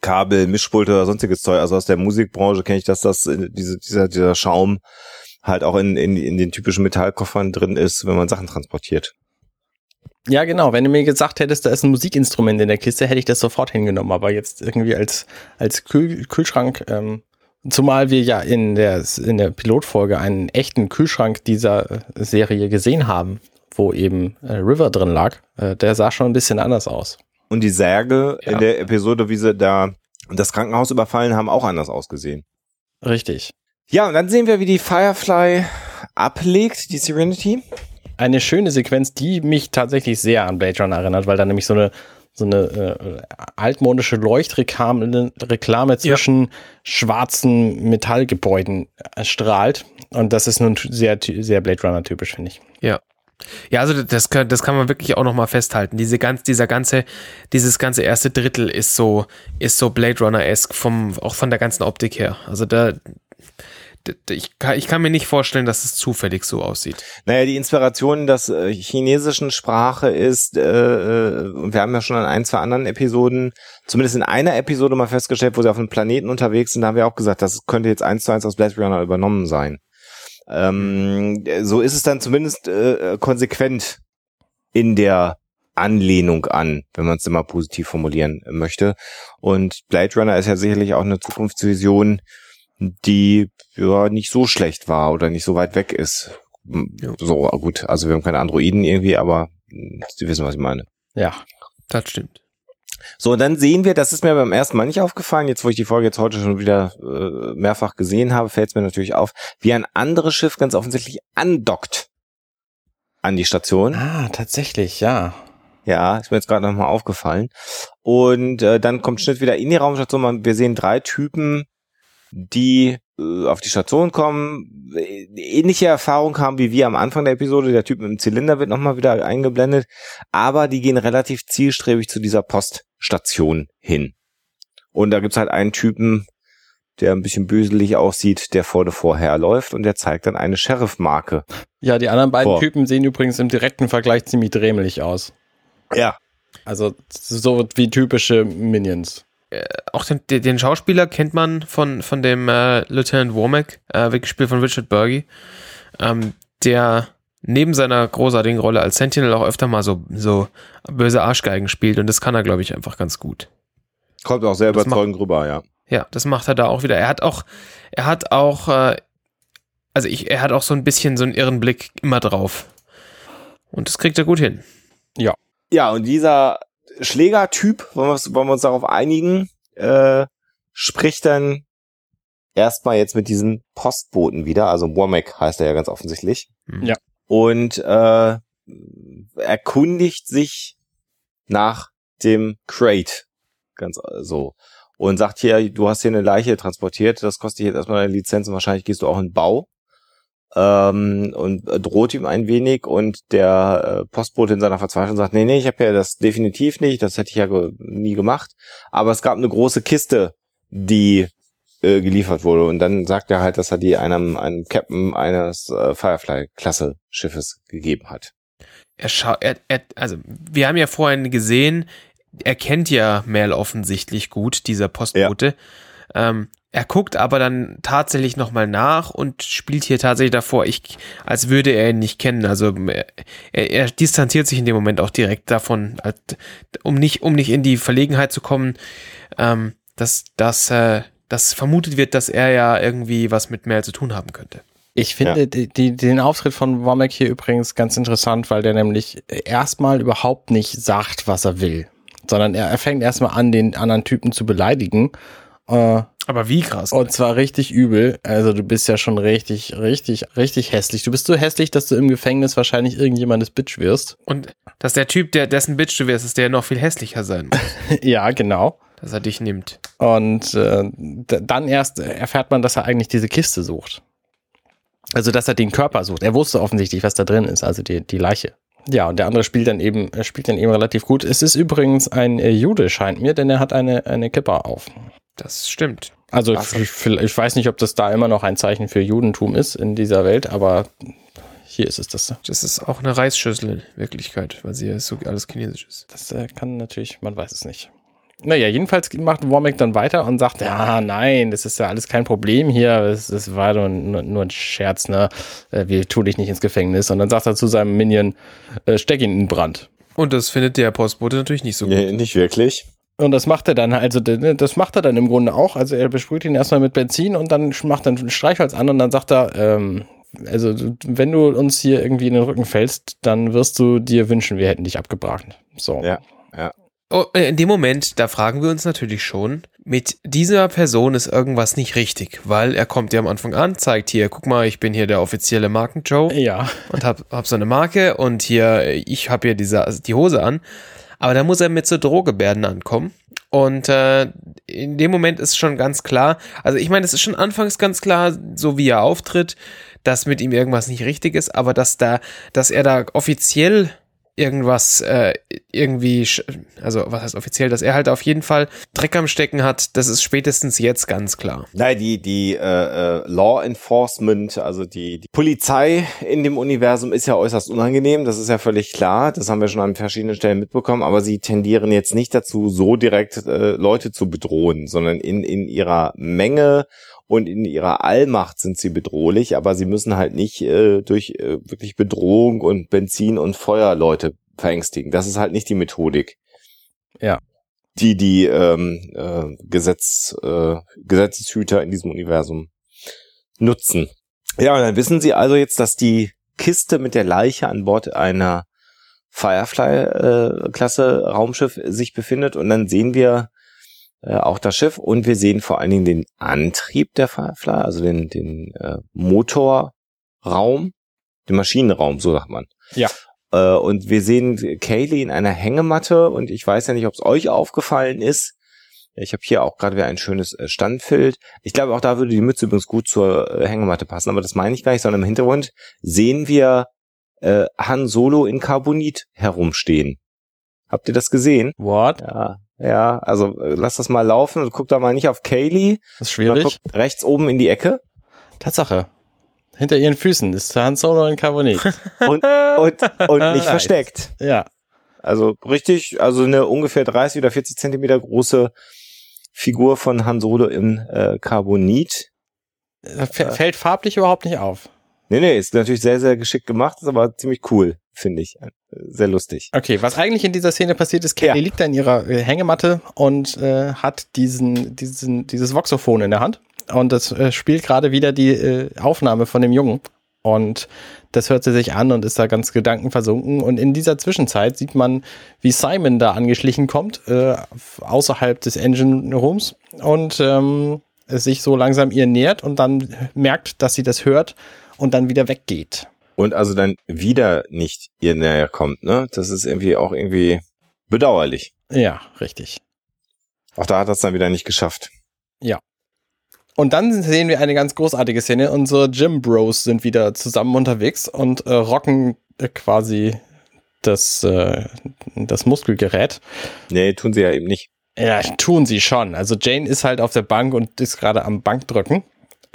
Speaker 3: Kabel, Mischpulte oder sonstiges Zeug, also aus der Musikbranche kenne ich, dass das äh, diese, dieser, dieser Schaum halt auch in, in, in den typischen Metallkoffern drin ist, wenn man Sachen transportiert.
Speaker 1: Ja, genau. Wenn du mir gesagt hättest, da ist ein Musikinstrument in der Kiste, hätte ich das sofort hingenommen. Aber jetzt irgendwie als, als Kühl Kühlschrank, ähm, zumal wir ja in der, in der Pilotfolge einen echten Kühlschrank dieser äh, Serie gesehen haben, wo eben äh, River drin lag, äh, der sah schon ein bisschen anders aus.
Speaker 3: Und die Särge
Speaker 2: Ja.
Speaker 3: in der Episode, wie sie da das Krankenhaus überfallen haben, auch anders ausgesehen.
Speaker 1: Richtig.
Speaker 3: Ja, und dann sehen wir, wie die Firefly ablegt, die Serenity.
Speaker 1: Eine schöne Sequenz, die mich tatsächlich sehr an Blade Runner erinnert, weil da nämlich so eine so eine äh, altmodische Leuchtreklame Reklame zwischen schwarzen Metallgebäuden strahlt. Und das ist nun sehr, sehr Blade Runner typisch, finde ich.
Speaker 2: Ja, also das kann, das kann man wirklich auch nochmal festhalten. Diese ganz, dieser ganze, dieses ganze erste Drittel ist so, ist so Blade Runner-esque vom, auch von der ganzen Optik her. Also da, ich kann, ich kann mir nicht vorstellen, dass es zufällig so aussieht.
Speaker 3: Naja, die Inspiration des äh, chinesischen Sprache ist, äh, äh, wir haben ja schon an ein, zwei anderen Episoden, zumindest in einer Episode mal festgestellt, wo sie auf einem Planeten unterwegs sind, da haben wir auch gesagt, das könnte jetzt eins zu eins aus Blade Runner übernommen sein. Ähm, so ist es dann zumindest äh, konsequent in der Anlehnung an, wenn man es mal positiv formulieren möchte. Und Blade Runner ist ja sicherlich auch eine Zukunftsvision, die ja nicht so schlecht war oder nicht so weit weg ist.
Speaker 2: Ja.
Speaker 3: So, gut, also wir haben keine Androiden irgendwie, aber mh, Sie wissen, was ich meine.
Speaker 1: Ja.
Speaker 2: Das stimmt.
Speaker 3: So, und dann sehen wir, das ist mir beim ersten Mal nicht aufgefallen, jetzt wo ich die Folge jetzt heute schon wieder äh, mehrfach gesehen habe, fällt es mir natürlich auf, wie ein anderes Schiff ganz offensichtlich andockt an die Station.
Speaker 1: Ah, tatsächlich, ja.
Speaker 3: Ja, ist mir jetzt gerade nochmal aufgefallen. Und äh, dann kommt Schnitt wieder in die Raumstation. Wir sehen drei Typen, die äh, auf die Station kommen, äh, ähnliche Erfahrung haben wie wir am Anfang der Episode. Der Typ mit dem Zylinder wird nochmal wieder eingeblendet, aber die gehen relativ zielstrebig zu dieser Poststation hin. Und da gibt's halt einen Typen, der ein bisschen böselig aussieht, der vorne vorher läuft und der zeigt dann eine Sheriff-Marke.
Speaker 1: Ja, die anderen beiden
Speaker 3: Boah.
Speaker 1: Typen sehen übrigens im direkten Vergleich ziemlich drämelig aus.
Speaker 3: Ja.
Speaker 1: Also so wie typische Minions.
Speaker 2: Auch den, den Schauspieler kennt man von, von dem äh, Lieutenant Womack, äh, wird gespielt von Richard Burgi, ähm, der neben seiner großartigen Rolle als Sentinel auch öfter mal so, so böse Arschgeigen spielt und das kann er, glaube ich, einfach ganz gut.
Speaker 3: Kommt auch sehr überzeugend rüber, ja.
Speaker 2: Ja, das macht er da auch wieder. Er hat auch, er hat auch, äh, also ich, er hat auch so ein bisschen so einen irren Blick immer drauf. Und das kriegt er gut hin.
Speaker 3: Ja, und dieser Schlägertyp, wollen wir, wollen wir uns darauf einigen, äh, spricht dann erstmal jetzt mit diesem Postboten wieder, also Womack heißt er ja ganz offensichtlich.
Speaker 2: Hm.
Speaker 1: Ja.
Speaker 3: Und äh, erkundigt sich nach dem Crate. Ganz äh, so. Und sagt hier, du hast hier eine Leiche transportiert, das kostet jetzt erstmal eine Lizenz und wahrscheinlich gehst du auch in den Bau. Ähm, und äh, droht ihm ein wenig und der äh, Postbote in seiner Verzweiflung sagt, nee, nee, ich habe ja das definitiv nicht, das hätte ich ja ge nie gemacht. Aber es gab eine große Kiste, die äh, geliefert wurde. Und dann sagt er halt, dass er die einem, einem Captain eines äh, Firefly-Klasse-Schiffes gegeben hat.
Speaker 2: Er schaut, er, er, also wir haben ja vorhin gesehen, er kennt ja Mel offensichtlich gut, dieser Postbote. Ähm, er guckt aber dann tatsächlich nochmal nach und spielt hier tatsächlich davor, ich, als würde er ihn nicht kennen. Also er, er distanziert sich in dem Moment auch direkt davon, als- um nicht, um nicht in die Verlegenheit zu kommen, ähm, dass, dass, äh, dass vermutet wird, dass er ja irgendwie was mit Mel zu tun haben könnte.
Speaker 1: Ich finde die, die, den Auftritt von Womack hier übrigens ganz interessant, weil der nämlich erstmal überhaupt nicht sagt, was er will, sondern er, er fängt erstmal an, den anderen Typen zu beleidigen. Äh,
Speaker 2: Aber wie krass.
Speaker 1: und zwar richtig übel. Also du bist ja schon richtig, richtig, richtig hässlich. Du bist so hässlich, dass du im Gefängnis wahrscheinlich irgendjemandes Bitch wirst.
Speaker 2: Und dass der Typ, der dessen Bitch du wirst, ist der noch viel hässlicher sein muss, <laughs>
Speaker 1: ja, genau.
Speaker 2: dass er dich nimmt.
Speaker 1: Und äh, dann erst erfährt man, dass er eigentlich diese Kiste sucht. Also, dass er den Körper sucht. Er wusste offensichtlich, was da drin ist, also die, die Leiche. Ja, und der andere spielt dann eben, er spielt dann eben relativ gut. Es ist übrigens ein äh, Jude, scheint mir, denn er hat eine, eine Kippa auf.
Speaker 2: Das stimmt.
Speaker 1: Also ich, ich weiß nicht, ob das da immer noch ein Zeichen für Judentum ist in dieser Welt, aber hier ist es das.
Speaker 2: Das ist auch eine Reisschüssel in Wirklichkeit, weil sie ja so alles chinesisch ist.
Speaker 1: Das äh, kann natürlich, man weiß es nicht. Naja, jedenfalls macht Womack dann weiter und sagt, ja, nein, das ist ja alles kein Problem hier, das, das war nur, nur, nur ein Scherz, ne? Äh, Wir tun dich nicht ins Gefängnis. Und dann sagt er zu seinem Minion, äh, steck ihn in den Brand.
Speaker 2: Und das findet der Postbote natürlich nicht so gut.
Speaker 3: Nee, nicht wirklich.
Speaker 1: Und das macht er dann, also das macht er dann im Grunde auch. Also er besprüht ihn erstmal mit Benzin und dann macht er ein Streichholz an und dann sagt er, ähm, also wenn du uns hier irgendwie in den Rücken fällst, dann wirst du dir wünschen, wir hätten dich abgebrannt. So.
Speaker 3: Ja.
Speaker 2: Oh, äh, in dem Moment, da fragen wir uns natürlich schon, mit dieser Person ist irgendwas nicht richtig, weil er kommt ja am Anfang an, zeigt hier, guck mal, ich bin hier der offizielle Marken-Joe
Speaker 1: Ja.
Speaker 2: und hab, hab so eine Marke und hier, ich hab hier diese, also die Hose an. Aber da muss er mit so Drohgebärden ankommen. Und äh, in dem Moment ist schon ganz klar, also ich meine, es ist schon anfangs ganz klar, so wie er auftritt, dass mit ihm irgendwas nicht richtig ist, aber dass da, dass er da offiziell irgendwas äh, irgendwie, also was heißt offiziell, dass er halt auf jeden Fall Dreck am Stecken hat, das ist spätestens jetzt ganz klar.
Speaker 3: Nein, die, die äh, äh, Law Enforcement, also die, die Polizei in dem Universum ist ja äußerst unangenehm, das ist ja völlig klar, das haben wir schon an verschiedenen Stellen mitbekommen, aber sie tendieren jetzt nicht dazu, so direkt äh, Leute zu bedrohen, sondern in, in ihrer Menge und in ihrer Allmacht sind sie bedrohlich, aber sie müssen halt nicht äh, durch äh, wirklich Bedrohung und Benzin und Feuer Leute verängstigen. Das ist halt nicht die Methodik.
Speaker 1: Ja.
Speaker 3: Die die ähm, äh, Gesetz, äh, Gesetzeshüter in diesem Universum nutzen. Ja, und dann wissen sie also jetzt, dass die Kiste mit der Leiche an Bord einer Firefly-Klasse Raumschiff sich befindet und dann sehen wir äh, auch das Schiff und wir sehen vor allen Dingen den Antrieb der Firefly, also den, den äh, Motorraum, den Maschinenraum, so sagt man.
Speaker 1: Ja.
Speaker 3: Äh, und wir sehen Kaylee in einer Hängematte und ich weiß ja nicht, ob es euch aufgefallen ist. Ich habe hier auch gerade wieder ein schönes äh, Standbild. Ich glaube, auch da würde die Mütze übrigens gut zur äh, Hängematte passen, aber das meine ich gar nicht, sondern im Hintergrund sehen wir äh, Han Solo in Carbonit herumstehen. Habt ihr das gesehen?
Speaker 1: What?
Speaker 3: Ja, ja, also äh, lass das mal laufen und guck da mal nicht auf Kaylee.
Speaker 1: Das ist schwierig.
Speaker 3: rechts oben in die Ecke
Speaker 1: Tatsache. Hinter ihren Füßen ist Han Solo in Carbonit. <laughs>
Speaker 3: und, und, und nicht versteckt.
Speaker 1: ja.
Speaker 3: Also richtig, also eine ungefähr 30 oder 40 Zentimeter große Figur von Han Solo in äh, Carbonit.
Speaker 1: F fällt farblich überhaupt nicht auf.
Speaker 3: Nee, nee, ist natürlich sehr, sehr geschickt gemacht, ist aber ziemlich cool, finde ich. Sehr lustig.
Speaker 1: Okay, was eigentlich in dieser Szene passiert ist, Kelly
Speaker 3: Ja.
Speaker 1: liegt da in ihrer äh, Hängematte und äh, hat diesen, diesen, dieses Voxophon in der Hand. Und das äh, spielt gerade wieder die äh, Aufnahme von dem Jungen. Und das hört sie sich an und ist da ganz gedankenversunken. Und in dieser Zwischenzeit sieht man, wie Simon da angeschlichen kommt, äh, außerhalb des Engine Rooms und ähm, sich so langsam ihr nähert und dann merkt, dass sie das hört und dann wieder weggeht.
Speaker 3: Und also dann wieder nicht ihr näher kommt, ne? Das ist irgendwie auch irgendwie bedauerlich.
Speaker 1: Ja, richtig.
Speaker 3: Auch da hat er es dann wieder nicht geschafft.
Speaker 1: Und dann sehen wir eine ganz großartige Szene. Unsere Gym Bros sind wieder zusammen unterwegs und äh, rocken äh, quasi das, äh, das Muskelgerät.
Speaker 3: Nee, tun sie ja eben nicht.
Speaker 1: Ja, tun sie schon. Also Jane ist halt auf der Bank und ist gerade am Bankdrücken.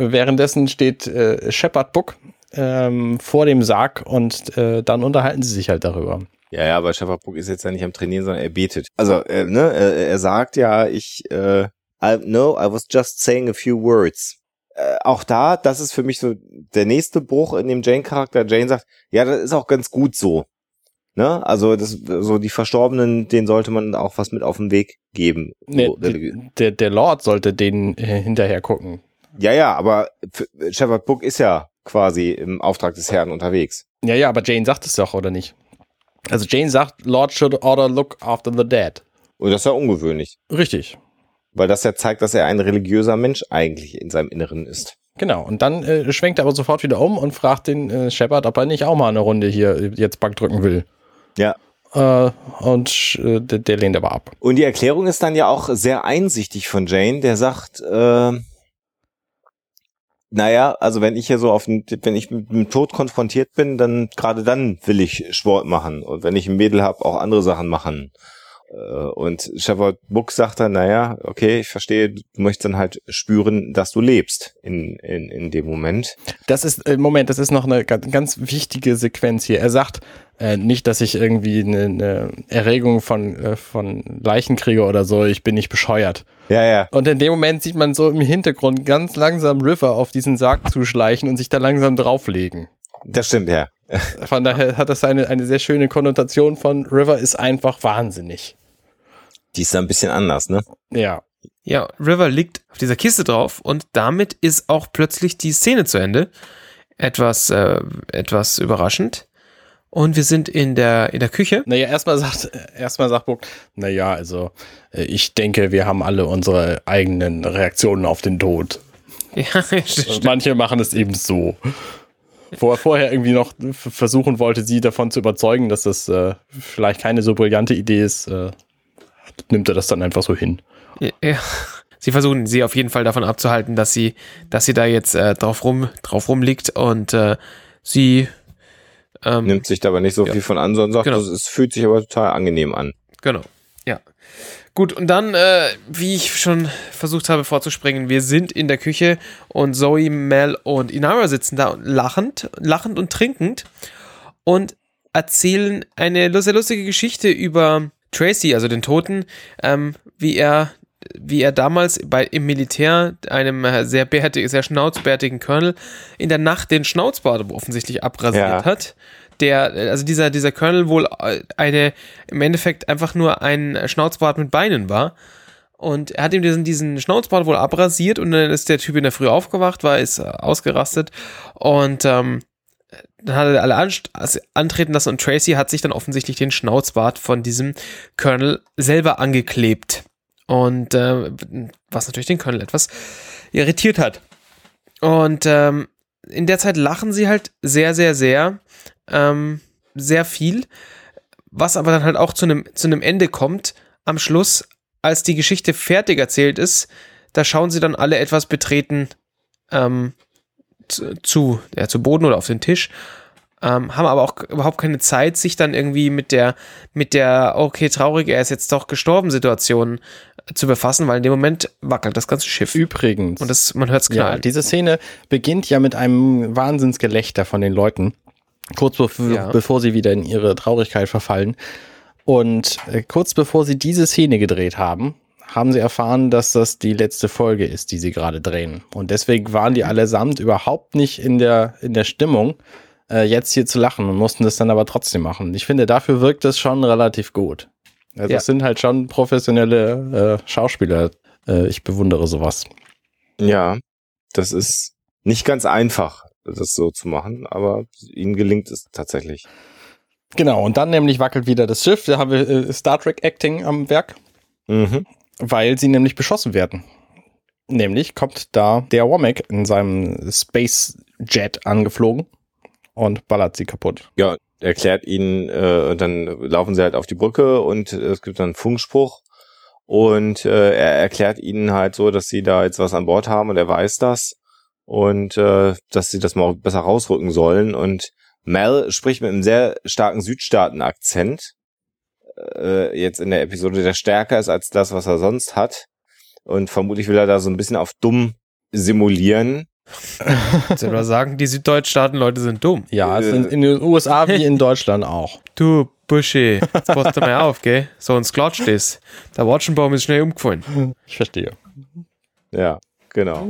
Speaker 1: Währenddessen steht äh, Shepard Book ähm, vor dem Sarg und äh, dann unterhalten sie sich halt darüber.
Speaker 3: Ja, ja, aber Shepard Book ist jetzt ja nicht am Trainieren, sondern er betet. Also, äh, ne, äh, er sagt ja, ich, äh, I, no, I was just saying a few words. Äh, auch da, das ist für mich so der nächste Bruch in dem Jane-Charakter. Jane sagt, ja, das ist auch ganz gut so. Ne? Also, das, so die Verstorbenen, denen sollte man auch was mit auf den Weg geben.
Speaker 1: Nee,
Speaker 3: So,
Speaker 1: der, der Lord sollte denen äh, hinterher gucken.
Speaker 3: Ja, ja, aber Shepard Book ist ja quasi im Auftrag des Herrn unterwegs.
Speaker 1: Ja, ja, aber Jane sagt es doch, oder nicht? Also Jane sagt, Lord should order look after the dead.
Speaker 3: Und das ist ja ungewöhnlich.
Speaker 1: Richtig.
Speaker 3: Weil das ja zeigt, dass er ein religiöser Mensch eigentlich in seinem Inneren ist.
Speaker 1: Genau. Und dann äh, schwenkt er aber sofort wieder um und fragt den äh, Shepard, ob er nicht auch mal eine Runde hier äh, jetzt Bank drücken will.
Speaker 3: Ja.
Speaker 1: Äh, und äh, der, der lehnt aber ab.
Speaker 3: Und die Erklärung ist dann ja auch sehr einsichtig von Jane, der sagt, äh, naja, also wenn ich hier so auf den, wenn ich mit dem Tod konfrontiert bin, dann gerade dann will ich Sport machen. Und wenn ich ein Mädel habe, auch andere Sachen machen. Äh, Und Shepard Book sagt dann, naja, okay, ich verstehe, du möchtest dann halt spüren, dass du lebst in, in, in dem Moment.
Speaker 1: Das ist, äh, Moment, das ist noch eine ganz, ganz wichtige Sequenz hier. Er sagt äh, nicht, dass ich irgendwie eine, eine Erregung von, äh, von Leichen kriege oder so, ich bin nicht bescheuert.
Speaker 3: Ja, ja.
Speaker 1: Und in dem Moment sieht man so im Hintergrund ganz langsam River auf diesen Sarg zuschleichen und sich da langsam drauflegen.
Speaker 3: Das stimmt, ja.
Speaker 1: Von daher hat das eine, eine sehr schöne Konnotation von River ist einfach wahnsinnig.
Speaker 3: Die ist da ein bisschen anders, ne?
Speaker 1: Ja.
Speaker 2: Ja, River liegt auf dieser Kiste drauf und damit ist auch plötzlich die Szene zu Ende. Etwas, äh, etwas überraschend. Und wir sind in der, in der Küche.
Speaker 1: Naja, erstmal sagt, erstmal sagt Buck, naja, also äh, ich denke, wir haben alle unsere eigenen Reaktionen auf den Tod.
Speaker 2: Ja, <laughs> stimmt.
Speaker 1: manche machen es eben so. Wo er vorher irgendwie noch versuchen wollte, sie davon zu überzeugen, dass das äh, vielleicht keine so brillante Idee ist, äh, nimmt er das dann einfach so hin.
Speaker 2: ja. Sie versuchen sie auf jeden Fall davon abzuhalten, dass sie, dass sie da jetzt äh, drauf rum, drauf rumliegt und äh, sie ähm,
Speaker 3: Nimmt sich da aber nicht so
Speaker 2: Ja.
Speaker 3: viel von an, sondern sagt,
Speaker 2: Genau.
Speaker 3: es es fühlt sich aber total angenehm an.
Speaker 2: Genau. Ja. Gut, und dann, äh, wie ich schon versucht habe vorzuspringen, wir sind in der Küche und Zoe, Mel und Inara sitzen da und lachend, lachend und trinkend und erzählen eine sehr lustige Geschichte über Tracy, also den Toten, ähm, wie er wie er damals bei, im Militär einem äh, sehr, bärtig, sehr schnauzbärtigen Colonel in der Nacht den Schnauzbart offensichtlich abrasiert
Speaker 3: Ja.
Speaker 2: hat. Der, also dieser, dieser Colonel wohl äh, eine, im Endeffekt einfach nur ein Schnauzbart mit Beinen war. Und er hat ihm diesen, diesen Schnauzbart wohl abrasiert und dann ist der Typ in der Früh aufgewacht, war, ist äh, ausgerastet und ähm, dann hat er alle also antreten lassen und Tracy hat sich dann offensichtlich den Schnauzbart von diesem Colonel selber angeklebt. Und äh, was natürlich den Colonel etwas irritiert hat. Und ähm, in der Zeit lachen sie halt sehr, sehr, sehr, ähm, sehr viel, was aber dann halt auch zu einem zu einem Ende kommt am Schluss, als die Geschichte fertig erzählt ist, da schauen sie dann alle etwas betreten ähm, zu, ja, zu Boden oder auf den Tisch. Ähm, haben aber auch überhaupt keine Zeit, sich dann irgendwie mit der, mit der, okay, traurig, er ist jetzt doch gestorben Situation zu befassen, weil in dem Moment wackelt das ganze Schiff.
Speaker 1: Übrigens.
Speaker 2: Und das, man hört es
Speaker 1: Ja,
Speaker 2: knallen.
Speaker 1: diese Szene beginnt ja mit einem Wahnsinnsgelächter von den Leuten, kurz bevor,
Speaker 2: Ja.
Speaker 1: bevor sie wieder in ihre Traurigkeit verfallen. Und äh, kurz bevor sie diese Szene gedreht haben, haben sie erfahren, dass das die letzte Folge ist, die sie gerade drehen. Und deswegen waren die allesamt überhaupt nicht in der, in der Stimmung, äh, jetzt hier zu lachen und mussten das dann aber trotzdem machen. Ich finde, dafür wirkt es schon relativ gut. Also
Speaker 2: Ja.
Speaker 1: es sind halt schon professionelle äh, Schauspieler. Äh, ich bewundere sowas.
Speaker 3: Ja, das ist nicht ganz einfach, das so zu machen, aber ihnen gelingt es tatsächlich.
Speaker 1: Genau, und dann nämlich wackelt wieder das Schiff. Da haben wir äh, Star Trek Acting am Werk,
Speaker 3: Mhm.
Speaker 1: Weil sie nämlich beschossen werden. Nämlich kommt da der Womack in seinem Space Jet angeflogen und ballert sie kaputt.
Speaker 3: Ja, erklärt ihnen, äh, und dann laufen sie halt auf die Brücke und es gibt dann einen Funkspruch und äh, er erklärt ihnen halt so, dass sie da jetzt was an Bord haben und er weiß das und äh, dass sie das mal besser rausrücken sollen und Mel spricht mit einem sehr starken Südstaaten-Akzent äh, jetzt in der Episode, der stärker ist als das, was er sonst hat und vermutlich will er da so ein bisschen auf dumm simulieren.
Speaker 2: Soll man sagen, die Süddeutschstaaten-Leute sind dumm.
Speaker 1: Ja, es
Speaker 3: Äh.
Speaker 1: sind in den USA wie in Deutschland auch. <laughs>
Speaker 2: Du, Buschi, jetzt passt du mal auf, gell? Sonst klatscht es. Der Watschenbaum ist schnell umgefallen.
Speaker 1: Ich verstehe.
Speaker 3: Ja, genau.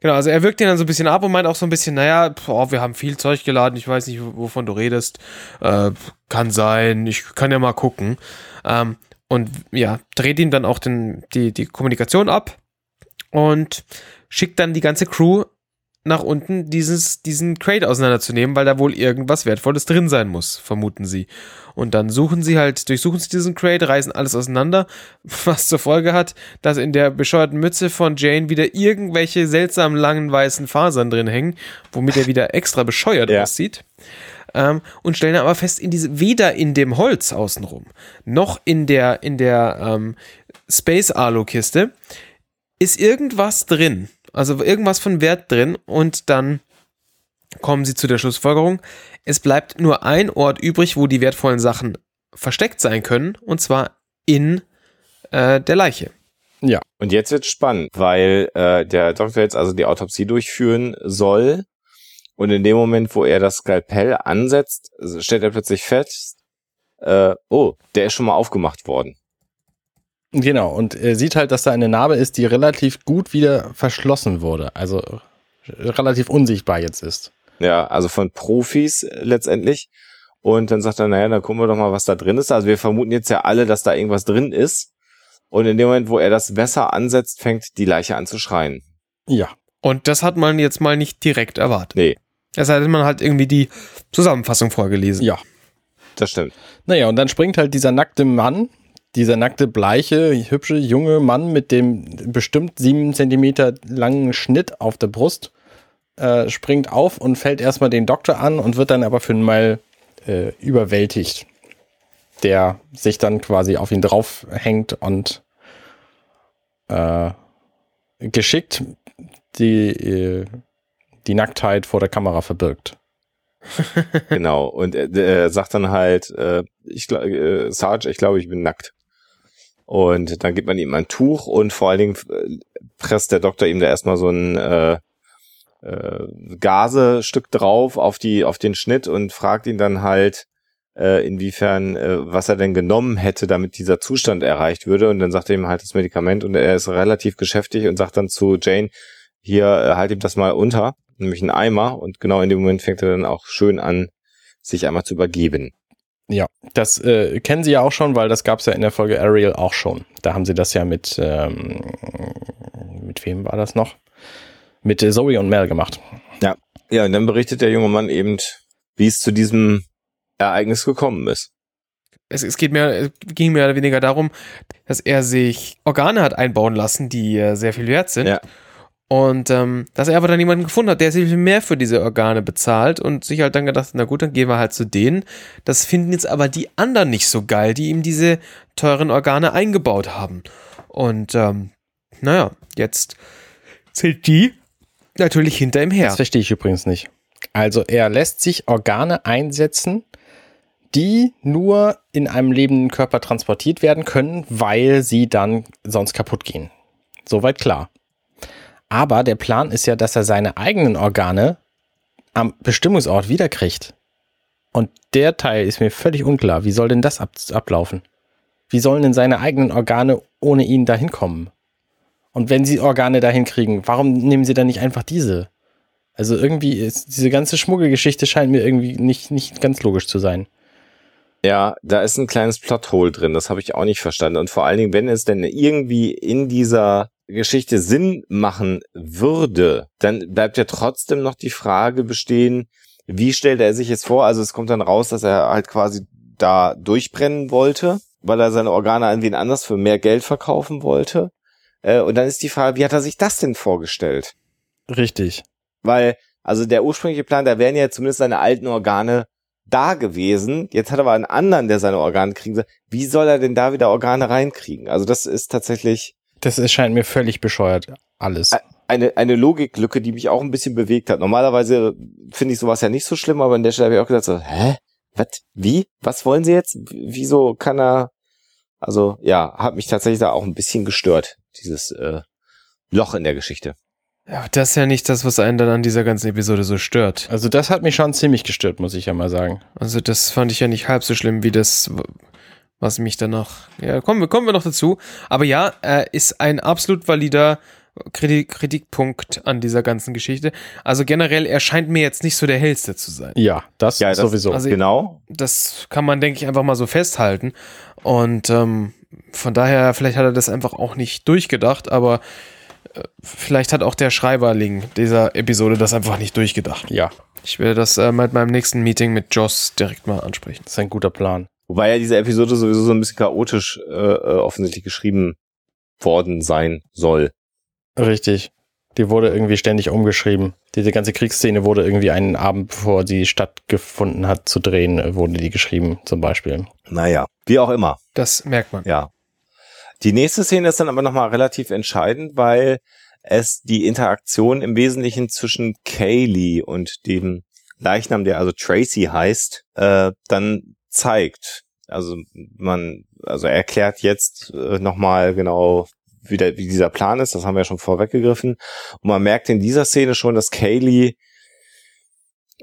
Speaker 2: Genau, also er wirkt ihn dann so ein bisschen ab und meint auch so ein bisschen, naja, boah, wir haben viel Zeug geladen, ich weiß nicht, wovon du redest. Äh, kann sein, ich kann ja mal gucken. Ähm, und ja, dreht ihm dann auch den, die, die Kommunikation ab und schickt dann die ganze Crew nach unten, dieses, diesen Crate auseinanderzunehmen, weil da wohl irgendwas Wertvolles drin sein muss, vermuten sie. Und dann suchen sie halt, durchsuchen sie diesen Crate, reißen alles auseinander, <laughs> was zur Folge hat, dass in der bescheuerten Mütze von Jane wieder irgendwelche seltsamen langen weißen Fasern drin hängen, womit er wieder extra bescheuert <laughs>
Speaker 3: Ja.
Speaker 2: aussieht. Ähm, und stellen aber fest, in diese, weder in dem Holz außenrum, noch in der, in der ähm, Space-Alu-Kiste ist irgendwas drin. Also irgendwas von Wert drin und dann kommen sie zu der Schlussfolgerung, es bleibt nur ein Ort übrig, wo die wertvollen Sachen versteckt sein können, und zwar in äh, der Leiche.
Speaker 1: Ja,
Speaker 3: Und jetzt wird spannend, weil äh, der Doktor jetzt also die Autopsie durchführen soll. Und in dem Moment, wo er das Skalpell ansetzt, stellt er plötzlich fest, äh, oh, der ist schon mal aufgemacht worden.
Speaker 1: Genau. Und er sieht halt, dass da eine Narbe ist, die relativ gut wieder verschlossen wurde. Also relativ unsichtbar jetzt ist.
Speaker 3: Ja, also von Profis äh, letztendlich. Und dann sagt er, naja, dann gucken wir doch mal, was da drin ist. Also wir vermuten jetzt ja alle, dass da irgendwas drin ist. Und in dem Moment, wo er das Messer ansetzt, fängt die Leiche an zu schreien.
Speaker 1: Ja.
Speaker 2: Und das hat man jetzt mal nicht direkt erwartet.
Speaker 3: Nee,
Speaker 2: Es denn, man hat irgendwie die Zusammenfassung vorgelesen.
Speaker 1: Ja.
Speaker 3: das stimmt.
Speaker 1: Naja, und dann springt halt dieser nackte Mann, dieser nackte, bleiche, hübsche, junge Mann mit dem bestimmt sieben Zentimeter langen Schnitt auf der Brust, äh, springt auf und fällt erstmal den Doktor an und wird dann aber für einmal äh, überwältigt. Der sich dann quasi auf ihn draufhängt und äh, geschickt die, äh, die Nacktheit vor der Kamera verbirgt. <laughs>
Speaker 3: Genau. Und er, er sagt dann halt, äh, ich, äh, Sarge, ich glaube, ich bin nackt. Und dann gibt man ihm ein Tuch und vor allen Dingen äh, presst der Doktor ihm da erstmal so ein äh, äh, Gasestück drauf auf die auf den Schnitt und fragt ihn dann halt, äh, inwiefern, äh, was er denn genommen hätte, damit dieser Zustand erreicht würde. Und dann sagt er ihm halt das Medikament und er ist relativ geschäftig und sagt dann zu Jane, hier, äh, halt ihm das mal unter, nämlich einen Eimer. Und genau in dem Moment fängt er dann auch schön an, sich einmal zu übergeben.
Speaker 1: Ja, das äh, kennen Sie ja auch schon, weil das gab es ja in der Folge Ariel auch schon. Da haben Sie das ja mit, ähm, mit wem war das noch? Mit äh, Zoe und Mel gemacht.
Speaker 3: Ja, und dann berichtet der junge Mann eben, wie es zu diesem Ereignis gekommen ist.
Speaker 2: Es, es geht mehr, es ging mehr oder weniger darum, dass er sich Organe hat einbauen lassen, die äh, sehr viel wert sind.
Speaker 3: Ja.
Speaker 2: Und ähm, dass er aber dann jemanden gefunden hat, der sich mehr für diese Organe bezahlt und sich halt dann gedacht, na gut, dann gehen wir halt zu denen. Das finden jetzt aber die anderen nicht so geil, die ihm diese teuren Organe eingebaut haben. Und ähm, naja, jetzt sind die natürlich hinter ihm her.
Speaker 1: Das verstehe ich übrigens nicht. Also er lässt sich Organe einsetzen, die nur in einem lebenden Körper transportiert werden können, weil sie dann sonst kaputt gehen. Soweit klar. Aber der Plan ist ja, dass er seine eigenen Organe am Bestimmungsort wiederkriegt. Und der Teil ist mir völlig unklar. Wie soll denn das ab ablaufen? Wie sollen denn seine eigenen Organe ohne ihn dahin kommen? Und wenn sie Organe dahin kriegen, warum nehmen sie dann nicht einfach diese? Also irgendwie ist diese ganze Schmuggelgeschichte scheint mir irgendwie nicht, nicht ganz logisch zu sein.
Speaker 3: Ja, da ist ein kleines Plothole drin, das habe ich auch nicht verstanden. Und vor allen Dingen, wenn es denn irgendwie in dieser Geschichte Sinn machen würde, dann bleibt ja trotzdem noch die Frage bestehen, wie stellt er sich jetzt vor? Also es kommt dann raus, dass er halt quasi da durchbrennen wollte, weil er seine Organe an wen anders für mehr Geld verkaufen wollte. Äh, und dann ist die Frage, wie hat er sich das denn vorgestellt?
Speaker 1: Richtig.
Speaker 3: Weil, also der ursprüngliche Plan, da wären ja zumindest seine alten Organe da gewesen. Jetzt hat er aber einen anderen, der seine Organe kriegen soll. Wie soll er denn da wieder Organe reinkriegen? Also das ist tatsächlich.
Speaker 1: Das erscheint mir völlig bescheuert. Alles.
Speaker 3: Eine, eine Logiklücke, die mich auch ein bisschen bewegt hat. Normalerweise finde ich sowas ja nicht so schlimm, aber an der Stelle habe ich auch gedacht so, hä? Was? Wie? Was wollen sie jetzt? Wieso kann er? Also ja, hat mich tatsächlich da auch ein bisschen gestört, dieses äh, Loch in der Geschichte.
Speaker 2: Ja, das ist ja nicht das, was einen dann an dieser ganzen Episode so stört.
Speaker 1: Also das hat mich schon ziemlich gestört, muss ich ja mal sagen.
Speaker 2: Also das fand ich ja nicht halb so schlimm wie das, was mich danach. Ja, kommen wir, kommen wir noch dazu. Aber ja, äh, ist ein absolut valider Kritik, Kritikpunkt an dieser ganzen Geschichte. Also generell, er scheint mir jetzt nicht so der hellste zu sein.
Speaker 1: Ja, das,
Speaker 3: Ja, das-
Speaker 1: sowieso.
Speaker 2: also-
Speaker 3: Genau.
Speaker 2: Das kann man, denke ich, einfach mal so festhalten. Und ähm, von daher, vielleicht hat er das einfach auch nicht durchgedacht, aber äh, vielleicht hat auch der Schreiberling dieser Episode das einfach nicht durchgedacht.
Speaker 1: ja,
Speaker 2: Ich werde das äh, mit meinem nächsten Meeting mit Joss direkt mal ansprechen.
Speaker 1: das ist ein guter Plan.
Speaker 3: Wobei ja diese Episode sowieso so ein bisschen chaotisch äh, äh, offensichtlich geschrieben worden sein soll.
Speaker 1: Richtig. Die wurde irgendwie ständig umgeschrieben. Diese ganze Kriegsszene wurde irgendwie einen Abend, bevor sie stattgefunden hat, zu drehen, äh, wurde die geschrieben, zum Beispiel.
Speaker 3: Naja, wie auch immer.
Speaker 2: Das merkt man.
Speaker 3: Ja. Die nächste Szene ist dann aber nochmal relativ entscheidend, weil es die Interaktion im Wesentlichen zwischen Kaylee und dem Leichnam, der also Tracy heißt, äh, dann zeigt. Also man, also er erklärt jetzt äh, nochmal genau, wie, der, wie dieser Plan ist. Das haben wir ja schon vorweggegriffen. Und man merkt in dieser Szene schon, dass Kaylee,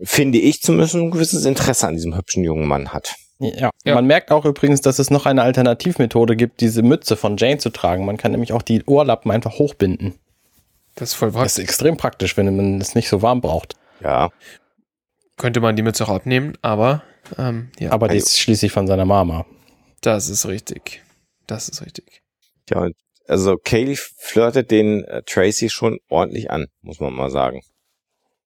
Speaker 3: finde ich zumindest, ein gewisses Interesse an diesem hübschen jungen Mann hat.
Speaker 1: Ja.
Speaker 2: Ja.
Speaker 1: Man merkt auch übrigens, dass es noch eine Alternativmethode gibt, diese Mütze von Jane zu tragen. Man kann nämlich auch die Ohrlappen einfach hochbinden.
Speaker 2: Das ist voll
Speaker 1: Das
Speaker 2: praktisch.
Speaker 1: ist extrem praktisch, wenn man es nicht so warm braucht.
Speaker 3: Ja.
Speaker 2: Könnte man die Mütze auch abnehmen, aber ähm, ja,
Speaker 1: Aber die ist schließlich von seiner Mama.
Speaker 2: das ist richtig. Das ist richtig.
Speaker 3: Ja, und also Kaylee flirtet den äh, Tracy schon ordentlich an, muss man mal sagen.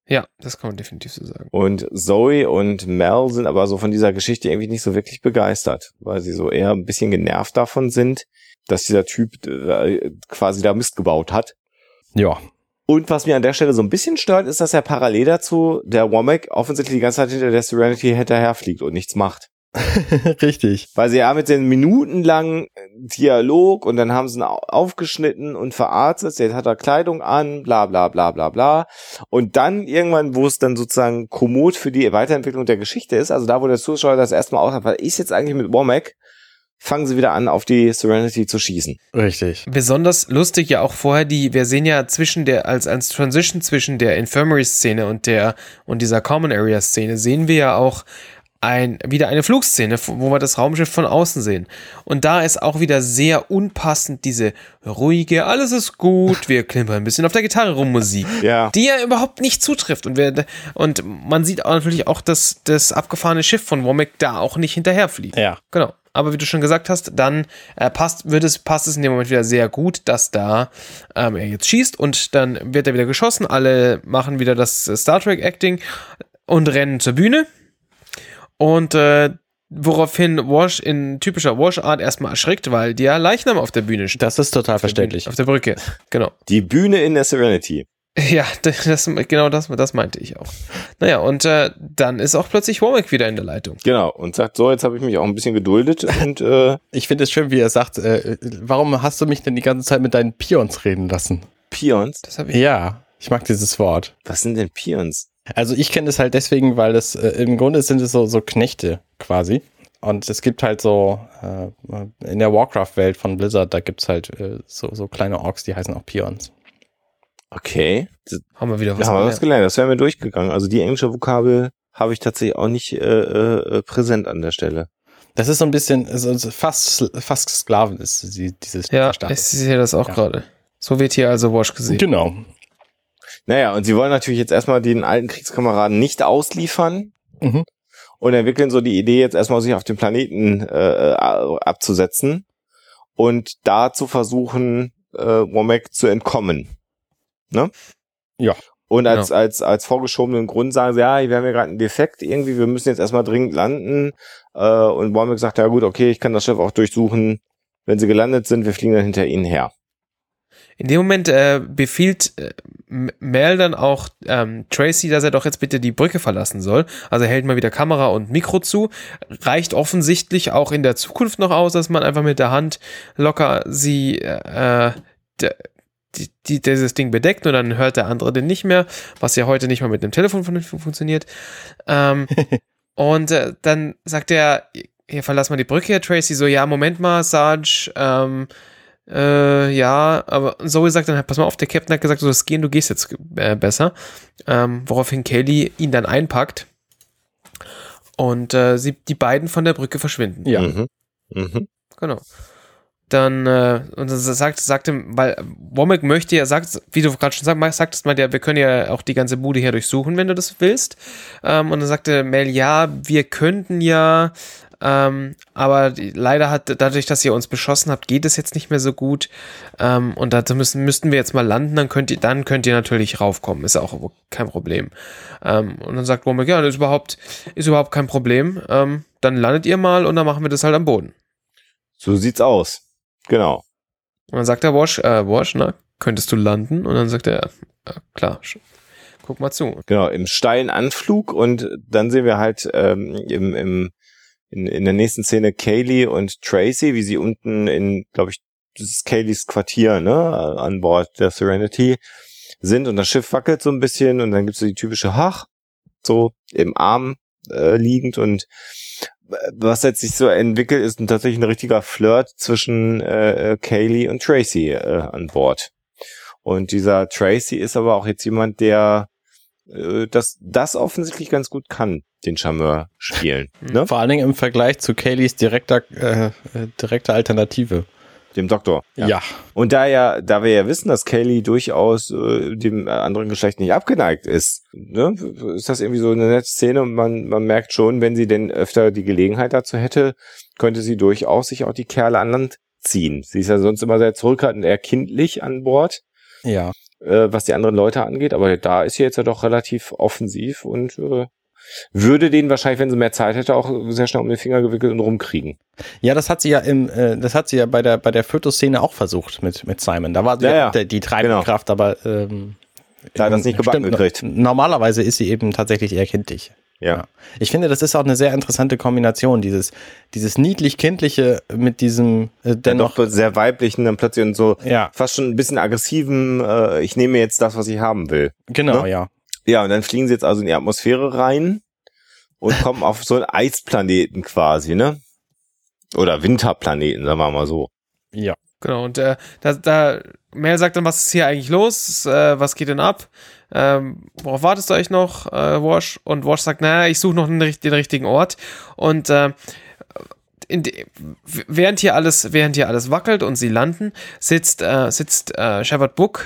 Speaker 2: Ja, das kann man definitiv so sagen.
Speaker 3: Und Zoe und Mel sind aber so von dieser Geschichte irgendwie nicht so wirklich begeistert, weil sie so eher ein bisschen genervt davon sind, dass dieser Typ äh, quasi da Mist gebaut hat.
Speaker 1: Ja.
Speaker 3: Und was mir an der Stelle so ein bisschen stört, ist, dass er parallel dazu, der Womack, offensichtlich die ganze Zeit hinter der Serenity hinterherfliegt und nichts macht. <laughs>
Speaker 1: Richtig.
Speaker 3: Weil sie ja mit den minutenlangen Dialog und dann haben sie ihn au- aufgeschnitten und verarztet, jetzt hat er Kleidung an, bla bla bla bla bla. Und dann irgendwann, wo es dann sozusagen kommod für die Weiterentwicklung der Geschichte ist, also da, wo der Zuschauer das erstmal aus hat, was ist jetzt eigentlich mit Womack, fangen sie wieder an, auf die Serenity zu schießen.
Speaker 1: Richtig.
Speaker 2: Besonders lustig ja auch vorher die, wir sehen ja zwischen der, als, als Transition zwischen der Infirmary-Szene und der, und dieser Common Area-Szene sehen wir ja auch ein, wieder eine Flugszene, wo wir das Raumschiff von außen sehen. Und da ist auch wieder sehr unpassend diese ruhige, alles ist gut, wir klimpern ein bisschen auf der Gitarre rum Musik.
Speaker 3: Ja.
Speaker 2: Die ja überhaupt nicht zutrifft. Und, wir, und man sieht auch natürlich auch, dass das abgefahrene Schiff von Womack da auch nicht hinterherfliegt.
Speaker 1: Ja.
Speaker 2: Genau. Aber wie du schon gesagt hast, dann äh, passt, wird es, passt es in dem Moment wieder sehr gut, dass da ähm, er jetzt schießt und dann wird er wieder geschossen. Alle machen wieder das äh, Star Trek Acting und rennen zur Bühne. Und äh, woraufhin Wash in typischer Wash-Art erstmal erschrickt, weil der Leichnam auf der Bühne steht.
Speaker 1: Das ist total verständlich.
Speaker 2: Auf der Brücke. Genau.
Speaker 3: Die Bühne in der Serenity.
Speaker 2: Ja, das, genau das, das meinte ich auch. Naja, und äh, dann ist auch plötzlich Womack wieder in der Leitung.
Speaker 3: Genau, und sagt, so, jetzt habe ich mich auch ein bisschen geduldet und äh, <laughs>
Speaker 1: Ich finde es schön, wie er sagt, äh, warum hast du mich denn die ganze Zeit mit deinen Pions reden lassen?
Speaker 3: Pions.
Speaker 2: Das habe ich.
Speaker 1: Ja, ich mag dieses Wort.
Speaker 3: Was sind denn Pions?
Speaker 1: Also ich kenne es halt deswegen, weil es äh, im Grunde sind es so, so Knechte quasi. Und es gibt halt so, äh, in der Warcraft-Welt von Blizzard, da gibt's halt äh, so, so kleine Orks, die heißen auch Pions.
Speaker 3: Okay. Das,
Speaker 2: Haben wir wieder
Speaker 3: da
Speaker 2: was
Speaker 3: haben wir was
Speaker 2: gelernt.
Speaker 3: Das wäre mir durchgegangen. Also die englische Vokabel habe ich tatsächlich auch nicht äh, äh, präsent an der Stelle.
Speaker 1: Das ist so ein bisschen, also fast, fast Sklaven ist die, dieses
Speaker 2: Ja,
Speaker 1: Status.
Speaker 2: ich sehe das auch
Speaker 1: Ja.
Speaker 2: gerade. So wird hier also Wash gesehen.
Speaker 1: Genau.
Speaker 3: Naja, und sie wollen natürlich jetzt erstmal den alten Kriegskameraden nicht ausliefern
Speaker 1: Mhm.
Speaker 3: und entwickeln so die Idee, jetzt erstmal sich auf den Planeten äh, abzusetzen und da zu versuchen, äh, Womack zu entkommen. Ne?
Speaker 1: Ja.
Speaker 3: Und als, als, als vorgeschobenen Grund sagen sie, ja, wir haben ja gerade einen Defekt irgendwie, wir müssen jetzt erstmal dringend landen. Äh, und Womack sagt, ja gut, okay, ich kann das Schiff auch durchsuchen. Wenn sie gelandet sind, wir fliegen dann hinter ihnen her.
Speaker 2: In dem Moment äh, befiehlt äh, Mel dann auch ähm, Tracy, dass er doch jetzt bitte die Brücke verlassen soll. Also er hält mal wieder Kamera und Mikro zu. Reicht offensichtlich auch in der Zukunft noch aus, dass man einfach mit der Hand locker sie äh, de, die, die, dieses Ding bedeckt und dann hört der andere den nicht mehr, was ja heute nicht mal mit dem Telefon vernünftig funktioniert. Ähm, <laughs> und äh, dann sagt er, hier verlass mal die Brücke, Herr Tracy, so, ja, Moment mal, Sarge, ähm, äh, ja, aber Zoe sagt dann, pass mal auf, der Captain hat gesagt, du sollst gehen, du gehst jetzt äh, besser. Ähm, woraufhin Kaylee ihn dann einpackt und äh, sie, die beiden von der Brücke verschwinden.
Speaker 1: Ja.
Speaker 3: Mhm. Mhm.
Speaker 2: Genau. Dann, äh, und dann sagt, sagt ihm, weil Womack möchte ja, sagt, wie du gerade schon sag, sagtest, mal, ja, wir können ja auch die ganze Bude hier durchsuchen, wenn du das willst. Ähm, und dann sagte Mel, ja, wir könnten ja, ähm, aber die, leider hat, dadurch, dass ihr uns beschossen habt, geht es jetzt nicht mehr so gut. Ähm, und dazu müssen, müssten wir jetzt mal landen, dann könnt ihr, dann könnt ihr natürlich raufkommen. Ist auch kein Problem. Ähm, und dann sagt Womack, ja, das ist überhaupt, ist überhaupt kein Problem. Ähm, dann landet ihr mal und dann machen wir das halt am Boden.
Speaker 3: So sieht's aus. Genau.
Speaker 2: Und dann sagt der Wash, äh, Wash, na, könntest du landen? Und dann sagt er, äh, klar, guck mal zu.
Speaker 3: Genau, im steilen Anflug und dann sehen wir halt ähm, im, im, in, in der nächsten Szene Kaylee und Tracy, wie sie unten in, glaube ich, das ist Kayleys Quartier, ne, an Bord der Serenity sind und das Schiff wackelt so ein bisschen und dann gibt's so die typische Hach, so im Arm äh, liegend und was jetzt sich so entwickelt, ist tatsächlich ein richtiger Flirt zwischen äh, äh, Kaylee und Tracy äh, an Bord. Und dieser Tracy ist aber auch jetzt jemand, der äh, das, das offensichtlich ganz gut kann, den Charmeur spielen. Ne?
Speaker 1: Vor allen Dingen im Vergleich zu Kayleys direkter, äh, äh, direkter Alternative.
Speaker 3: Dem Doktor.
Speaker 1: Ja.
Speaker 3: Und da ja, da wir ja wissen, dass Kaylee durchaus äh, dem anderen Geschlecht nicht abgeneigt ist, ne, ist das irgendwie so eine nette Szene und man, man merkt schon, wenn sie denn öfter die Gelegenheit dazu hätte, könnte sie durchaus sich auch die Kerle an Land ziehen. Sie ist ja sonst immer sehr zurückhaltend, eher kindlich an Bord,
Speaker 1: Ja.
Speaker 3: äh, was die anderen Leute angeht, aber da ist sie jetzt ja doch relativ offensiv und äh, würde den wahrscheinlich, wenn sie mehr Zeit hätte, auch sehr schnell um den Finger gewickelt und rumkriegen.
Speaker 1: Ja, das hat sie ja im, äh, das hat sie ja bei der bei der Fötus-Szene auch versucht mit mit Simon. Da war sie
Speaker 3: Ja,
Speaker 1: ja,
Speaker 3: ja.
Speaker 1: der- die treibende
Speaker 3: Genau.
Speaker 1: Kraft, aber ähm,
Speaker 3: Da hat das nicht gebacken
Speaker 1: stimmt,
Speaker 3: gekriegt.
Speaker 1: Normalerweise ist sie eben tatsächlich eher kindlich.
Speaker 3: Ja.
Speaker 1: Ja. Ich finde, das ist auch eine sehr interessante Kombination, dieses dieses niedlich-kindliche mit diesem äh,
Speaker 3: Dennoch
Speaker 1: dennoch.
Speaker 3: sehr weiblichen, dann plötzlich und so
Speaker 1: Ja,
Speaker 3: fast schon ein bisschen aggressiven, äh, ich nehme jetzt das, was ich haben will.
Speaker 1: genau,
Speaker 3: Ne?
Speaker 1: ja.
Speaker 3: Ja, und dann fliegen sie jetzt also in die Atmosphäre rein und kommen auf so einen Eisplaneten quasi, ne? Oder Winterplaneten, sagen wir mal so.
Speaker 1: Ja.
Speaker 2: Genau, und äh, da, da Mel sagt dann, was ist hier eigentlich los? Äh, was geht denn ab? Ähm, worauf wartest du eigentlich noch, äh, Wash? Und Wash sagt, naja, ich suche noch den, den richtigen Ort. Und äh, in de, während hier alles, während hier alles wackelt und sie landen, sitzt, äh, sitzt äh, Shepard Book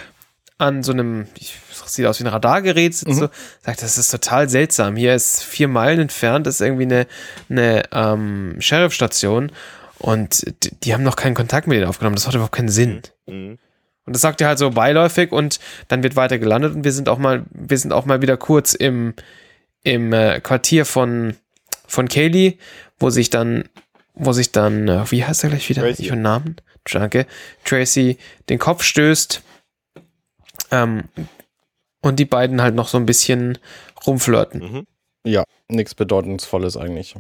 Speaker 2: an so einem, ich, sieht aus wie ein Radargerät, sitzt so, sagt, das ist total seltsam. Hier ist vier Meilen entfernt, ist irgendwie eine, eine ähm, Sheriff-Station und die, die haben noch keinen Kontakt mit denen aufgenommen. Das macht überhaupt keinen Sinn.
Speaker 3: Mhm.
Speaker 2: Und das sagt er halt so beiläufig und dann wird weiter gelandet und wir sind auch mal, wir sind auch mal wieder kurz im, im äh, Quartier von, von Kaylee, wo sich dann, wo sich dann, äh, wie heißt er gleich wieder?
Speaker 3: Tracy.
Speaker 2: Ich und Namen? Danke. Tracy den Kopf stößt. Ähm, Und die beiden halt noch so ein bisschen rumflirten.
Speaker 3: Mhm.
Speaker 1: Ja, nichts Bedeutungsvolles eigentlich.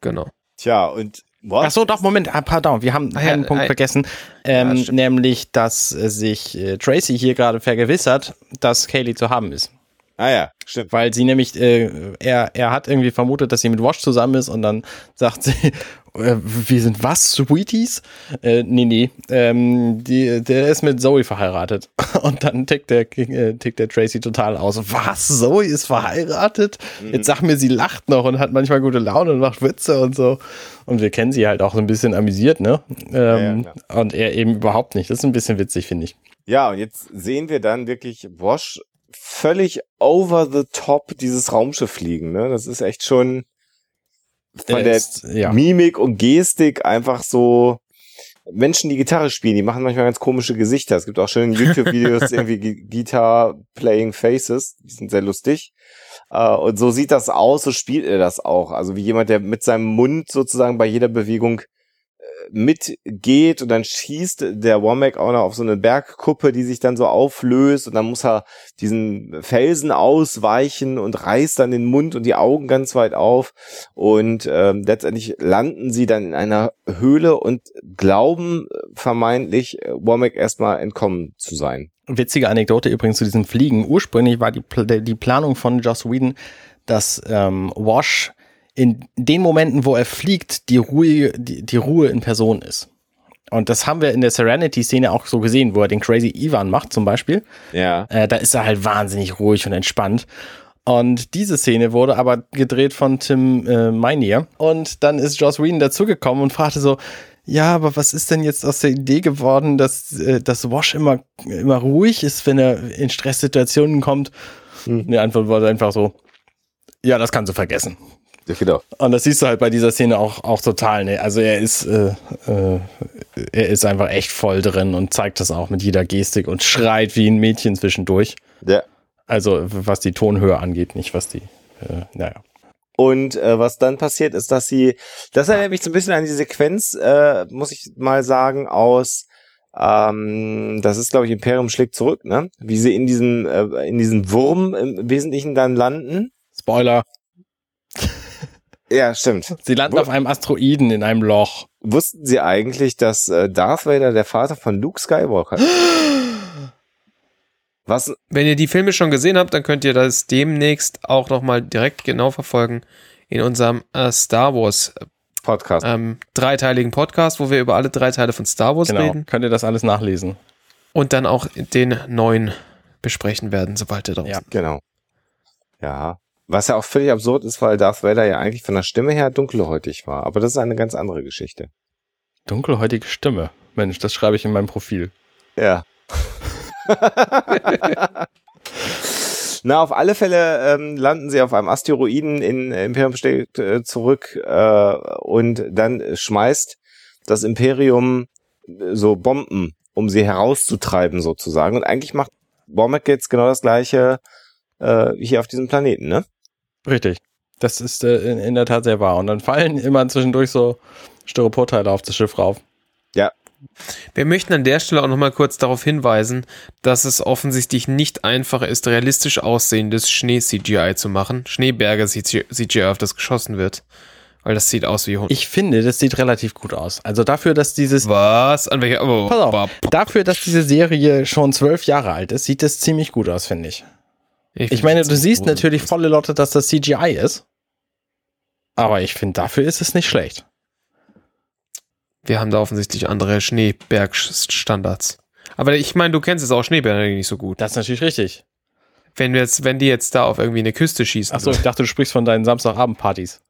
Speaker 2: Genau.
Speaker 3: Tja, und was?
Speaker 1: Ach so, doch, Moment, ah, pardon, wir haben
Speaker 2: Ah ja,
Speaker 1: einen Punkt
Speaker 2: ein-
Speaker 1: vergessen, ähm,
Speaker 2: Ja,
Speaker 1: nämlich, dass äh, sich äh, Tracy hier gerade vergewissert, dass Kaylee zu haben ist.
Speaker 3: Ah ja, stimmt.
Speaker 1: Weil sie nämlich, äh, er, er hat irgendwie vermutet, dass sie mit Wash zusammen ist und dann sagt sie, äh, wir sind was, Sweeties? Äh, nee, nee, ähm, die, der ist mit Zoe verheiratet. <laughs> Und dann tickt der, äh, tickt der Tracy total aus. Was, Zoe ist verheiratet? Jetzt sag mir, sie lacht noch und hat manchmal gute Laune und macht Witze und so. Und wir kennen sie halt auch so ein bisschen amüsiert, ne? Ähm,
Speaker 3: ja,
Speaker 1: und er eben überhaupt nicht. Das ist ein bisschen witzig, finde ich.
Speaker 3: Ja, und jetzt sehen wir dann wirklich Wash völlig over the top dieses Raumschiff fliegen. Ne? Das ist echt schon von
Speaker 1: Er
Speaker 3: der
Speaker 1: ist- ja.
Speaker 3: Mimik und Gestik einfach so. Menschen, die Gitarre spielen, die machen manchmal ganz komische Gesichter. Es gibt auch schöne YouTube-Videos, <laughs> irgendwie Guitar Playing Faces, die sind sehr lustig. Äh, und so sieht das aus, so spielt er das auch. Also wie jemand, der mit seinem Mund sozusagen bei jeder Bewegung mitgeht und dann schießt der Womack auch noch auf so eine Bergkuppe, die sich dann so auflöst und dann muss er diesen Felsen ausweichen und reißt dann den Mund und die Augen ganz weit auf und ähm, letztendlich landen sie dann in einer Höhle und glauben vermeintlich äh, Womack erstmal entkommen zu sein.
Speaker 1: Witzige Anekdote übrigens zu diesem Fliegen. Ursprünglich war die, die Planung von Joss Whedon, dass ähm, Wash in den Momenten, wo er fliegt, die Ruhe, die, die Ruhe in Person ist. Und das haben wir in der Serenity-Szene auch so gesehen, wo er den Crazy Ivan macht zum Beispiel.
Speaker 3: Ja.
Speaker 1: Äh, da ist er halt wahnsinnig ruhig und entspannt. Und diese Szene wurde aber gedreht von Tim äh, Meinier. Und dann ist Joss Whedon dazugekommen und fragte so, ja, aber was ist denn jetzt aus der Idee geworden, dass, äh, dass Wash immer, immer ruhig ist, wenn er in Stresssituationen kommt? Und die Antwort war einfach so, ja, das kannst du vergessen.
Speaker 3: Ja, genau.
Speaker 1: Und das siehst du halt bei dieser Szene auch, auch total, ne? Also er ist, äh, äh, er ist einfach echt voll drin und zeigt das auch mit jeder Gestik und schreit wie ein Mädchen zwischendurch.
Speaker 3: Ja.
Speaker 1: Also was die Tonhöhe angeht, nicht was die, äh, naja.
Speaker 3: Und äh, was dann passiert, ist, dass sie, das erinnert mich so ein bisschen an die Sequenz, äh, muss ich mal sagen, aus, ähm, das ist, glaube ich, Imperium schlägt zurück, ne? Wie sie in diesem, äh, in diesem Wurm im Wesentlichen dann landen.
Speaker 1: Spoiler,
Speaker 3: Ja, stimmt.
Speaker 1: sie landen
Speaker 3: Wo-
Speaker 1: auf einem Asteroiden in einem Loch.
Speaker 3: Wussten Sie eigentlich, dass äh, Darth Vader der Vater von Luke Skywalker ist? <gasps> Was?
Speaker 2: Wenn ihr die Filme schon gesehen habt, dann könnt ihr das demnächst auch nochmal direkt genau verfolgen in unserem äh, Star Wars
Speaker 3: Podcast.
Speaker 2: ähm, dreiteiligen Podcast, wo wir über alle drei Teile von Star Wars
Speaker 1: Genau,
Speaker 2: reden
Speaker 1: könnt ihr das alles nachlesen.
Speaker 2: und dann auch den neuen besprechen werden, sobald er draußen
Speaker 1: Ja.
Speaker 2: ist.
Speaker 3: Genau. Ja. Was ja auch völlig absurd ist, weil Darth Vader ja eigentlich von der Stimme her dunkelhäutig war. Aber das ist eine ganz andere Geschichte.
Speaker 1: Dunkelhäutige Stimme. Mensch, das schreibe ich in meinem Profil.
Speaker 3: Ja. <laughs> Na, auf alle Fälle ähm, landen sie auf einem Asteroiden in Imperium steht äh, zurück äh, und dann schmeißt das Imperium äh, so Bomben, um sie herauszutreiben sozusagen. Und eigentlich macht Womack jetzt genau das gleiche äh, hier auf diesem Planeten, ne?
Speaker 1: Richtig. Das ist äh, in, in der Tat sehr wahr. Und dann fallen immer zwischendurch so Styroporteile auf das Schiff rauf.
Speaker 2: Wir möchten an der Stelle auch nochmal kurz darauf hinweisen, dass es offensichtlich nicht einfach ist, realistisch aussehendes Schnee-CGI zu machen. Schneeberge-CGI, auf das geschossen wird. Weil das sieht aus wie Hund.
Speaker 1: Ich finde, das sieht relativ gut aus. Also dafür, dass dieses
Speaker 2: Was? An welcher? Oh,
Speaker 1: Pass auf. Dafür, dass diese Serie schon zwölf Jahre alt ist, sieht das ziemlich gut aus, finde ich. Ich
Speaker 2: find
Speaker 1: meine, du siehst natürlich volle Lotte, dass das CGI ist. Aber ich finde, dafür ist es nicht schlecht.
Speaker 2: Wir haben da offensichtlich andere Schneebergstandards. Aber ich meine, du kennst es auch Schneeberge nicht so gut.
Speaker 1: Das ist natürlich richtig.
Speaker 2: Wenn wir jetzt, wenn die jetzt da auf irgendwie eine Küste schießen,
Speaker 1: Achso, ich dachte, du sprichst von deinen Samstagabendpartys.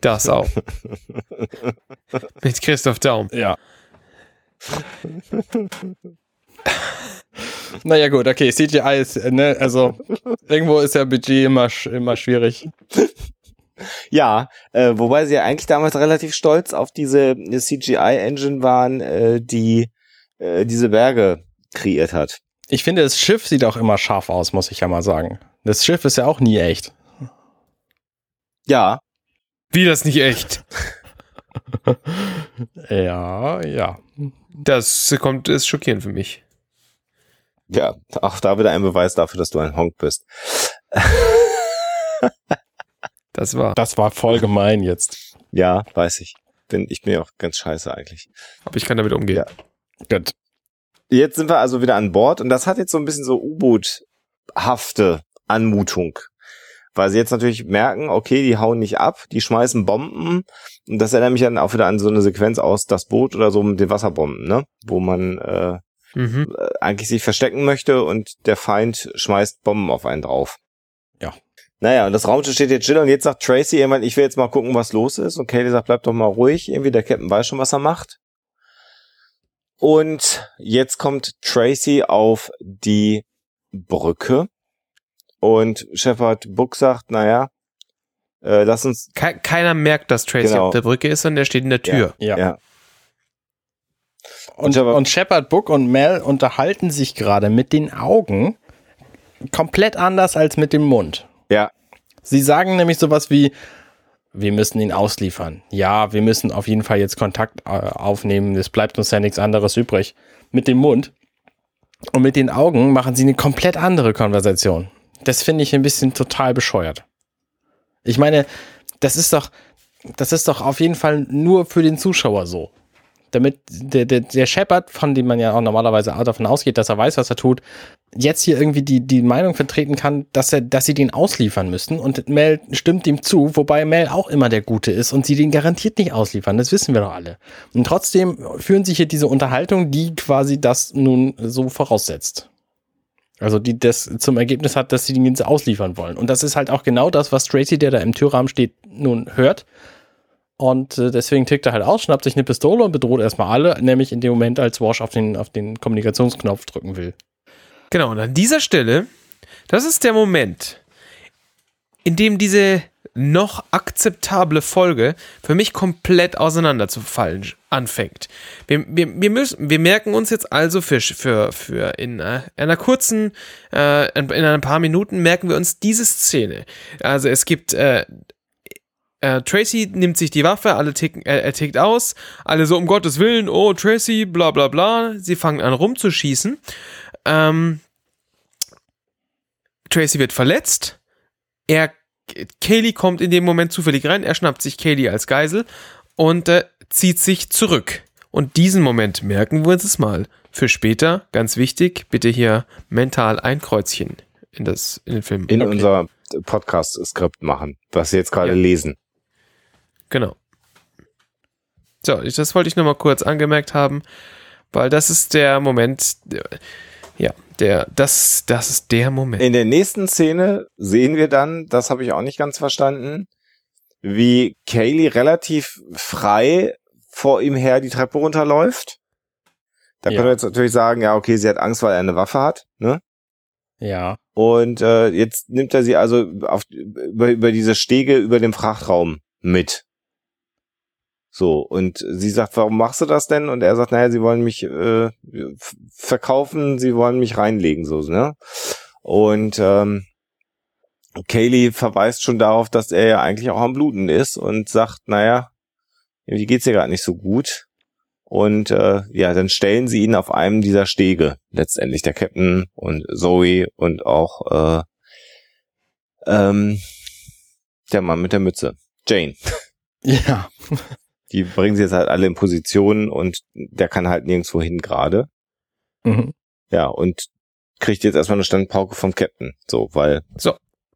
Speaker 2: das auch. <laughs> Mit Christoph Daum.
Speaker 1: Ja. <laughs> naja, gut, okay, CGI ist, äh, ne, also irgendwo ist ja Budget immer, immer schwierig.
Speaker 3: Ja, äh, wobei sie ja eigentlich damals relativ stolz auf diese CGI-Engine waren, äh, die äh, diese Berge kreiert hat.
Speaker 1: Ich finde, das Schiff sieht auch immer scharf aus, muss ich ja mal sagen. Das Schiff ist ja auch nie echt.
Speaker 3: Ja,
Speaker 2: Wie das nicht echt? <laughs>
Speaker 1: Ja, ja.
Speaker 2: Das kommt, ist schockierend für mich.
Speaker 3: Ja, auch da wieder ein Beweis dafür, dass du ein Honk bist.
Speaker 2: Das war.
Speaker 1: Das war voll gemein jetzt.
Speaker 3: Ja, weiß ich. Bin, ich bin ja auch ganz scheiße eigentlich.
Speaker 2: Aber ich kann damit umgehen.
Speaker 3: Ja.
Speaker 1: Gut.
Speaker 3: Jetzt sind wir also wieder an Bord und das hat jetzt so ein bisschen so U-Boot-hafte Anmutung. Weil sie jetzt natürlich merken, okay, die hauen nicht ab, die schmeißen Bomben. Und das erinnert mich dann auch wieder an so eine Sequenz aus das Boot oder so mit den Wasserbomben, ne? Wo man äh,
Speaker 2: Mhm.
Speaker 3: äh, eigentlich sich verstecken möchte und der Feind schmeißt Bomben auf einen drauf.
Speaker 1: Ja.
Speaker 3: Naja, und das Raumschiff steht jetzt still und jetzt sagt Tracy irgendwann, ich will jetzt mal gucken, was los ist. Und Kaylee sagt, bleib doch mal ruhig. Irgendwie, der Captain weiß schon, was er macht. Und jetzt kommt Tracy auf die Brücke und Shepard Book sagt, naja, äh, lass uns,
Speaker 2: Ke keiner merkt, dass Tracy
Speaker 3: Genau.
Speaker 2: auf der Brücke ist und er steht in der Tür.
Speaker 1: Ja.
Speaker 3: ja,
Speaker 1: Und,
Speaker 3: aber-
Speaker 1: und Shepard, Book und Mel unterhalten sich gerade mit den Augen komplett anders als mit dem Mund.
Speaker 3: ja,
Speaker 1: Sie sagen nämlich sowas wie, wir müssen ihn ausliefern. Ja, wir müssen auf jeden Fall jetzt Kontakt äh, aufnehmen. Es bleibt uns ja nichts anderes übrig. Mit dem Mund und mit den Augen machen sie eine komplett andere Konversation. Das finde ich ein bisschen total bescheuert. Ich meine, das ist doch, das ist doch auf jeden Fall nur für den Zuschauer so. Damit der, der, der Shepard, von dem man ja auch normalerweise davon ausgeht, dass er weiß, was er tut, jetzt hier irgendwie die, die Meinung vertreten kann, dass er, dass sie den ausliefern müssen und Mel stimmt ihm zu, wobei Mel auch immer der Gute ist und sie den garantiert nicht ausliefern, das wissen wir doch alle. Und trotzdem führen sie hier diese Unterhaltung, die quasi das nun so voraussetzt. Also die das zum Ergebnis hat, dass sie den jetzt ausliefern wollen. Und das ist halt auch genau das, was Tracy, der da im Türrahmen steht, nun hört. Und äh, deswegen tickt er halt aus, schnappt sich eine Pistole und bedroht erstmal alle, nämlich in dem Moment, als Wash auf den, auf den Kommunikationsknopf drücken will.
Speaker 2: Genau, und an dieser Stelle, das ist der Moment, in dem diese noch akzeptable Folge für mich komplett auseinanderzufallen anfängt. Wir, wir, wir, müssen, wir merken uns jetzt also für, für, für in äh, einer kurzen, äh, in, in ein paar Minuten merken wir uns diese Szene. Also es gibt äh, äh, Tracy nimmt sich die Waffe, alle ticken, äh, er tickt aus, alle so um Gottes Willen, oh Tracy, bla bla bla. Sie fangen an rumzuschießen. Ähm, Tracy wird verletzt. Er, Kaylee kommt in dem Moment zufällig rein. Er schnappt sich Kaylee als Geisel und äh, zieht sich zurück. Und diesen Moment merken wir uns es mal. Für später, ganz wichtig, bitte hier mental ein Kreuzchen in, das, in den Film.
Speaker 3: in
Speaker 2: Okay.
Speaker 3: unser Podcast-Skript machen, was wir jetzt gerade
Speaker 2: Ja.
Speaker 3: lesen.
Speaker 2: Genau. So, ich, das wollte ich nochmal kurz angemerkt haben, weil das ist der Moment, ja, der, das, das ist der Moment.
Speaker 3: In der nächsten Szene sehen wir dann, das habe ich auch nicht ganz verstanden, wie Kaylee relativ frei vor ihm her die Treppe runterläuft. Da
Speaker 1: Ja.
Speaker 3: können wir jetzt natürlich sagen, ja, okay, sie hat Angst, weil er eine Waffe hat, ne?
Speaker 1: Ja.
Speaker 3: Und äh, jetzt nimmt er sie also auf, über, über diese Stege über dem Frachtraum mit. So, und sie sagt, warum machst du das denn? Und er sagt, naja, sie wollen mich äh, verkaufen, sie wollen mich reinlegen, so, ne? Und ähm, Kaylee verweist schon darauf, dass er ja eigentlich auch am Bluten ist und sagt, naja, irgendwie geht's ihr gerade nicht so gut. Und äh, ja, dann stellen sie ihn auf einem dieser Stege, letztendlich der Captain und Zoe und auch äh, ähm, der Mann mit der Mütze, Jane.
Speaker 1: Ja.
Speaker 3: Die bringen sie jetzt halt alle in Position und der kann halt nirgendwo hin gerade.
Speaker 1: Mhm.
Speaker 3: Ja, und kriegt jetzt erstmal eine Standpauke vom Captain. So, weil,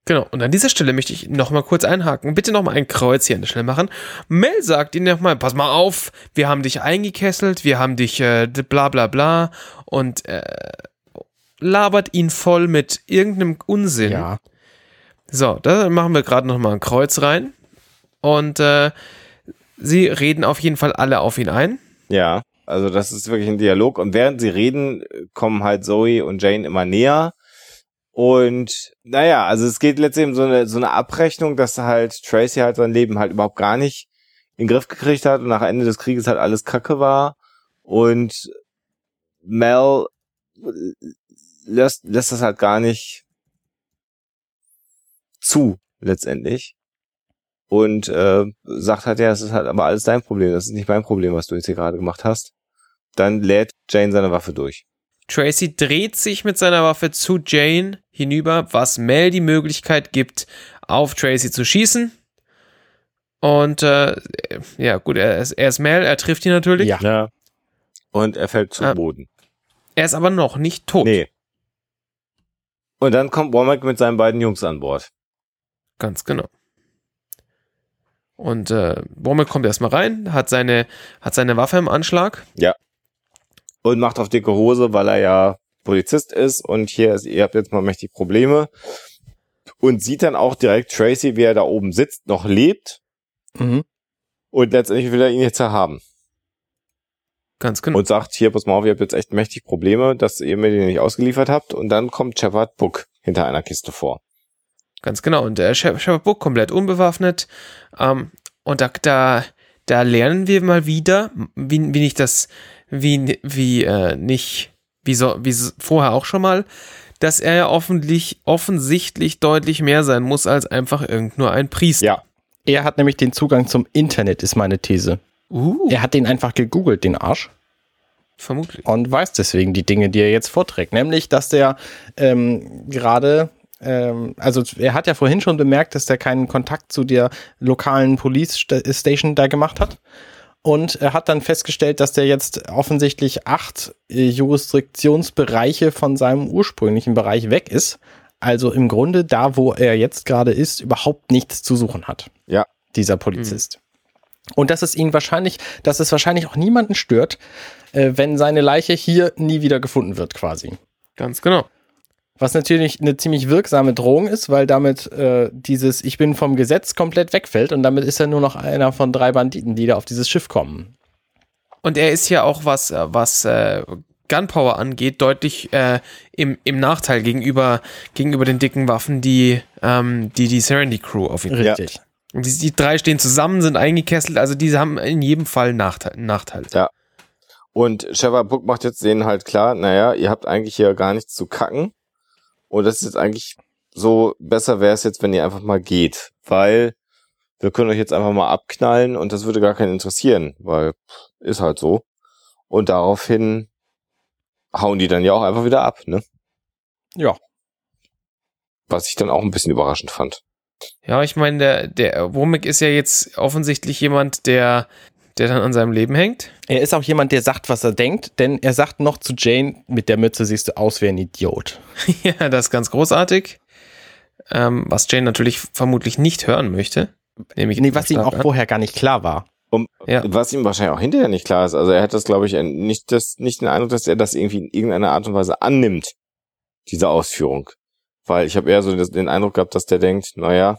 Speaker 2: Genau, und an dieser Stelle möchte ich nochmal kurz einhaken. Bitte nochmal ein Kreuz hier an der Stelle machen. Mel sagt ihnen nochmal, pass mal auf, wir haben dich eingekesselt, wir haben dich äh, bla bla bla und äh, labert ihn voll mit irgendeinem Unsinn.
Speaker 1: Ja.
Speaker 2: So, da machen wir gerade nochmal ein Kreuz rein. Und äh, sie reden auf jeden Fall alle auf ihn ein.
Speaker 3: ja, also das ist wirklich ein Dialog. Und während sie reden, kommen halt Zoe und Jane immer näher. Und naja, also es geht letztendlich um so eine, so eine Abrechnung, dass halt Tracy halt sein Leben halt überhaupt gar nicht in den Griff gekriegt hat und nach Ende des Krieges halt alles Kacke war. Und Mel lässt, lässt das halt gar nicht zu, letztendlich. Und äh, sagt halt, ja, es ist halt aber alles dein Problem, das ist nicht mein Problem, was du jetzt hier gerade gemacht hast. Dann lädt Jane seine Waffe durch.
Speaker 2: Tracy dreht sich mit seiner Waffe zu Jane hinüber, was Mel die Möglichkeit gibt, auf Tracy zu schießen. Und äh, ja, gut, er ist, er ist Mel, er trifft ihn natürlich.
Speaker 1: Ja.
Speaker 3: Ja. Und er fällt zu
Speaker 2: Ah.
Speaker 3: Boden.
Speaker 2: Er ist aber noch nicht tot.
Speaker 3: Nee. Und dann kommt Womack mit seinen beiden Jungs an Bord.
Speaker 2: Ganz genau. Und äh, Womack kommt erstmal rein, hat seine, hat seine Waffe im Anschlag.
Speaker 3: Und macht auf dicke Hose, weil er ja Polizist ist und hier ist, ihr habt jetzt mal mächtig Probleme. Und sieht dann auch direkt Tracy, wie er da oben sitzt, noch lebt.
Speaker 1: Mhm.
Speaker 3: Und letztendlich will er ihn jetzt haben.
Speaker 2: Ganz genau.
Speaker 3: Und sagt, hier, pass mal auf, ihr habt jetzt echt mächtig Probleme, dass ihr mir den nicht ausgeliefert habt. Und dann kommt Shepard Book hinter einer Kiste vor.
Speaker 2: Ganz genau. Und der Shep- Shepard Book komplett unbewaffnet. Ähm, und da, da, da lernen wir mal wieder, wie, wie nicht das, wie, wie äh, nicht, wie so, wie so vorher auch schon mal, dass er ja offentlich, offensichtlich deutlich mehr sein muss als einfach irgend nur ein Priester.
Speaker 3: Ja.
Speaker 1: Er hat nämlich den Zugang zum Internet, ist meine These.
Speaker 2: Uh,
Speaker 1: Er hat den einfach gegoogelt, den Arsch.
Speaker 2: vermutlich.
Speaker 1: und weiß deswegen die Dinge, die er jetzt vorträgt. Nämlich, dass der ähm, gerade, ähm, also er hat ja vorhin schon bemerkt, dass der keinen Kontakt zu der lokalen Police Sta- Station da gemacht hat. Und er hat dann festgestellt, dass der jetzt offensichtlich acht äh, Jurisdiktionsbereiche von seinem ursprünglichen Bereich weg ist. Also im Grunde da, wo er jetzt gerade ist, überhaupt nichts zu suchen hat.
Speaker 3: Ja.
Speaker 1: Dieser Polizist. Und dass es ihn wahrscheinlich, dass es wahrscheinlich auch niemanden stört, äh, wenn seine Leiche hier nie wieder gefunden wird, quasi.
Speaker 2: Ganz genau.
Speaker 1: Was natürlich eine ziemlich wirksame Drohung ist, weil damit äh, dieses Ich bin vom Gesetz komplett wegfällt und damit ist er nur noch einer von drei Banditen, die da auf dieses Schiff kommen.
Speaker 2: Und er ist ja auch, was, äh, was äh, Gunpower angeht, deutlich äh, im, im Nachteil gegenüber, gegenüber den dicken Waffen, die ähm, die, die Serenity Crew auf ihn
Speaker 1: Richtig.
Speaker 2: Und die, die drei stehen zusammen, sind eingekesselt, also diese haben in jedem Fall Nachteil, Nachteil.
Speaker 3: Ja. Und Shepard Book macht jetzt denen halt klar, naja, ihr habt eigentlich hier gar nichts zu kacken. Und das ist jetzt eigentlich so, besser wäre es jetzt, wenn ihr einfach mal geht. Weil wir können euch jetzt einfach mal abknallen und das würde gar keinen interessieren, weil ist halt so. Und daraufhin hauen die dann ja auch einfach wieder ab, ne?
Speaker 1: Ja.
Speaker 3: Was ich dann auch ein bisschen überraschend fand.
Speaker 2: Ja, ich meine, der, der Womack ist ja jetzt offensichtlich jemand, der, der dann an seinem Leben hängt.
Speaker 1: Er ist auch jemand, der sagt, was er denkt, denn er sagt noch zu Jane, mit der Mütze siehst du aus wie ein Idiot. <laughs>
Speaker 2: ja, das ist ganz großartig. Ähm, was Jane natürlich vermutlich nicht hören möchte. Nämlich
Speaker 1: Nee, was ihm auch
Speaker 2: an.
Speaker 1: vorher gar nicht klar war.
Speaker 3: Um,
Speaker 2: Ja.
Speaker 3: Was ihm wahrscheinlich auch hinterher nicht klar ist. Also er hat das, glaube ich, nicht, das, nicht den Eindruck, dass er das irgendwie in irgendeiner Art und Weise annimmt, diese Ausführung. Weil ich habe eher so das- den Eindruck gehabt, dass der denkt, naja,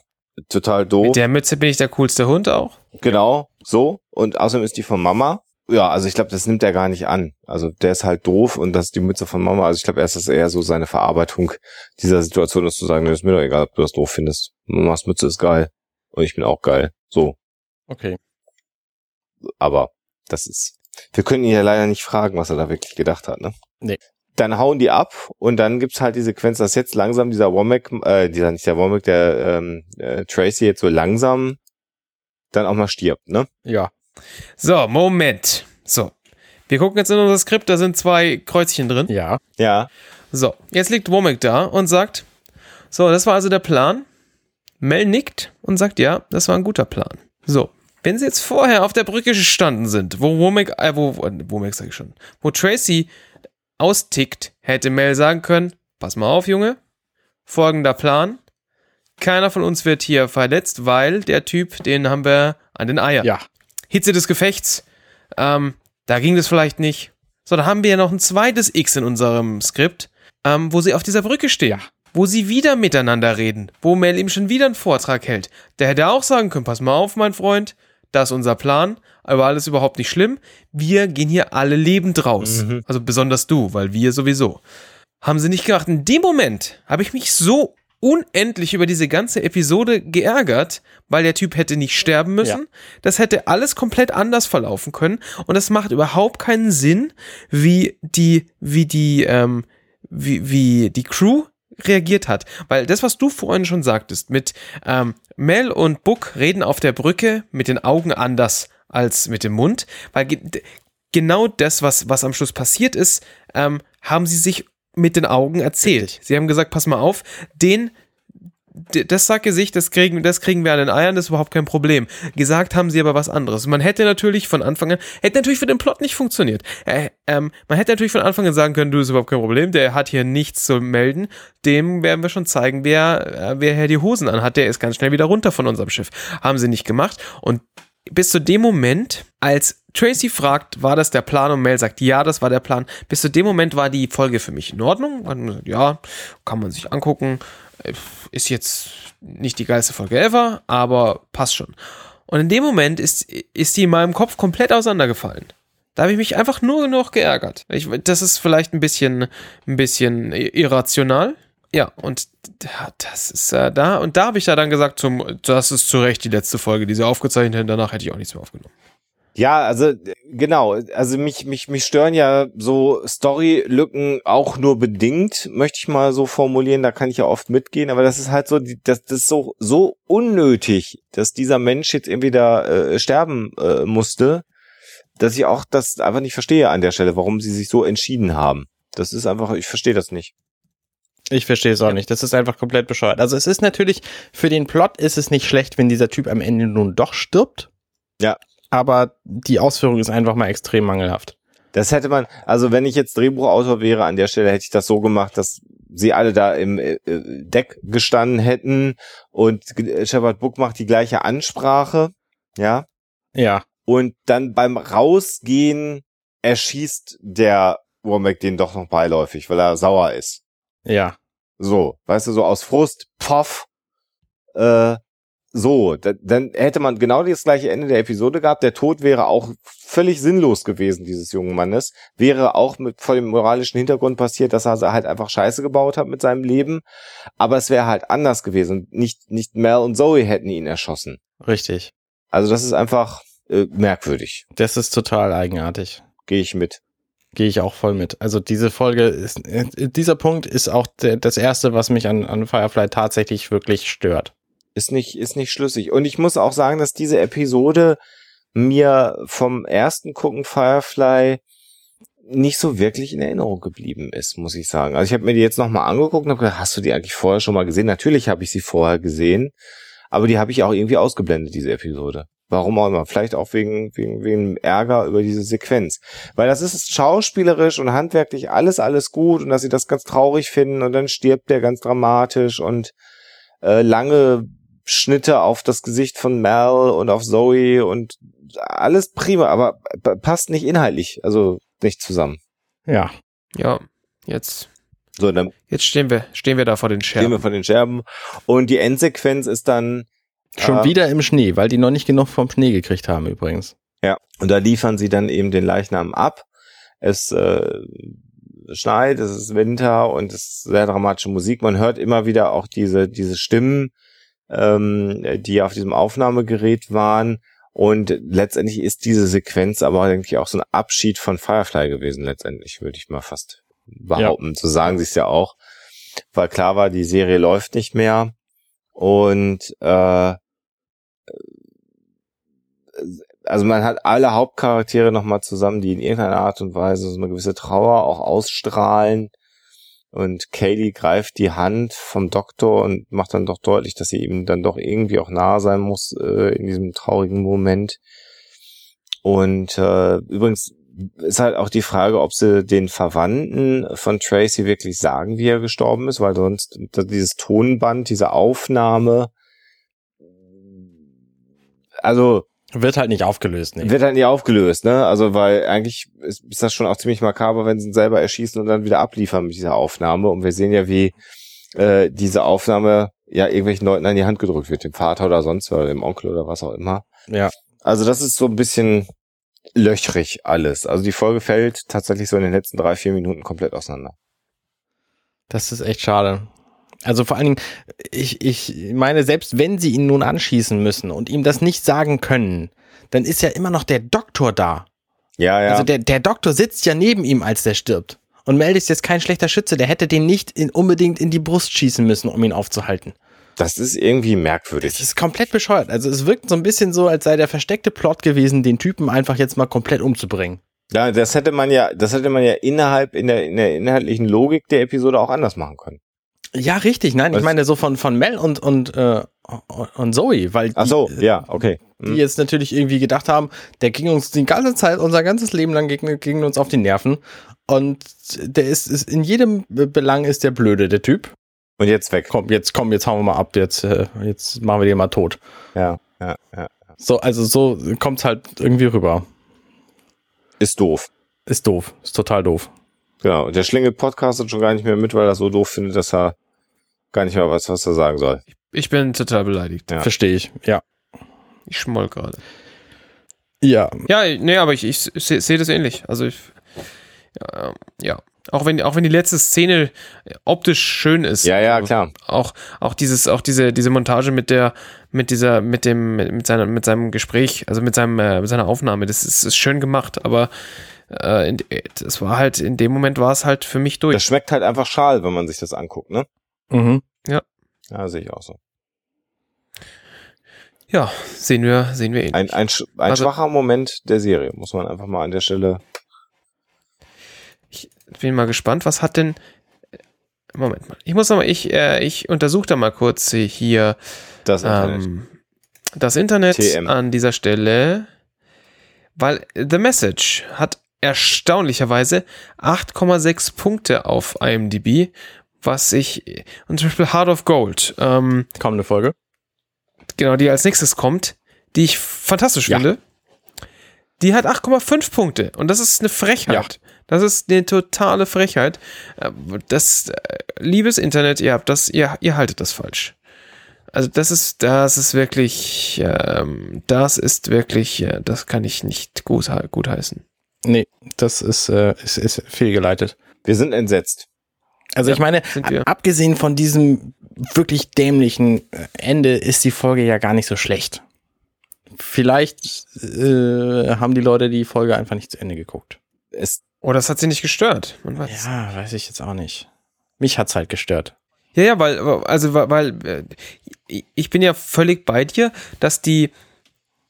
Speaker 3: total doof.
Speaker 2: Mit der Mütze bin ich der coolste Hund auch.
Speaker 3: Genau, so. Und außerdem ist die von Mama. Ja, also ich glaube, das nimmt er gar nicht an. Also der ist halt doof und das ist die Mütze von Mama. Also ich glaube erst, dass eher so seine Verarbeitung dieser Situation ist, zu sagen, nee, ist mir doch egal, ob du das doof findest. Mamas Mütze ist geil. Und ich bin auch geil. So.
Speaker 1: Okay.
Speaker 3: Aber das ist. Wir können ihn ja leider nicht fragen, was er da wirklich gedacht hat, ne?
Speaker 1: Nee.
Speaker 3: Dann hauen die ab und dann gibt's halt die Sequenz, dass jetzt langsam dieser Womack, äh, dieser, nicht der Womack, der ähm, äh, Tracy jetzt so langsam dann auch mal stirbt, ne?
Speaker 1: Ja.
Speaker 2: So, Moment. So. Wir gucken jetzt in unser Skript, da sind zwei Kreuzchen drin.
Speaker 1: Ja.
Speaker 3: Ja.
Speaker 2: So, jetzt liegt Womack da und sagt, so, das war also der Plan. Mel nickt und sagt, ja, das war ein guter Plan. So, wenn sie jetzt vorher auf der Brücke gestanden sind, wo Womack, äh, wo, wo Womack sag ich schon, wo Tracy austickt, hätte Mel sagen können, pass mal auf, Junge, folgender Plan, keiner von uns wird hier verletzt, weil der Typ, den haben wir an den Eiern.
Speaker 1: Ja.
Speaker 2: Hitze des Gefechts, ähm, da ging das vielleicht nicht. So, da haben wir ja noch ein zweites X in unserem Skript, ähm, wo sie auf dieser Brücke stehen. Wo sie wieder miteinander reden. Wo Mel ihm schon wieder einen Vortrag hält. Der hätte auch sagen können, pass mal auf, mein Freund, das ist unser Plan, aber alles überhaupt nicht schlimm. Wir gehen hier alle lebend raus.
Speaker 3: Mhm.
Speaker 2: Also besonders du, weil wir sowieso. Haben sie nicht gemacht. In dem Moment habe ich mich so unendlich über diese ganze Episode geärgert, weil der Typ hätte nicht sterben müssen. Das hätte alles komplett anders verlaufen können und das macht überhaupt keinen Sinn, wie die, wie die, ähm, wie, wie die Crew reagiert hat. Weil das, was du vorhin schon sagtest, mit ähm, Mel und Book reden auf der Brücke mit den Augen anders als mit dem Mund, weil ge genau das, was, was am Schluss passiert ist, ähm, haben sie sich mit den Augen erzählt.
Speaker 1: Richtig.
Speaker 2: Sie haben gesagt, pass mal auf, den das Sackgesicht, das kriegen, das kriegen wir an den Eiern, das ist überhaupt kein Problem. Gesagt haben sie aber was anderes. Man hätte natürlich von Anfang an, hätte natürlich für den Plot nicht funktioniert. Äh, ähm, man hätte natürlich von Anfang an sagen können, du ist überhaupt kein Problem, der hat hier nichts zu melden. Dem werden wir schon zeigen, wer, äh, wer hier die Hosen anhat. Der ist ganz schnell wieder runter von unserem Schiff. Haben sie nicht gemacht. Und bis zu dem Moment, als Tracy fragt, war das der Plan und Mel sagt, ja, das war der Plan, bis zu dem Moment war die Folge für mich in Ordnung. Ja, kann man sich angucken. Äh, Ist jetzt nicht die geilste Folge ever, aber passt schon. Und in dem Moment ist, ist die in meinem Kopf komplett auseinandergefallen. Da habe ich mich einfach nur noch geärgert. Ich, das ist vielleicht ein bisschen, ein bisschen irrational. Ja, und da- das ist äh, da. Und da habe ich ja dann gesagt, zum, das ist zu Recht die letzte Folge, die sie aufgezeichnet haben. Danach hätte ich auch nichts mehr aufgenommen.
Speaker 3: Ja, also genau, also mich mich mich stören ja so Storylücken auch nur bedingt, möchte ich mal so formulieren, da kann ich ja oft mitgehen, aber das ist halt so das das ist so so unnötig, dass dieser Mensch jetzt irgendwie da äh, sterben äh, musste, dass ich auch das einfach nicht verstehe an der Stelle, warum sie sich so entschieden haben. Das ist einfach, ich verstehe das nicht.
Speaker 1: Ich verstehe es auch nicht. Das ist einfach komplett bescheuert. Also es ist natürlich, für den Plot ist es nicht schlecht, wenn dieser Typ am Ende nun doch stirbt.
Speaker 3: Ja.
Speaker 1: Aber die Ausführung ist einfach mal extrem mangelhaft.
Speaker 3: Das hätte man, also wenn ich jetzt Drehbuchautor wäre, an der Stelle hätte ich das so gemacht, dass sie alle da im äh, Deck gestanden hätten und äh, Shepard Book macht die gleiche Ansprache, ja,
Speaker 1: Ja.
Speaker 3: und dann beim Rausgehen erschießt der Womack den doch noch beiläufig, weil er sauer ist.
Speaker 1: Ja.
Speaker 3: So, weißt du, so aus Frust, poff, äh, so, da, dann hätte man genau das gleiche Ende der Episode gehabt. Der Tod wäre auch völlig sinnlos gewesen, dieses jungen Mannes. Wäre auch mit vor dem moralischen Hintergrund passiert, dass er halt einfach Scheiße gebaut hat mit seinem Leben. Aber es wäre halt anders gewesen. Nicht, nicht Mel und Zoe hätten ihn erschossen.
Speaker 1: Richtig.
Speaker 3: Also das ist einfach äh, merkwürdig.
Speaker 1: Das ist total eigenartig.
Speaker 3: Gehe ich mit.
Speaker 1: Gehe ich auch voll mit. Also diese Folge ist, äh, dieser Punkt ist auch der, das erste, was mich an, an Firefly tatsächlich wirklich stört.
Speaker 3: Ist nicht, ist nicht schlüssig. Und ich muss auch sagen, dass diese Episode mir vom ersten Gucken Firefly nicht so wirklich in Erinnerung geblieben ist, muss ich sagen. Also ich habe mir die jetzt nochmal angeguckt und habe gedacht, hast du die eigentlich vorher schon mal gesehen? Natürlich habe ich sie vorher gesehen, aber die habe ich auch irgendwie ausgeblendet, diese Episode. Warum auch immer. Vielleicht auch wegen, wegen, wegen Ärger über diese Sequenz. Weil das ist schauspielerisch und handwerklich alles, alles gut und dass sie das ganz traurig finden und dann stirbt der ganz dramatisch und äh, lange Schnitte auf das Gesicht von Mel und auf Zoe und alles prima, aber passt nicht inhaltlich, also nicht zusammen.
Speaker 1: Ja.
Speaker 2: Ja, jetzt,
Speaker 3: So, dann
Speaker 2: jetzt stehen wir, stehen wir da vor den
Speaker 3: stehen wir
Speaker 2: Scherben.
Speaker 3: von den Scherben und die Endsequenz ist dann
Speaker 1: Schon
Speaker 3: Ja.
Speaker 1: wieder im Schnee, weil die noch nicht genug vom Schnee gekriegt haben übrigens.
Speaker 3: Ja, und da liefern sie dann eben den Leichnam ab. Es äh, schneit, es ist Winter und es ist sehr dramatische Musik. Man hört immer wieder auch diese, diese Stimmen, ähm, die auf diesem Aufnahmegerät waren. Und letztendlich ist diese Sequenz aber eigentlich auch so ein Abschied von Firefly gewesen, letztendlich, würde ich mal fast behaupten. So sagen sie es ja auch. Weil klar war, die Serie läuft nicht mehr. Und äh, also man hat alle Hauptcharaktere nochmal zusammen, die in irgendeiner Art und Weise so eine gewisse Trauer auch ausstrahlen. Und Kaylee greift die Hand vom Doktor und macht dann doch deutlich, dass sie ihm dann doch irgendwie auch nahe sein muss äh, in diesem traurigen Moment. Und äh, übrigens ist halt auch die Frage, ob sie den Verwandten von Tracy wirklich sagen, wie er gestorben ist, weil sonst dieses Tonband, diese Aufnahme, also
Speaker 1: Wird halt nicht aufgelöst, nee.
Speaker 3: wird halt nie aufgelöst, ne? Also weil eigentlich ist, ist das schon auch ziemlich makaber, wenn sie ihn selber erschießen und dann wieder abliefern mit dieser Aufnahme. Und wir sehen ja, wie äh, diese Aufnahme ja irgendwelchen Leuten an die Hand gedrückt wird, dem Vater oder sonst oder dem Onkel oder was auch immer.
Speaker 1: Ja.
Speaker 3: Also das ist so ein bisschen löchrig alles. Also die Folge fällt tatsächlich so in den letzten drei, vier Minuten komplett auseinander.
Speaker 1: Das ist echt schade. Also vor allen Dingen, ich, ich meine, selbst wenn sie ihn nun anschießen müssen und ihm das nicht sagen können, dann ist ja immer noch der Doktor da.
Speaker 3: Ja, ja.
Speaker 1: Also der, der Doktor sitzt ja neben ihm, als der stirbt. Und Mel ist jetzt kein schlechter Schütze, der hätte den nicht in, unbedingt in die Brust schießen müssen, um ihn aufzuhalten.
Speaker 3: Das ist irgendwie
Speaker 1: Das
Speaker 3: merkwürdig.
Speaker 1: ist komplett bescheuert. Also es wirkt so ein bisschen so, als sei der versteckte Plot gewesen, den Typen einfach jetzt mal komplett umzubringen.
Speaker 3: Ja, das hätte man ja, das hätte man ja innerhalb in der, in der inhaltlichen Logik der Episode auch anders machen können.
Speaker 1: Ja, richtig. Nein,
Speaker 3: Was?
Speaker 1: ich meine so von, von Mel und, und, äh, und Zoe, weil die,
Speaker 3: Ach so, ja, okay.
Speaker 1: die
Speaker 3: Hm.
Speaker 1: jetzt natürlich irgendwie gedacht haben, der ging uns die ganze Zeit, unser ganzes Leben lang ging, ging uns auf die Nerven. Und der ist, ist in jedem Belang ist der blöde, der Typ.
Speaker 3: Und jetzt weg.
Speaker 1: Komm, jetzt komm, jetzt hauen wir mal ab, jetzt, äh, jetzt machen wir den mal tot.
Speaker 3: Ja, ja, ja.
Speaker 1: So, also so kommt's halt irgendwie rüber.
Speaker 3: Ist doof.
Speaker 1: Ist doof, ist total doof.
Speaker 3: Genau. Und der Schlingel podcastet schon gar nicht mehr mit, weil er so doof findet, dass er gar nicht mehr weiß, was er sagen soll.
Speaker 2: Ich bin total beleidigt.
Speaker 3: Ja.
Speaker 1: Verstehe ich, ja.
Speaker 2: Ich schmoll gerade.
Speaker 1: Ja,
Speaker 2: Ja, nee, aber ich, ich sehe seh das ähnlich. Also ich, ja, ja. Auch wenn, auch wenn die letzte Szene optisch schön ist.
Speaker 3: Ja, ja, klar.
Speaker 2: Auch, auch dieses, auch diese, diese Montage mit der, mit dieser, mit dem, mit, seiner, mit seinem Gespräch, also mit seinem, äh, mit seiner Aufnahme, das ist, ist schön gemacht, aber äh, in, es war halt, in dem Moment war es halt für mich durch.
Speaker 3: Das schmeckt halt einfach schal, wenn man sich das anguckt, ne?
Speaker 1: mhm.
Speaker 3: Ja, sehe ich auch so.
Speaker 2: Ja, sehen wir, sehen wir ähnlich.
Speaker 3: Ein, ein, ein
Speaker 2: Also-
Speaker 3: schwacher Moment der Serie, muss man einfach mal an der Stelle.
Speaker 2: Bin mal gespannt, was hat denn. Moment mal. Ich muss noch mal, ich, äh, ich untersuche da mal kurz hier
Speaker 3: Das Internet.
Speaker 2: ähm, das Internet
Speaker 3: TM.
Speaker 2: an dieser Stelle, weil The Message hat erstaunlicherweise 8,6 Punkte auf IMDb, was ich und zum Beispiel Heart of Gold, ähm,
Speaker 1: kommende Folge.
Speaker 2: genau, die als nächstes kommt, die ich fantastisch
Speaker 1: Ja.
Speaker 2: finde. Die hat 8,5 Punkte und das ist eine Frechheit. Das ist eine totale Frechheit. Äh, Das, äh, liebes Internet, ihr habt das, ihr, ihr haltet das falsch. Also das ist, das ist wirklich, ähm, das ist wirklich, äh, das kann ich nicht gut, gut heißen.
Speaker 1: Nee, das ist, äh, ist, ist fehlgeleitet.
Speaker 3: Wir sind entsetzt.
Speaker 1: Also
Speaker 2: Ja,
Speaker 1: ich meine, abgesehen von diesem wirklich dämlichen äh, Ende ist die Folge ja gar nicht so schlecht. Vielleicht äh, haben die Leute die Folge einfach nicht zu Ende geguckt.
Speaker 3: Es,
Speaker 2: Oder das hat sie nicht gestört. Weiß.
Speaker 1: Ja, weiß ich jetzt auch nicht. Mich hat's halt gestört.
Speaker 2: Ja, ja, weil, also, weil, äh, ich bin ja völlig bei dir, dass die,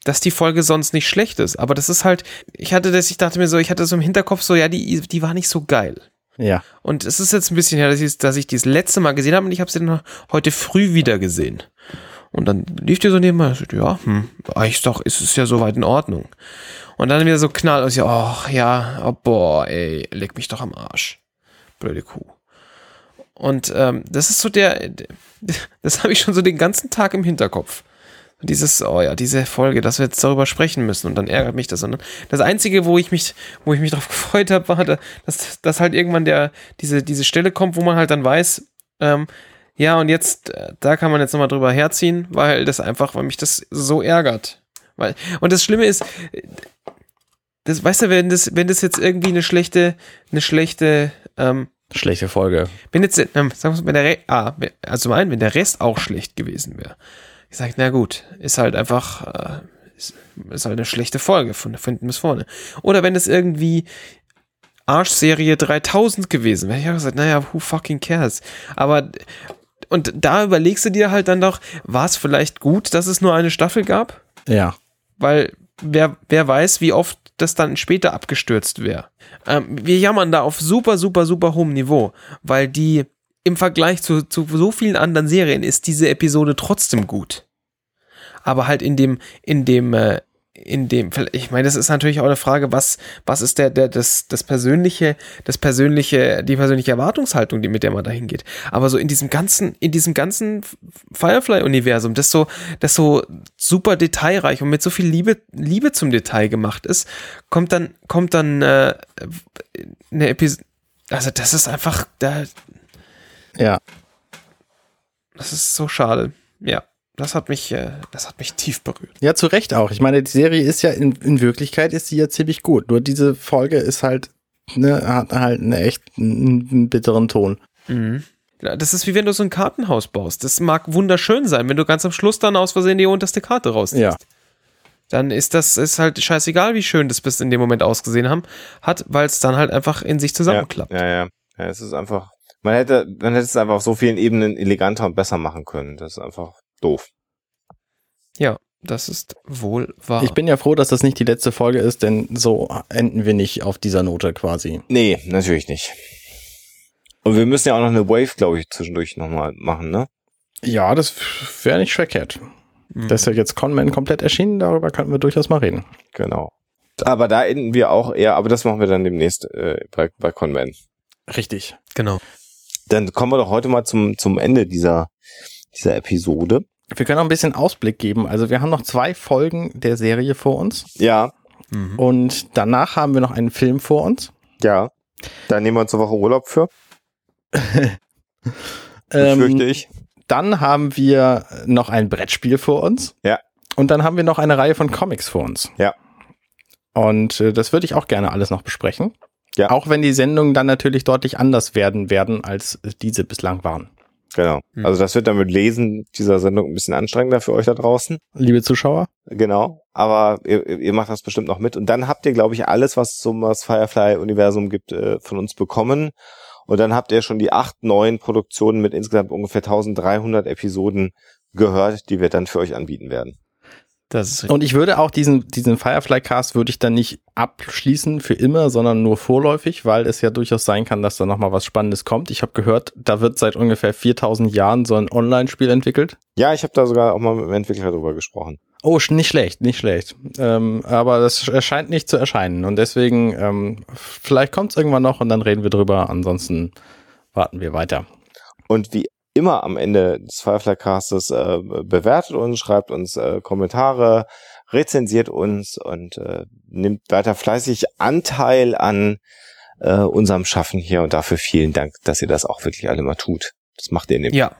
Speaker 2: dass die Folge sonst nicht schlecht ist. Aber das ist halt, ich hatte das, ich dachte mir so, ich hatte so im Hinterkopf so, ja, die, die war nicht so geil.
Speaker 1: Ja.
Speaker 2: Und es ist jetzt ein bisschen her, dass ich, dass ich die das letzte Mal gesehen habe und ich habe sie dann heute früh wieder gesehen. Und dann lief die so nebenbei, ja, hm, eigentlich doch, ist es ja soweit in Ordnung. Und dann wieder so knall und ich, ach ja, oh, boah, ey, leg mich doch am Arsch. Blöde Kuh. Und ähm, das ist so der, <laughs> das habe ich schon so den ganzen Tag im Hinterkopf. Dieses, oh ja, diese Folge, dass wir jetzt darüber sprechen müssen und dann ärgert mich das. Und das Einzige, wo ich mich, wo ich mich drauf <laughs> gefreut habe, war, dass, dass halt irgendwann der, diese, diese Stelle kommt, wo man halt dann weiß, ähm, ja, und jetzt, äh, da kann man jetzt nochmal drüber herziehen, weil das einfach, weil mich das so ärgert. Weil, und das Schlimme ist, das, weißt du, wenn das, wenn das jetzt irgendwie eine schlechte, eine schlechte, ähm,
Speaker 1: Schlechte Folge.
Speaker 2: wenn jetzt, ähm, sagen wir mal, wenn der, Re ah, also zum einen, wenn der Rest auch schlecht gewesen wäre. Ich sage, na gut, ist halt einfach, äh, ist, ist halt eine schlechte Folge von hinten bis vorne. Oder wenn es irgendwie Arschserie 3000 gewesen wäre, ich habe gesagt, naja, who fucking cares? Aber, und da überlegst du dir halt dann doch, war es vielleicht gut, dass es nur eine Staffel gab?
Speaker 1: Ja.
Speaker 2: weil wer, wer weiß, wie oft das dann später abgestürzt wäre. Ähm, wir jammern da auf super, super, super hohem Niveau, weil die im Vergleich zu, zu so vielen anderen Serien ist diese Episode trotzdem gut. Aber halt in dem, in dem, äh, in dem, ich meine, das ist natürlich auch eine Frage, was, was ist der, der, das, das persönliche, das persönliche, die persönliche Erwartungshaltung, die mit der man da hingeht. Aber so in diesem ganzen, in diesem ganzen Firefly-Universum, das so, das so super detailreich und mit so viel Liebe, Liebe zum Detail gemacht ist, kommt dann, kommt dann äh, eine Episode. Also das ist einfach, da,
Speaker 1: Ja.
Speaker 2: das ist so schade. Ja, das hat mich, äh, das hat mich tief berührt.
Speaker 1: Ja, zu Recht auch. Ich meine, die Serie ist ja in, in Wirklichkeit ist sie ja ziemlich gut. Nur diese Folge ist halt, ne, hat halt einen echt einen, einen bitteren Ton.
Speaker 2: Mhm. Ja, Das ist wie wenn du so ein Kartenhaus baust. Das mag wunderschön sein, wenn du ganz am Schluss dann aus Versehen die unterste Karte rausziehst.
Speaker 1: Ja.
Speaker 2: Dann ist das ist halt scheißegal, wie schön das bis in dem Moment ausgesehen haben, hat, weil es dann halt einfach in sich
Speaker 3: ja,
Speaker 2: zusammenklappt.
Speaker 3: ja, ja, ja. Es ist einfach, man hätte, man hätte es einfach auf so vielen Ebenen eleganter und besser machen können. Das ist einfach doof.
Speaker 2: Ja. Das ist wohl wahr.
Speaker 1: Ich bin ja froh, dass das nicht die letzte Folge ist, denn so enden wir nicht auf dieser Note quasi.
Speaker 3: Nee, natürlich nicht. Und wir müssen ja auch noch eine Wave, glaube ich, zwischendurch nochmal machen, ne?
Speaker 1: Ja, das wäre nicht verkehrt.
Speaker 2: Mhm.
Speaker 1: Das ist ja jetzt Conman komplett erschienen, darüber könnten wir durchaus mal reden.
Speaker 3: Genau. Aber da enden wir auch eher, aber das machen wir dann demnächst äh, bei, bei Conman.
Speaker 1: Richtig.
Speaker 2: Genau.
Speaker 3: Dann kommen wir doch heute mal zum, zum Ende dieser, dieser Episode.
Speaker 1: Wir können auch ein bisschen Ausblick geben. Also wir haben noch zwei Folgen der Serie vor uns
Speaker 3: Ja,
Speaker 2: Mhm.
Speaker 1: und danach haben wir noch einen Film vor uns.
Speaker 3: ja. Da nehmen wir uns eine Woche Urlaub für, <laughs>
Speaker 1: Ähm,
Speaker 3: ich.
Speaker 1: dann haben wir noch ein Brettspiel vor uns.
Speaker 3: Ja.
Speaker 1: Und dann haben wir noch eine Reihe von Comics vor uns.
Speaker 3: Ja.
Speaker 1: Und äh, das würde ich auch gerne alles noch besprechen.
Speaker 3: Ja.
Speaker 1: Auch wenn die Sendungen dann natürlich deutlich anders werden werden, als diese bislang waren.
Speaker 3: Genau.
Speaker 2: Hm.
Speaker 3: Also das wird dann mit Lesen dieser Sendung ein bisschen anstrengender für euch da draußen.
Speaker 1: Liebe Zuschauer,
Speaker 3: Genau. Aber ihr, ihr macht das bestimmt noch mit. Und dann habt ihr, glaube ich, alles, was es zum das Firefly-Universum gibt, äh, von uns bekommen. Und dann habt ihr schon die acht neuen Produktionen mit insgesamt ungefähr 1300 Episoden gehört, die wir dann für euch anbieten werden.
Speaker 2: Das ist richtig.
Speaker 1: Und ich würde auch diesen, diesen Firefly-Cast würde ich dann nicht abschließen für immer, sondern nur vorläufig, weil es ja durchaus sein kann, dass da nochmal was Spannendes kommt. Ich habe gehört, da wird seit ungefähr 4000 Jahren so ein Online-Spiel entwickelt.
Speaker 3: Ja, ich habe da sogar auch mal mit dem Entwickler drüber gesprochen.
Speaker 1: Oh, nicht schlecht, nicht schlecht. Ähm, aber das erscheint nicht zu erscheinen. Und deswegen, ähm, vielleicht kommt es irgendwann noch und dann reden wir drüber. Ansonsten warten wir weiter.
Speaker 3: Und wie immer am Ende des Firefly Castes äh, bewertet uns, schreibt uns äh, Kommentare, rezensiert uns und äh, nimmt weiter fleißig Anteil an äh, unserem Schaffen hier und dafür vielen Dank, dass ihr das auch wirklich alle mal tut. Das macht ihr in dem
Speaker 2: Ja,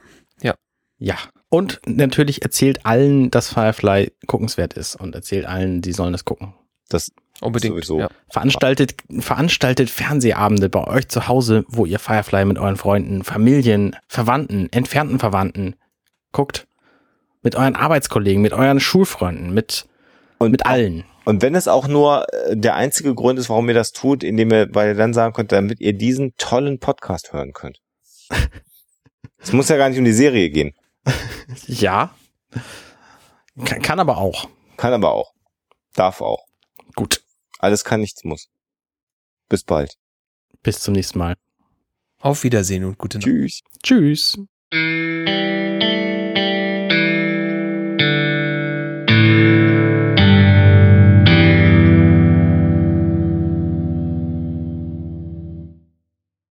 Speaker 1: Ja. Und natürlich erzählt allen, dass Firefly guckenswert ist und erzählt allen, die sollen das gucken.
Speaker 3: das
Speaker 2: unbedingt.
Speaker 3: Sowieso.
Speaker 2: Ja.
Speaker 1: Veranstaltet, veranstaltet Fernsehabende bei euch zu Hause, wo ihr Firefly mit euren Freunden, Familien, Verwandten, entfernten Verwandten guckt. Mit euren Arbeitskollegen, mit euren Schulfreunden, mit,
Speaker 3: und
Speaker 1: mit allen.
Speaker 3: Und wenn es auch nur äh, der einzige Grund ist, warum ihr das tut, indem ihr, weil ihr dann sagen könnt, damit ihr diesen tollen Podcast hören könnt. <laughs> Es muss ja gar nicht um die Serie gehen.
Speaker 1: Ja. Kann, kann aber auch.
Speaker 3: Kann aber auch. Darf auch.
Speaker 1: Gut.
Speaker 3: Alles kann, nichts muss. Bis bald.
Speaker 1: Bis zum nächsten Mal.
Speaker 2: Auf Wiedersehen und gute Nacht.
Speaker 3: Tschüss.
Speaker 1: Tschüss.